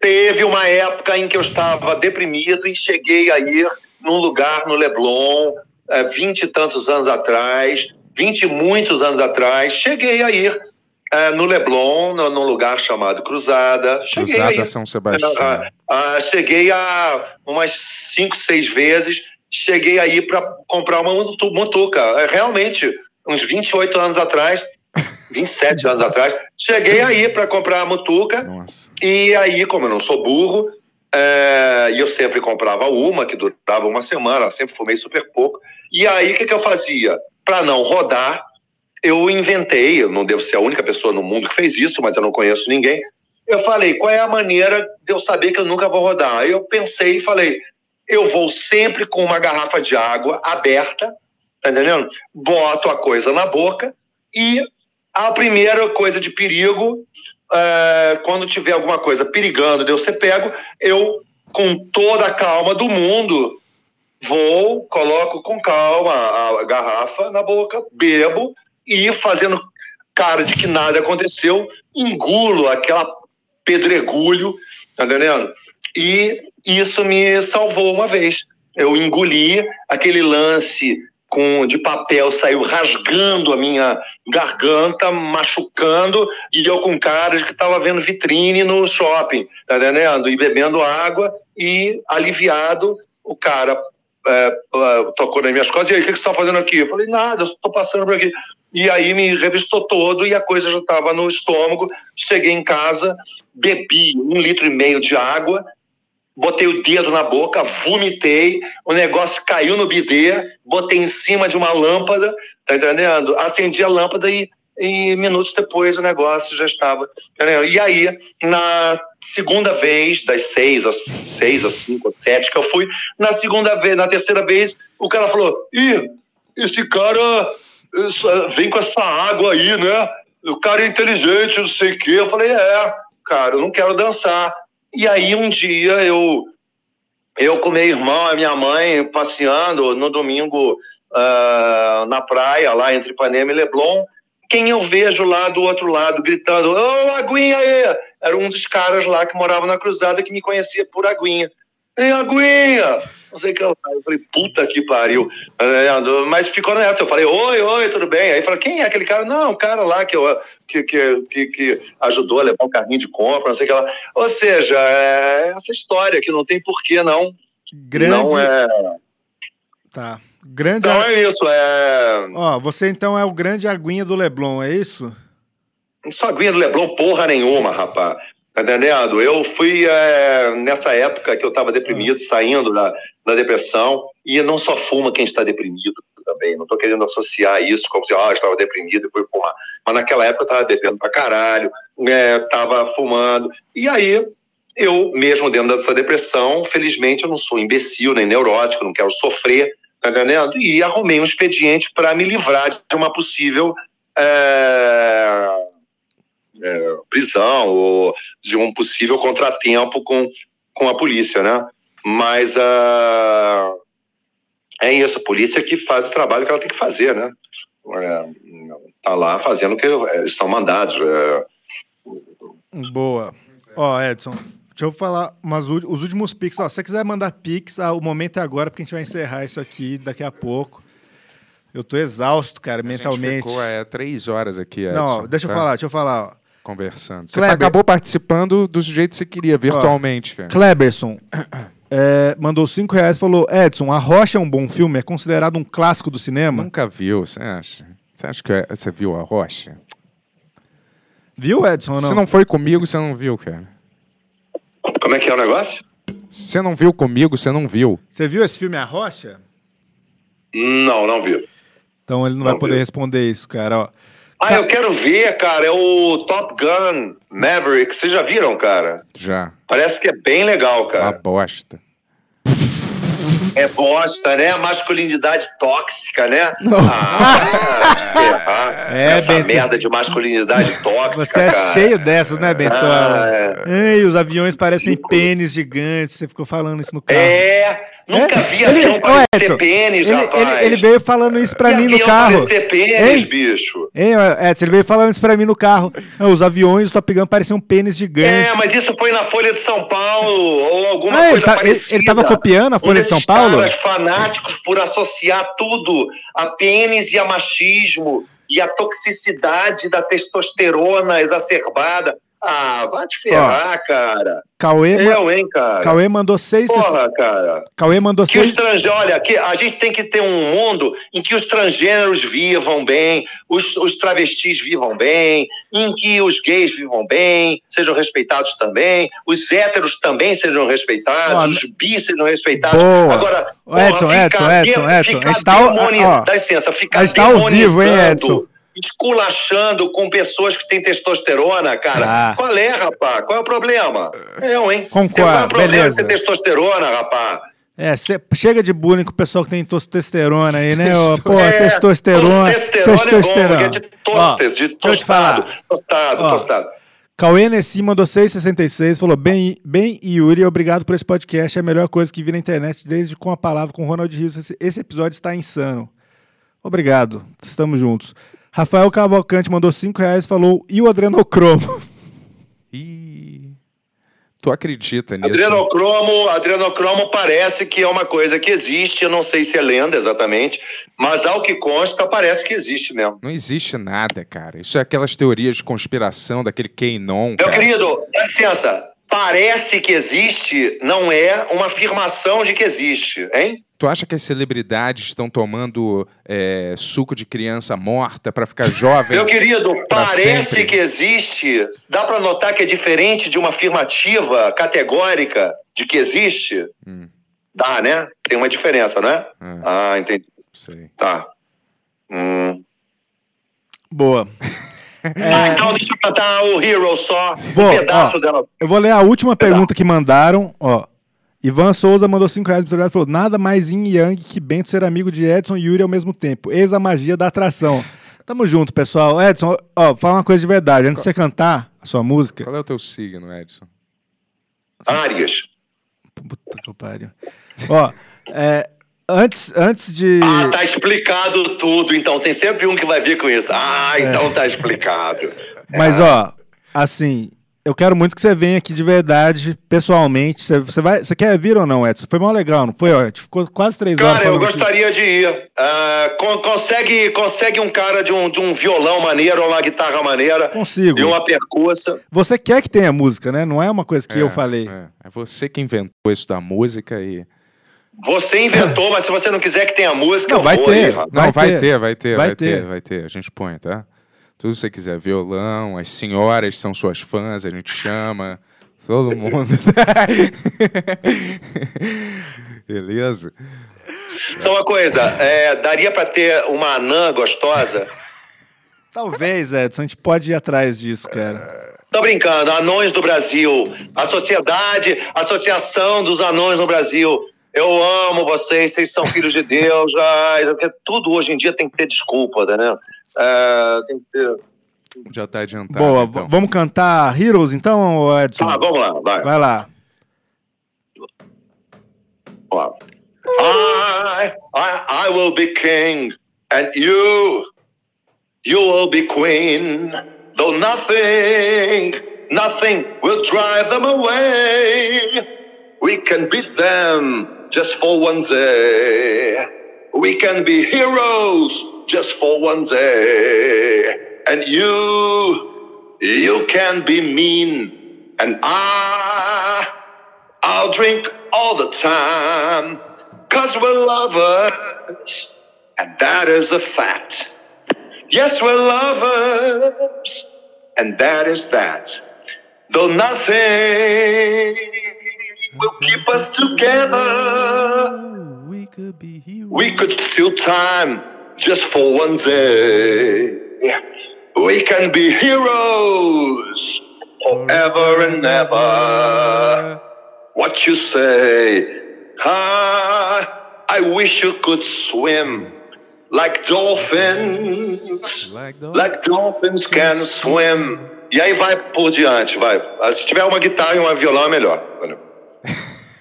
Teve uma época em que eu estava deprimido e cheguei a ir num lugar no Leblon, é, vinte e tantos anos atrás, vinte e muitos anos atrás, cheguei a ir é, no Leblon, no- num lugar chamado Cruzada. Cheguei Cruzada. São Sebastião. Ah, ah, cheguei a umas cinco, seis vezes, cheguei aí para comprar uma mutu- mutuca. É, realmente, uns 28 anos atrás, 27 anos atrás, cheguei aí para comprar a mutuca. Nossa. E aí, como eu não sou burro, é, e eu sempre comprava uma, que durava uma semana, sempre fumei super pouco. E aí, o que, que eu fazia? Para não rodar, eu inventei, eu não devo ser a única pessoa no mundo que fez isso, mas eu não conheço ninguém. Eu falei, qual é a maneira de eu saber que eu nunca vou rodar? Aí eu pensei e falei, eu vou sempre com uma garrafa de água aberta, tá entendendo? Boto a coisa na boca e a primeira coisa de perigo, é, quando tiver alguma coisa perigando de eu ser pego, eu, com toda a calma do mundo, vou, coloco com calma a garrafa na boca, bebo e fazendo cara de que nada aconteceu, engulo aquela pedregulho, tá entendendo? E isso me salvou uma vez. Eu engoli aquele lance com de papel saiu rasgando a minha garganta, machucando, e eu com cara de que estava vendo vitrine no shopping, tá entendendo? E bebendo água e aliviado, o cara é, é, tocou nas minhas costas, e aí, o que que você está fazendo aqui? Eu falei, nada, eu estou passando por aqui. E aí me revistou todo e a coisa já estava no estômago. Cheguei em casa, bebi um litro e meio de água, botei o dedo na boca, vomitei, o negócio caiu no bidê, botei em cima de uma lâmpada, tá entendendo? Acendi a lâmpada e, e minutos depois o negócio já estava. Entendeu? E aí, na segunda vez, das seis, às seis, às cinco, às sete que eu fui, na segunda vez, na terceira vez, o cara falou: ih, esse cara vem com essa água aí, né? O cara é inteligente, não sei o quê. Eu falei: é, cara, eu não quero dançar. E aí um dia eu eu com meu irmão e minha mãe passeando no domingo ah, na praia lá entre Ipanema e Leblon, quem eu vejo lá do outro lado gritando: Ô, Aguinha aí! Era um dos caras lá que morava na cruzada que me conhecia por Aguinha. Ei, Aguinha! Não sei o que lá. Eu falei, puta que pariu. É, Mas ficou nessa. Eu falei, oi, oi, tudo bem? Aí falou, quem é aquele cara? Não, o cara lá que, eu, que, que, que, ajudou a levar um carrinho de compra, não sei o que lá. Ou seja, é essa história que não tem porquê, não. Grande. Não é. Tá. Grande. Então é isso, é. Ó, você então é o grande aguinha do Leblon, é isso? Não sou aguinha do Leblon porra nenhuma, rapaz. Tá entendendo? Eu fui é, nessa época que eu estava deprimido, saindo da, da depressão, e não só fuma quem está deprimido também. Não estou querendo associar isso como se ah, estava deprimido e fui fumar. Mas naquela época estava bebendo pra caralho, estava fumando. E aí, eu, mesmo dentro dessa depressão, felizmente eu não sou imbecil nem neurótico, não quero sofrer, tá entendendo? E arrumei um expediente para me livrar de uma possível. É é, prisão ou de um possível contratempo com, com a polícia, né? Mas uh, é isso, a polícia que faz o trabalho que ela tem que fazer, né? É, tá lá fazendo o que eles são mandados. É... Boa. Ó, Edson, deixa eu falar umas, os últimos pics. Ó, se você quiser mandar pics, ah, o momento é agora, porque a gente vai encerrar isso aqui daqui a pouco. Eu tô exausto, cara, A mentalmente. gente ficou é, três horas aqui, Edson, Não, deixa eu tá? falar, deixa eu falar. ó. Conversando. Você Kleber. acabou participando do jeito que você queria, virtualmente, cara. Kleberson é, mandou 5 reais e falou: Edson, A Rocha é um bom filme? É considerado um clássico do cinema? Nunca viu, você acha? Você acha que é- você viu a Rocha? Viu, Edson? Ou não? Se não foi comigo, você não viu, cara. Como é que é o negócio? Se você não viu comigo, você não viu. Você viu esse filme A Rocha? Não, não vi. Então ele não, vai Não poder viu. responder isso, cara. Ó. Ah, eu quero ver, cara. É o Top Gun Maverick. Vocês já viram, cara? Já. Parece que é bem legal, Uma cara. bosta. É bosta, né? Masculinidade tóxica, né? Ah, de ferrar. É, Essa Bento. merda de masculinidade tóxica, Você é cara. cheio dessas, né, Bentola? Ah, Ei, os aviões parecem pênis gigantes. Você ficou falando isso no carro. É, nunca É? vi Ele- avião Ô, parecer Edson, pênis, ele, rapaz. ele- ele veio falando isso pra mim no carro. parecer pênis, Hein? bicho. Hein, Edson, ele veio falando isso pra mim no carro. Não, os aviões do Top Gun pareciam pênis gigantes. É, mas isso foi na Folha de São Paulo, ou alguma Ah, ele coisa tá- ele- parecida. ele tava copiando a Folha de São Paulo? caras fanáticos por associar tudo a pênis e a machismo e a toxicidade da testosterona exacerbada. Ah, vai te ferrar, cara. Cauê, Eu, hein, cara. Cauê mandou seis. Porra, cara. Cauê mandou Que os seis. transgêneros, olha, que a gente tem que ter um mundo em que os transgêneros vivam bem, os, os travestis vivam bem, em que os gays vivam bem, sejam respeitados também, os héteros também sejam respeitados, Ó, os bis sejam respeitados. Boa. Agora, Ô, Edson, ficar Edson, Edson, Edson, ficar a gente tá ao- demoni- ó, dá licença, ficar a gente tá ao vivo, hein, Edson? Esculachando com pessoas que têm testosterona, cara. Ah. Qual é, rapaz? Qual é o problema? Eu, hein? Concordo, Qual é o problema beleza. de ter testosterona, rapaz? É, cê- chega de bullying com o pessoal que tem testosterona aí, né? Ó, Pô, É, testosterona. Testosterona é bom, é de Ó, tostes, de deixa eu te falar. tostado. Tostado, Ó. tostado. Cauê Nessi mandou 666, falou, bem, bem Yuri, obrigado por esse podcast, é a melhor coisa que vi na internet desde com a palavra com o Ronald Rios. Esse, esse episódio está insano. Obrigado, estamos juntos. Rafael Cavalcante mandou 5 reais e falou, e o adrenocromo? Ih. Tu acredita nisso? Adrenocromo, adrenocromo parece que é uma coisa que existe, eu não sei se é lenda exatamente, mas ao que consta parece que existe mesmo. Não existe nada, cara. Isso é aquelas teorias de conspiração daquele Quenon, Meu cara. querido, dá licença, parece que existe, não é uma afirmação de que existe, hein? Tu acha que as celebridades estão tomando é, suco de criança morta pra ficar jovem? Meu querido, parece sempre? que existe. Dá para notar que é diferente de uma afirmativa categórica de que existe? Hum. Dá, né? Tem uma diferença, não é? Ah, Ah, entendi. sei. Tá. Hum. Boa. Ah, então deixa eu cantar o Hero só. Bom, um pedaço ó, dela. Eu vou ler a última pergunta que mandaram, ó. Ivan Souza mandou 5 reais e falou: nada mais yin e yang que Bento ser amigo de Edson e Yuri ao mesmo tempo. Eis a magia da atração. Tamo junto, pessoal. Edson, ó, fala uma coisa de verdade. Antes de você cantar a sua música. Qual é o teu signo, Edson? Árias. Puta que pariu. Ó, é, Antes, antes de. Ah, tá explicado tudo. Então tem sempre um que vai vir com isso. Ah, então tá explicado. Mas, ó, assim, eu quero muito que você venha aqui de verdade, pessoalmente. Você, você vai, você quer vir ou não, Edson? Foi mal legal, não foi? Ó, a gente ficou quase três horas. Cara, eu gostaria de ir. Con- consegue, consegue um cara de um, de um violão maneiro ou uma guitarra maneira Consigo. e uma percussa. Você quer que tenha música, né? Não é uma coisa que É, eu falei. É, é você que inventou isso da música e. Você inventou, mas se você não quiser que tenha música, Não, eu vai vou ter. aí. Não, Vai vai, ter. ter. vai ter, Vai vai, ter. ter. vai ter. A gente põe, tá? Tudo que você quiser. Violão, as senhoras são suas fãs, a gente chama. Todo mundo. Beleza? Só uma coisa, é, daria pra ter uma anã gostosa? Talvez, Edson, a gente pode ir atrás disso, cara. Tô brincando, Anões do Brasil, a sociedade, a Associação dos Anões no Brasil. Eu amo vocês, vocês são filhos de Deus. ai, porque tudo hoje em dia tem que ter desculpa, né? É, tem que ter... Já tá adiantado. Boa, então. vamos cantar Heroes então, Edson? Ah, vamos lá, vai. Vai lá. Ó. I, I, I will be king, and you, you will be queen. Though nothing, nothing will drive them away. We can beat them just for one day. We can be heroes just for one day. And you, you can be mean, and I, I'll drink all the time. Cause we're lovers, and that is a fact. Yes, we're lovers, and that is that. Though nothing will keep us together, We could be heroes. we could steal time just for one day. We can be heroes forever and ever. What you say? Ah, I wish you could swim like dolphins. Like Like dolphins can swim. E aí vai por diante, vai. Se tiver uma guitarra e um violão é melhor.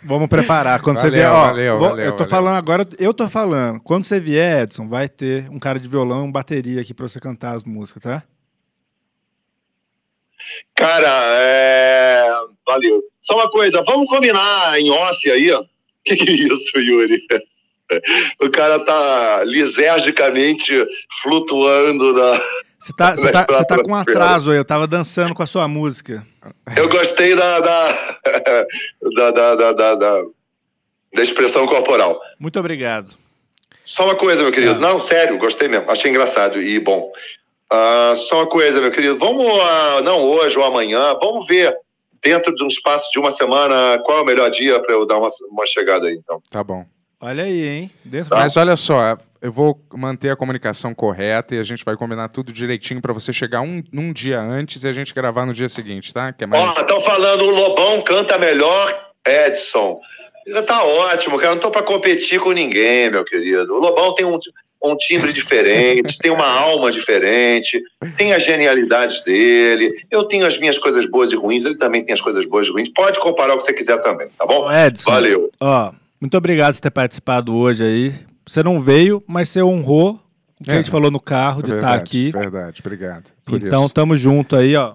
Vamos preparar. Quando você Valeu, vier, ó, valeu, vou- valeu, eu tô valeu. falando agora, eu tô falando. Quando você vier, Edson, vai ter um cara de violão bateria aqui pra você cantar as músicas, tá? Cara, é... valeu. Só uma coisa, vamos combinar em off aí, ó. Que que é isso, Yuri? O cara tá lisergicamente flutuando na. Você tá, você tá, você tá com um atraso aí, eu tava dançando com a sua música. Eu gostei da da, da, da, da, da, da- da expressão corporal. Muito obrigado. Só uma coisa, meu querido. Ah. Não, sério, gostei mesmo. Achei engraçado e bom. Ah, só uma coisa, meu querido. Vamos, ah, não hoje ou amanhã, vamos ver dentro de um espaço de uma semana qual é o melhor dia para eu dar uma, uma chegada aí, então. Tá bom. Olha aí, hein? Dentro- Tá. Mas olha só, eu vou manter a comunicação correta e a gente vai combinar tudo direitinho pra você chegar um, um dia antes e a gente gravar no dia seguinte, tá? Que é mais... Ó, estão falando o Lobão canta melhor, Edson. Já tá ótimo, cara. Não tô para competir com ninguém, meu querido. O Lobão tem um, um timbre diferente, tem uma alma diferente, tem as genialidades dele. Eu tenho as minhas coisas boas e ruins, ele também tem as coisas boas e ruins. Pode comparar o que você quiser também, tá bom? Edson. Valeu. Ó, muito obrigado por ter participado hoje aí. Você não veio, mas você honrou o que É. a gente falou no carro de estar verdade, aqui. Verdade, obrigado. por Então, isso. tamo junto aí, ó.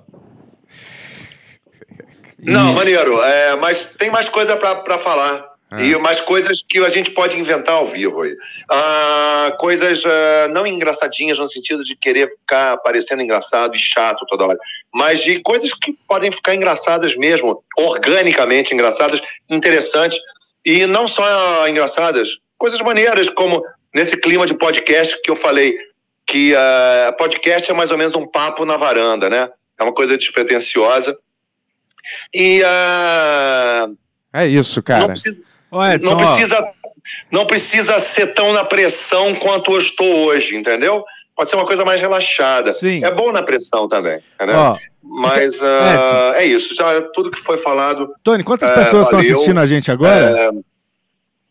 Não, maneiro. É, mas tem mais coisa para falar. E mais coisas que a gente pode inventar ao vivo aí. Ah, coisas ah, não engraçadinhas no sentido de querer ficar parecendo engraçado e chato toda hora, mas de coisas que podem ficar engraçadas mesmo, organicamente engraçadas, interessantes. E não só engraçadas, coisas maneiras, como nesse clima de podcast que eu falei, que ah, podcast é mais ou menos um papo na varanda, né? É uma coisa despretensiosa. E ah, É isso, não cara. precisa, Ô, Edson, não precisa, não precisa ser tão na pressão quanto eu estou hoje, entendeu? Pode ser uma coisa mais relaxada. Sim. É bom na pressão também, entendeu? ó, Mas quer- ah, é isso. Já tudo que foi falado. Tony, quantas É, pessoas estão assistindo a gente agora?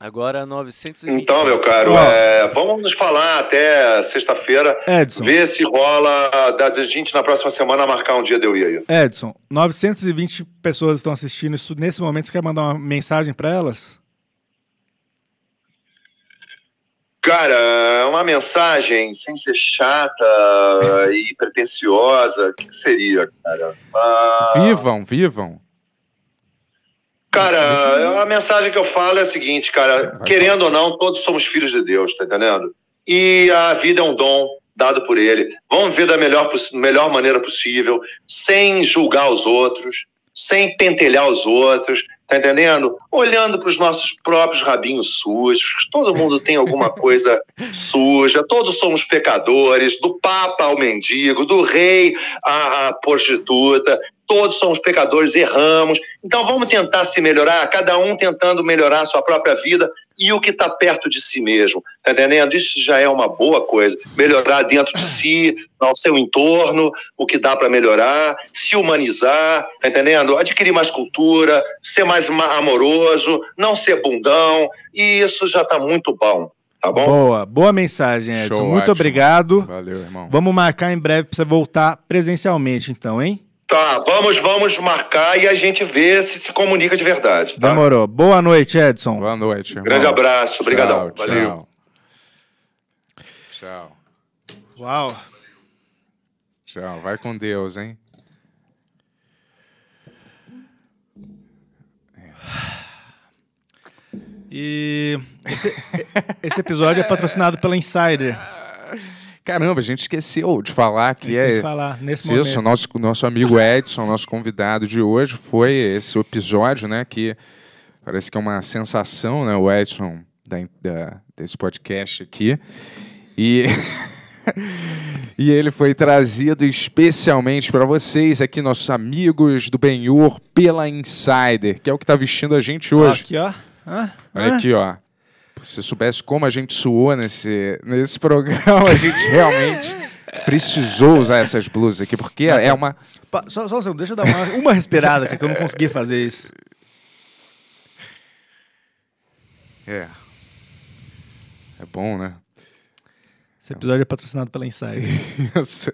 Agora 920. Então, meu caro, é, vamos nos falar até sexta-feira. Edson, Ver se rola da gente na próxima semana marcar um dia de eu ir aí. Edson, 920 pessoas estão assistindo isso nesse momento. Você quer mandar uma mensagem pra elas? Cara, é uma mensagem sem ser chata e pretensiosa, o que, que seria, cara? Ah, Vivam, vivam. Cara, a mensagem que eu falo é a seguinte, cara, querendo ou não, todos somos filhos de Deus, tá entendendo? E a vida é um dom dado por ele. Vamos viver da melhor, melhor maneira possível, sem julgar os outros, sem pentelhar os outros, tá entendendo? Olhando para os nossos próprios rabinhos sujos. Todo mundo tem alguma coisa suja, todos somos pecadores, do papa ao mendigo, do rei à, à prostituta, todos somos pecadores, erramos. Então vamos tentar se melhorar, cada um tentando melhorar a sua própria vida e o que está perto de si mesmo, tá entendendo? Isso já é uma boa coisa. Melhorar dentro de si, no seu entorno, o que dá para melhorar, se humanizar, tá entendendo? Adquirir mais cultura, ser mais ma- amoroso, não ser bundão, e isso já está muito bom, tá bom? Boa, boa mensagem, Edson. Show, Muito ótimo. obrigado. Valeu, irmão. Vamos marcar em breve pra você voltar presencialmente, então, hein? Tá, vamos, vamos marcar e a gente vê se se comunica de verdade. Tá? Demorou. Boa noite, Edson. Boa noite, irmão. Grande abraço, obrigadão. Tchau, Valeu. Tchau. Tchau. Uau. Tchau. Vai com Deus, hein? E esse, esse episódio é patrocinado pela Insider. Caramba, a gente esqueceu de falar que tem que é. falar nesse Isso, momento. nosso, nosso amigo Edson, nosso convidado de hoje, foi esse episódio, né? Que parece que é uma sensação, né? O Edson da, da- desse podcast aqui. E, e ele foi trazido especialmente para vocês aqui, nossos amigos do Benhur, pela Insider, que é o que está vestindo a gente hoje. Aqui, ó. Hã? Olha Hã? aqui, ó. Se você soubesse como a gente suou nesse, nesse programa, a gente realmente precisou usar essas blusas aqui, porque é uma. Pa- Só, só um segundo, deixa eu dar uma, uma respirada aqui, que eu não consegui fazer isso. É. É bom, né? Esse episódio é patrocinado pela Insider. Isso.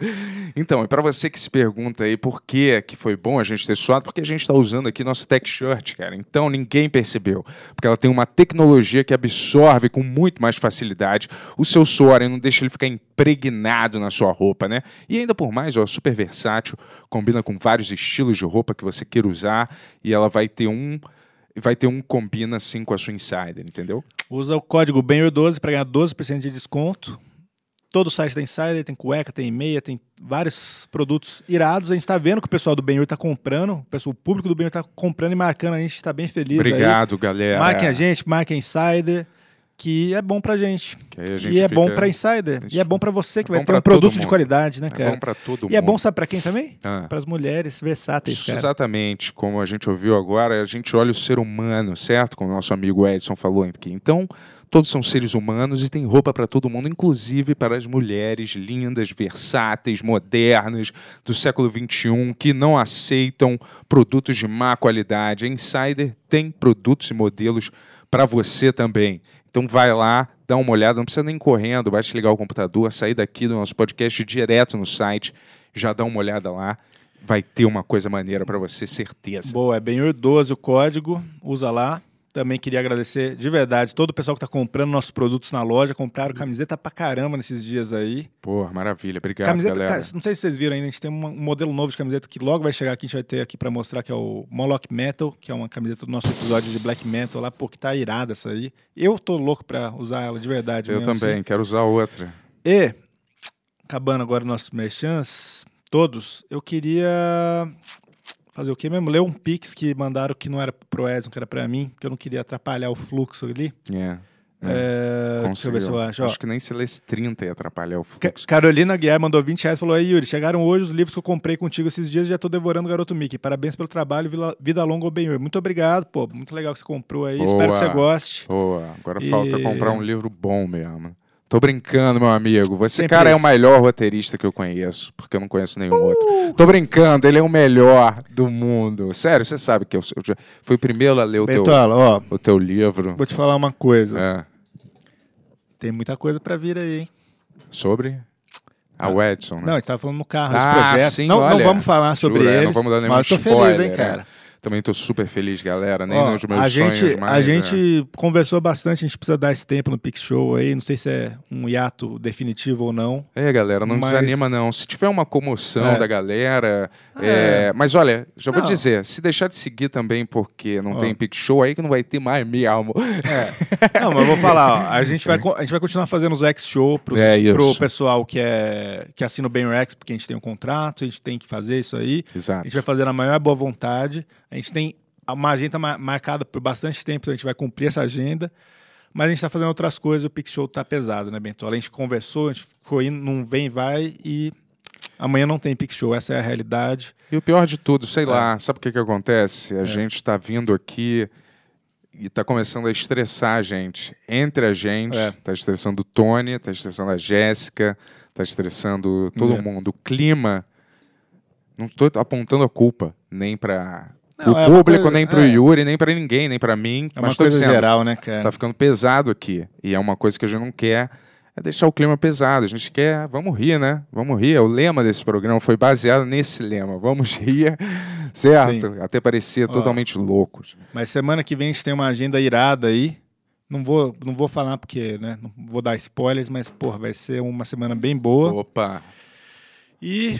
Então, e para você que se pergunta aí por que, que foi bom a gente ter suado, porque a gente está usando aqui nosso tech shirt, cara. Então ninguém percebeu. Porque ela tem uma tecnologia que absorve com muito mais facilidade o seu suor e não deixa ele ficar impregnado na sua roupa, né? E ainda por mais, ó, super versátil, combina com vários estilos de roupa que você queira usar e ela vai ter um. Vai ter um combina assim com a sua insider, entendeu? Usa o código BENHUR12 para ganhar 12% de desconto. Todo o site da Insider tem cueca, tem meia, tem vários produtos irados. A gente está vendo que o pessoal do Benhur está comprando, o pessoal o público do Benhur está comprando e marcando. A gente está bem feliz. aí. Obrigado, galera. Marquem a gente, marquem a Insider, que é bom pra gente. Aí gente E é bom pra Insider. E é bom pra você que É vai ter um produto de mundo. qualidade, né, É cara? bom pra todo E é mundo. bom, sabe pra quem também? Ah. Para as mulheres versáteis, cara. Exatamente, como a gente ouviu agora, a gente olha o ser humano, certo? Como o nosso amigo Edson falou aqui. Então, todos são seres humanos e tem roupa para todo mundo, inclusive para as mulheres lindas, versáteis, modernas do século XXI que não aceitam produtos de má qualidade. A Insider tem produtos e modelos para você também. Então vai lá, dá uma olhada, não precisa nem correndo, basta ligar o computador, sair daqui do nosso podcast direto no site, já dá uma olhada lá. Vai ter uma coisa maneira para você, certeza. Boa, é Benhur12 o código, usa lá. Também queria agradecer de verdade todo o pessoal que está comprando nossos produtos na loja. Compraram camiseta pra caramba nesses dias aí. Pô, maravilha. Obrigado, camiseta, galera. cara, não sei se vocês viram ainda, a gente tem um, modelo novo de camiseta que logo vai chegar aqui, a gente vai ter aqui para mostrar, que é o Moloch Metal, que é uma camiseta do nosso episódio de Black Metal lá, pô, que tá irada essa aí. Eu tô louco pra usar ela de verdade. Eu mesmo, também, assim. quero usar outra. E, acabando agora nossos merchants, todos, eu queria fazer o quê mesmo? Ler um pix que mandaram que não era pro Edson, que era pra mim, que eu não queria atrapalhar o fluxo ali. É. É, deixa eu ver se eu Conseguiu. acho. ó. Acho que nem se lesse 30 ia atrapalhar o Ca- fluxo. Carolina Guiar mandou 20 reais e falou: Aí, Yuri, chegaram hoje os livros que eu comprei contigo esses dias e já tô devorando o Garoto Mickey. Parabéns pelo trabalho, vida, longa ao bem. Muito obrigado, pô. Muito legal que você comprou aí. Espero que Boa. você goste. Boa, agora E- falta comprar um livro bom mesmo. Tô brincando, meu amigo. Você, Sempre cara, é o melhor roteirista que eu conheço, porque eu não conheço nenhum outro. Tô brincando, ele é o melhor do mundo. Sério, você sabe que eu, eu fui o primeiro a ler o teu, ó, o teu livro. vou te falar uma coisa. É. Tem muita coisa pra vir aí, hein? Sobre? A o Edson, né? Não, a gente tava falando no carro, Ah, sim, não, não olha, vamos falar sobre juro, é, eles. não vamos dar nenhum mas eu tô spoiler, feliz, hein, é. cara. Também tô super feliz, galera. Nem Ó, nos meus a sonhos gente, mais. a é. gente conversou bastante, a gente precisa dar esse tempo no Pix Show aí. Não sei se é um hiato definitivo ou não. É, galera, não Mas- desanima não. Se tiver uma comoção É. da galera... É. é, Mas olha, já vou Não. dizer, se deixar de seguir também porque não Ó. tem Pix Show, aí que não vai ter mais mesmo. Não, mas eu vou falar, ó, a gente vai, a gente vai continuar fazendo os X-Show pros- É pro pessoal que, é, que assina o Ben Rex, porque a gente tem um contrato, a gente tem que fazer isso aí. A Exato. gente vai fazer na maior boa vontade. A gente tem uma agenda ma- marcada por bastante tempo, então a gente vai cumprir essa agenda. Mas a gente está fazendo outras coisas, o Pix Show tá pesado, né, Bentola? A gente conversou, a gente ficou indo, não vem e vai, e amanhã não tem Pix Show, essa é a realidade. E o pior de tudo, sei É. lá, sabe o que que acontece? A gente está vindo aqui e está começando a estressar a gente. Entre a gente, É. tá estressando o Tony, tá estressando a Jéssica, tá estressando todo É. mundo. O clima, não estou apontando a culpa, nem para Não, o é público, coisa- nem para o é. Yuri, nem para ninguém, nem para mim. É uma mas coisa dizendo, geral, né, cara? Tá ficando pesado aqui. E é uma coisa que a gente não quer, é deixar o clima pesado. A gente quer, vamos rir, né? Vamos rir. O lema desse programa foi baseado nesse lema. Vamos rir, certo? Até parecia Ó. totalmente louco. Mas semana que vem a gente tem uma agenda irada aí. Não vou, não vou falar porque, né? Não vou dar spoilers, mas, porra, vai ser uma semana bem boa. Opa! E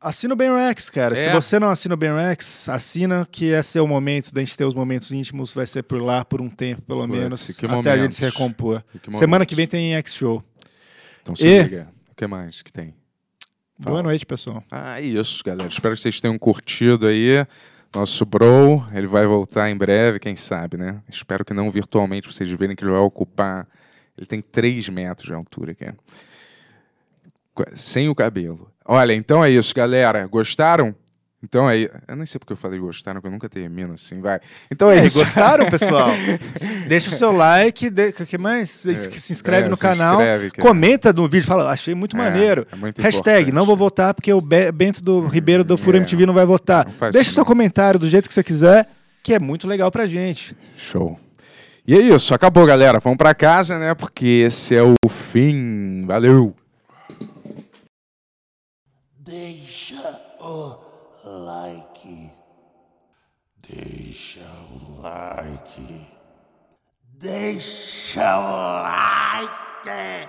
assina o Ben Rex, cara. Se É. você não assina o Ben Rex, assina, que esse é o momento da gente ter os momentos íntimos. Vai ser por lá por um tempo, pelo Putz, menos. que até a momentos. gente se recompor. Que Semana que vem tem X-Show. Então se E- liga. O que mais que tem? Fala. Boa noite, pessoal. Ah, isso, galera. Espero que vocês tenham curtido aí. Nosso bro, ele vai voltar em breve, quem sabe, né? Espero que não virtualmente, pra vocês verem que ele vai ocupar. Ele tem 3 metros de altura aqui. Sem o cabelo. Olha, então é isso, galera. Gostaram? Então é. Eu nem sei porque eu falei gostaram, que eu nunca termino assim, vai. Então é, É, isso. gostaram, pessoal? Deixa o seu like, de... o que mais? Se se inscreve é, no se canal, inscreve, comenta no vídeo, fala, achei muito É, maneiro. é muito Hashtag, importante. não vou votar porque o Be- Bento do Ribeiro do Furo É, MTV não vai votar. não Deixa isso seu comentário do jeito que você quiser, que é muito legal pra gente. Show. E é isso, acabou, galera. Vamos pra casa, né? Porque esse é o fim. Valeu! Deixa o like. Deixa o like. Deixa o like.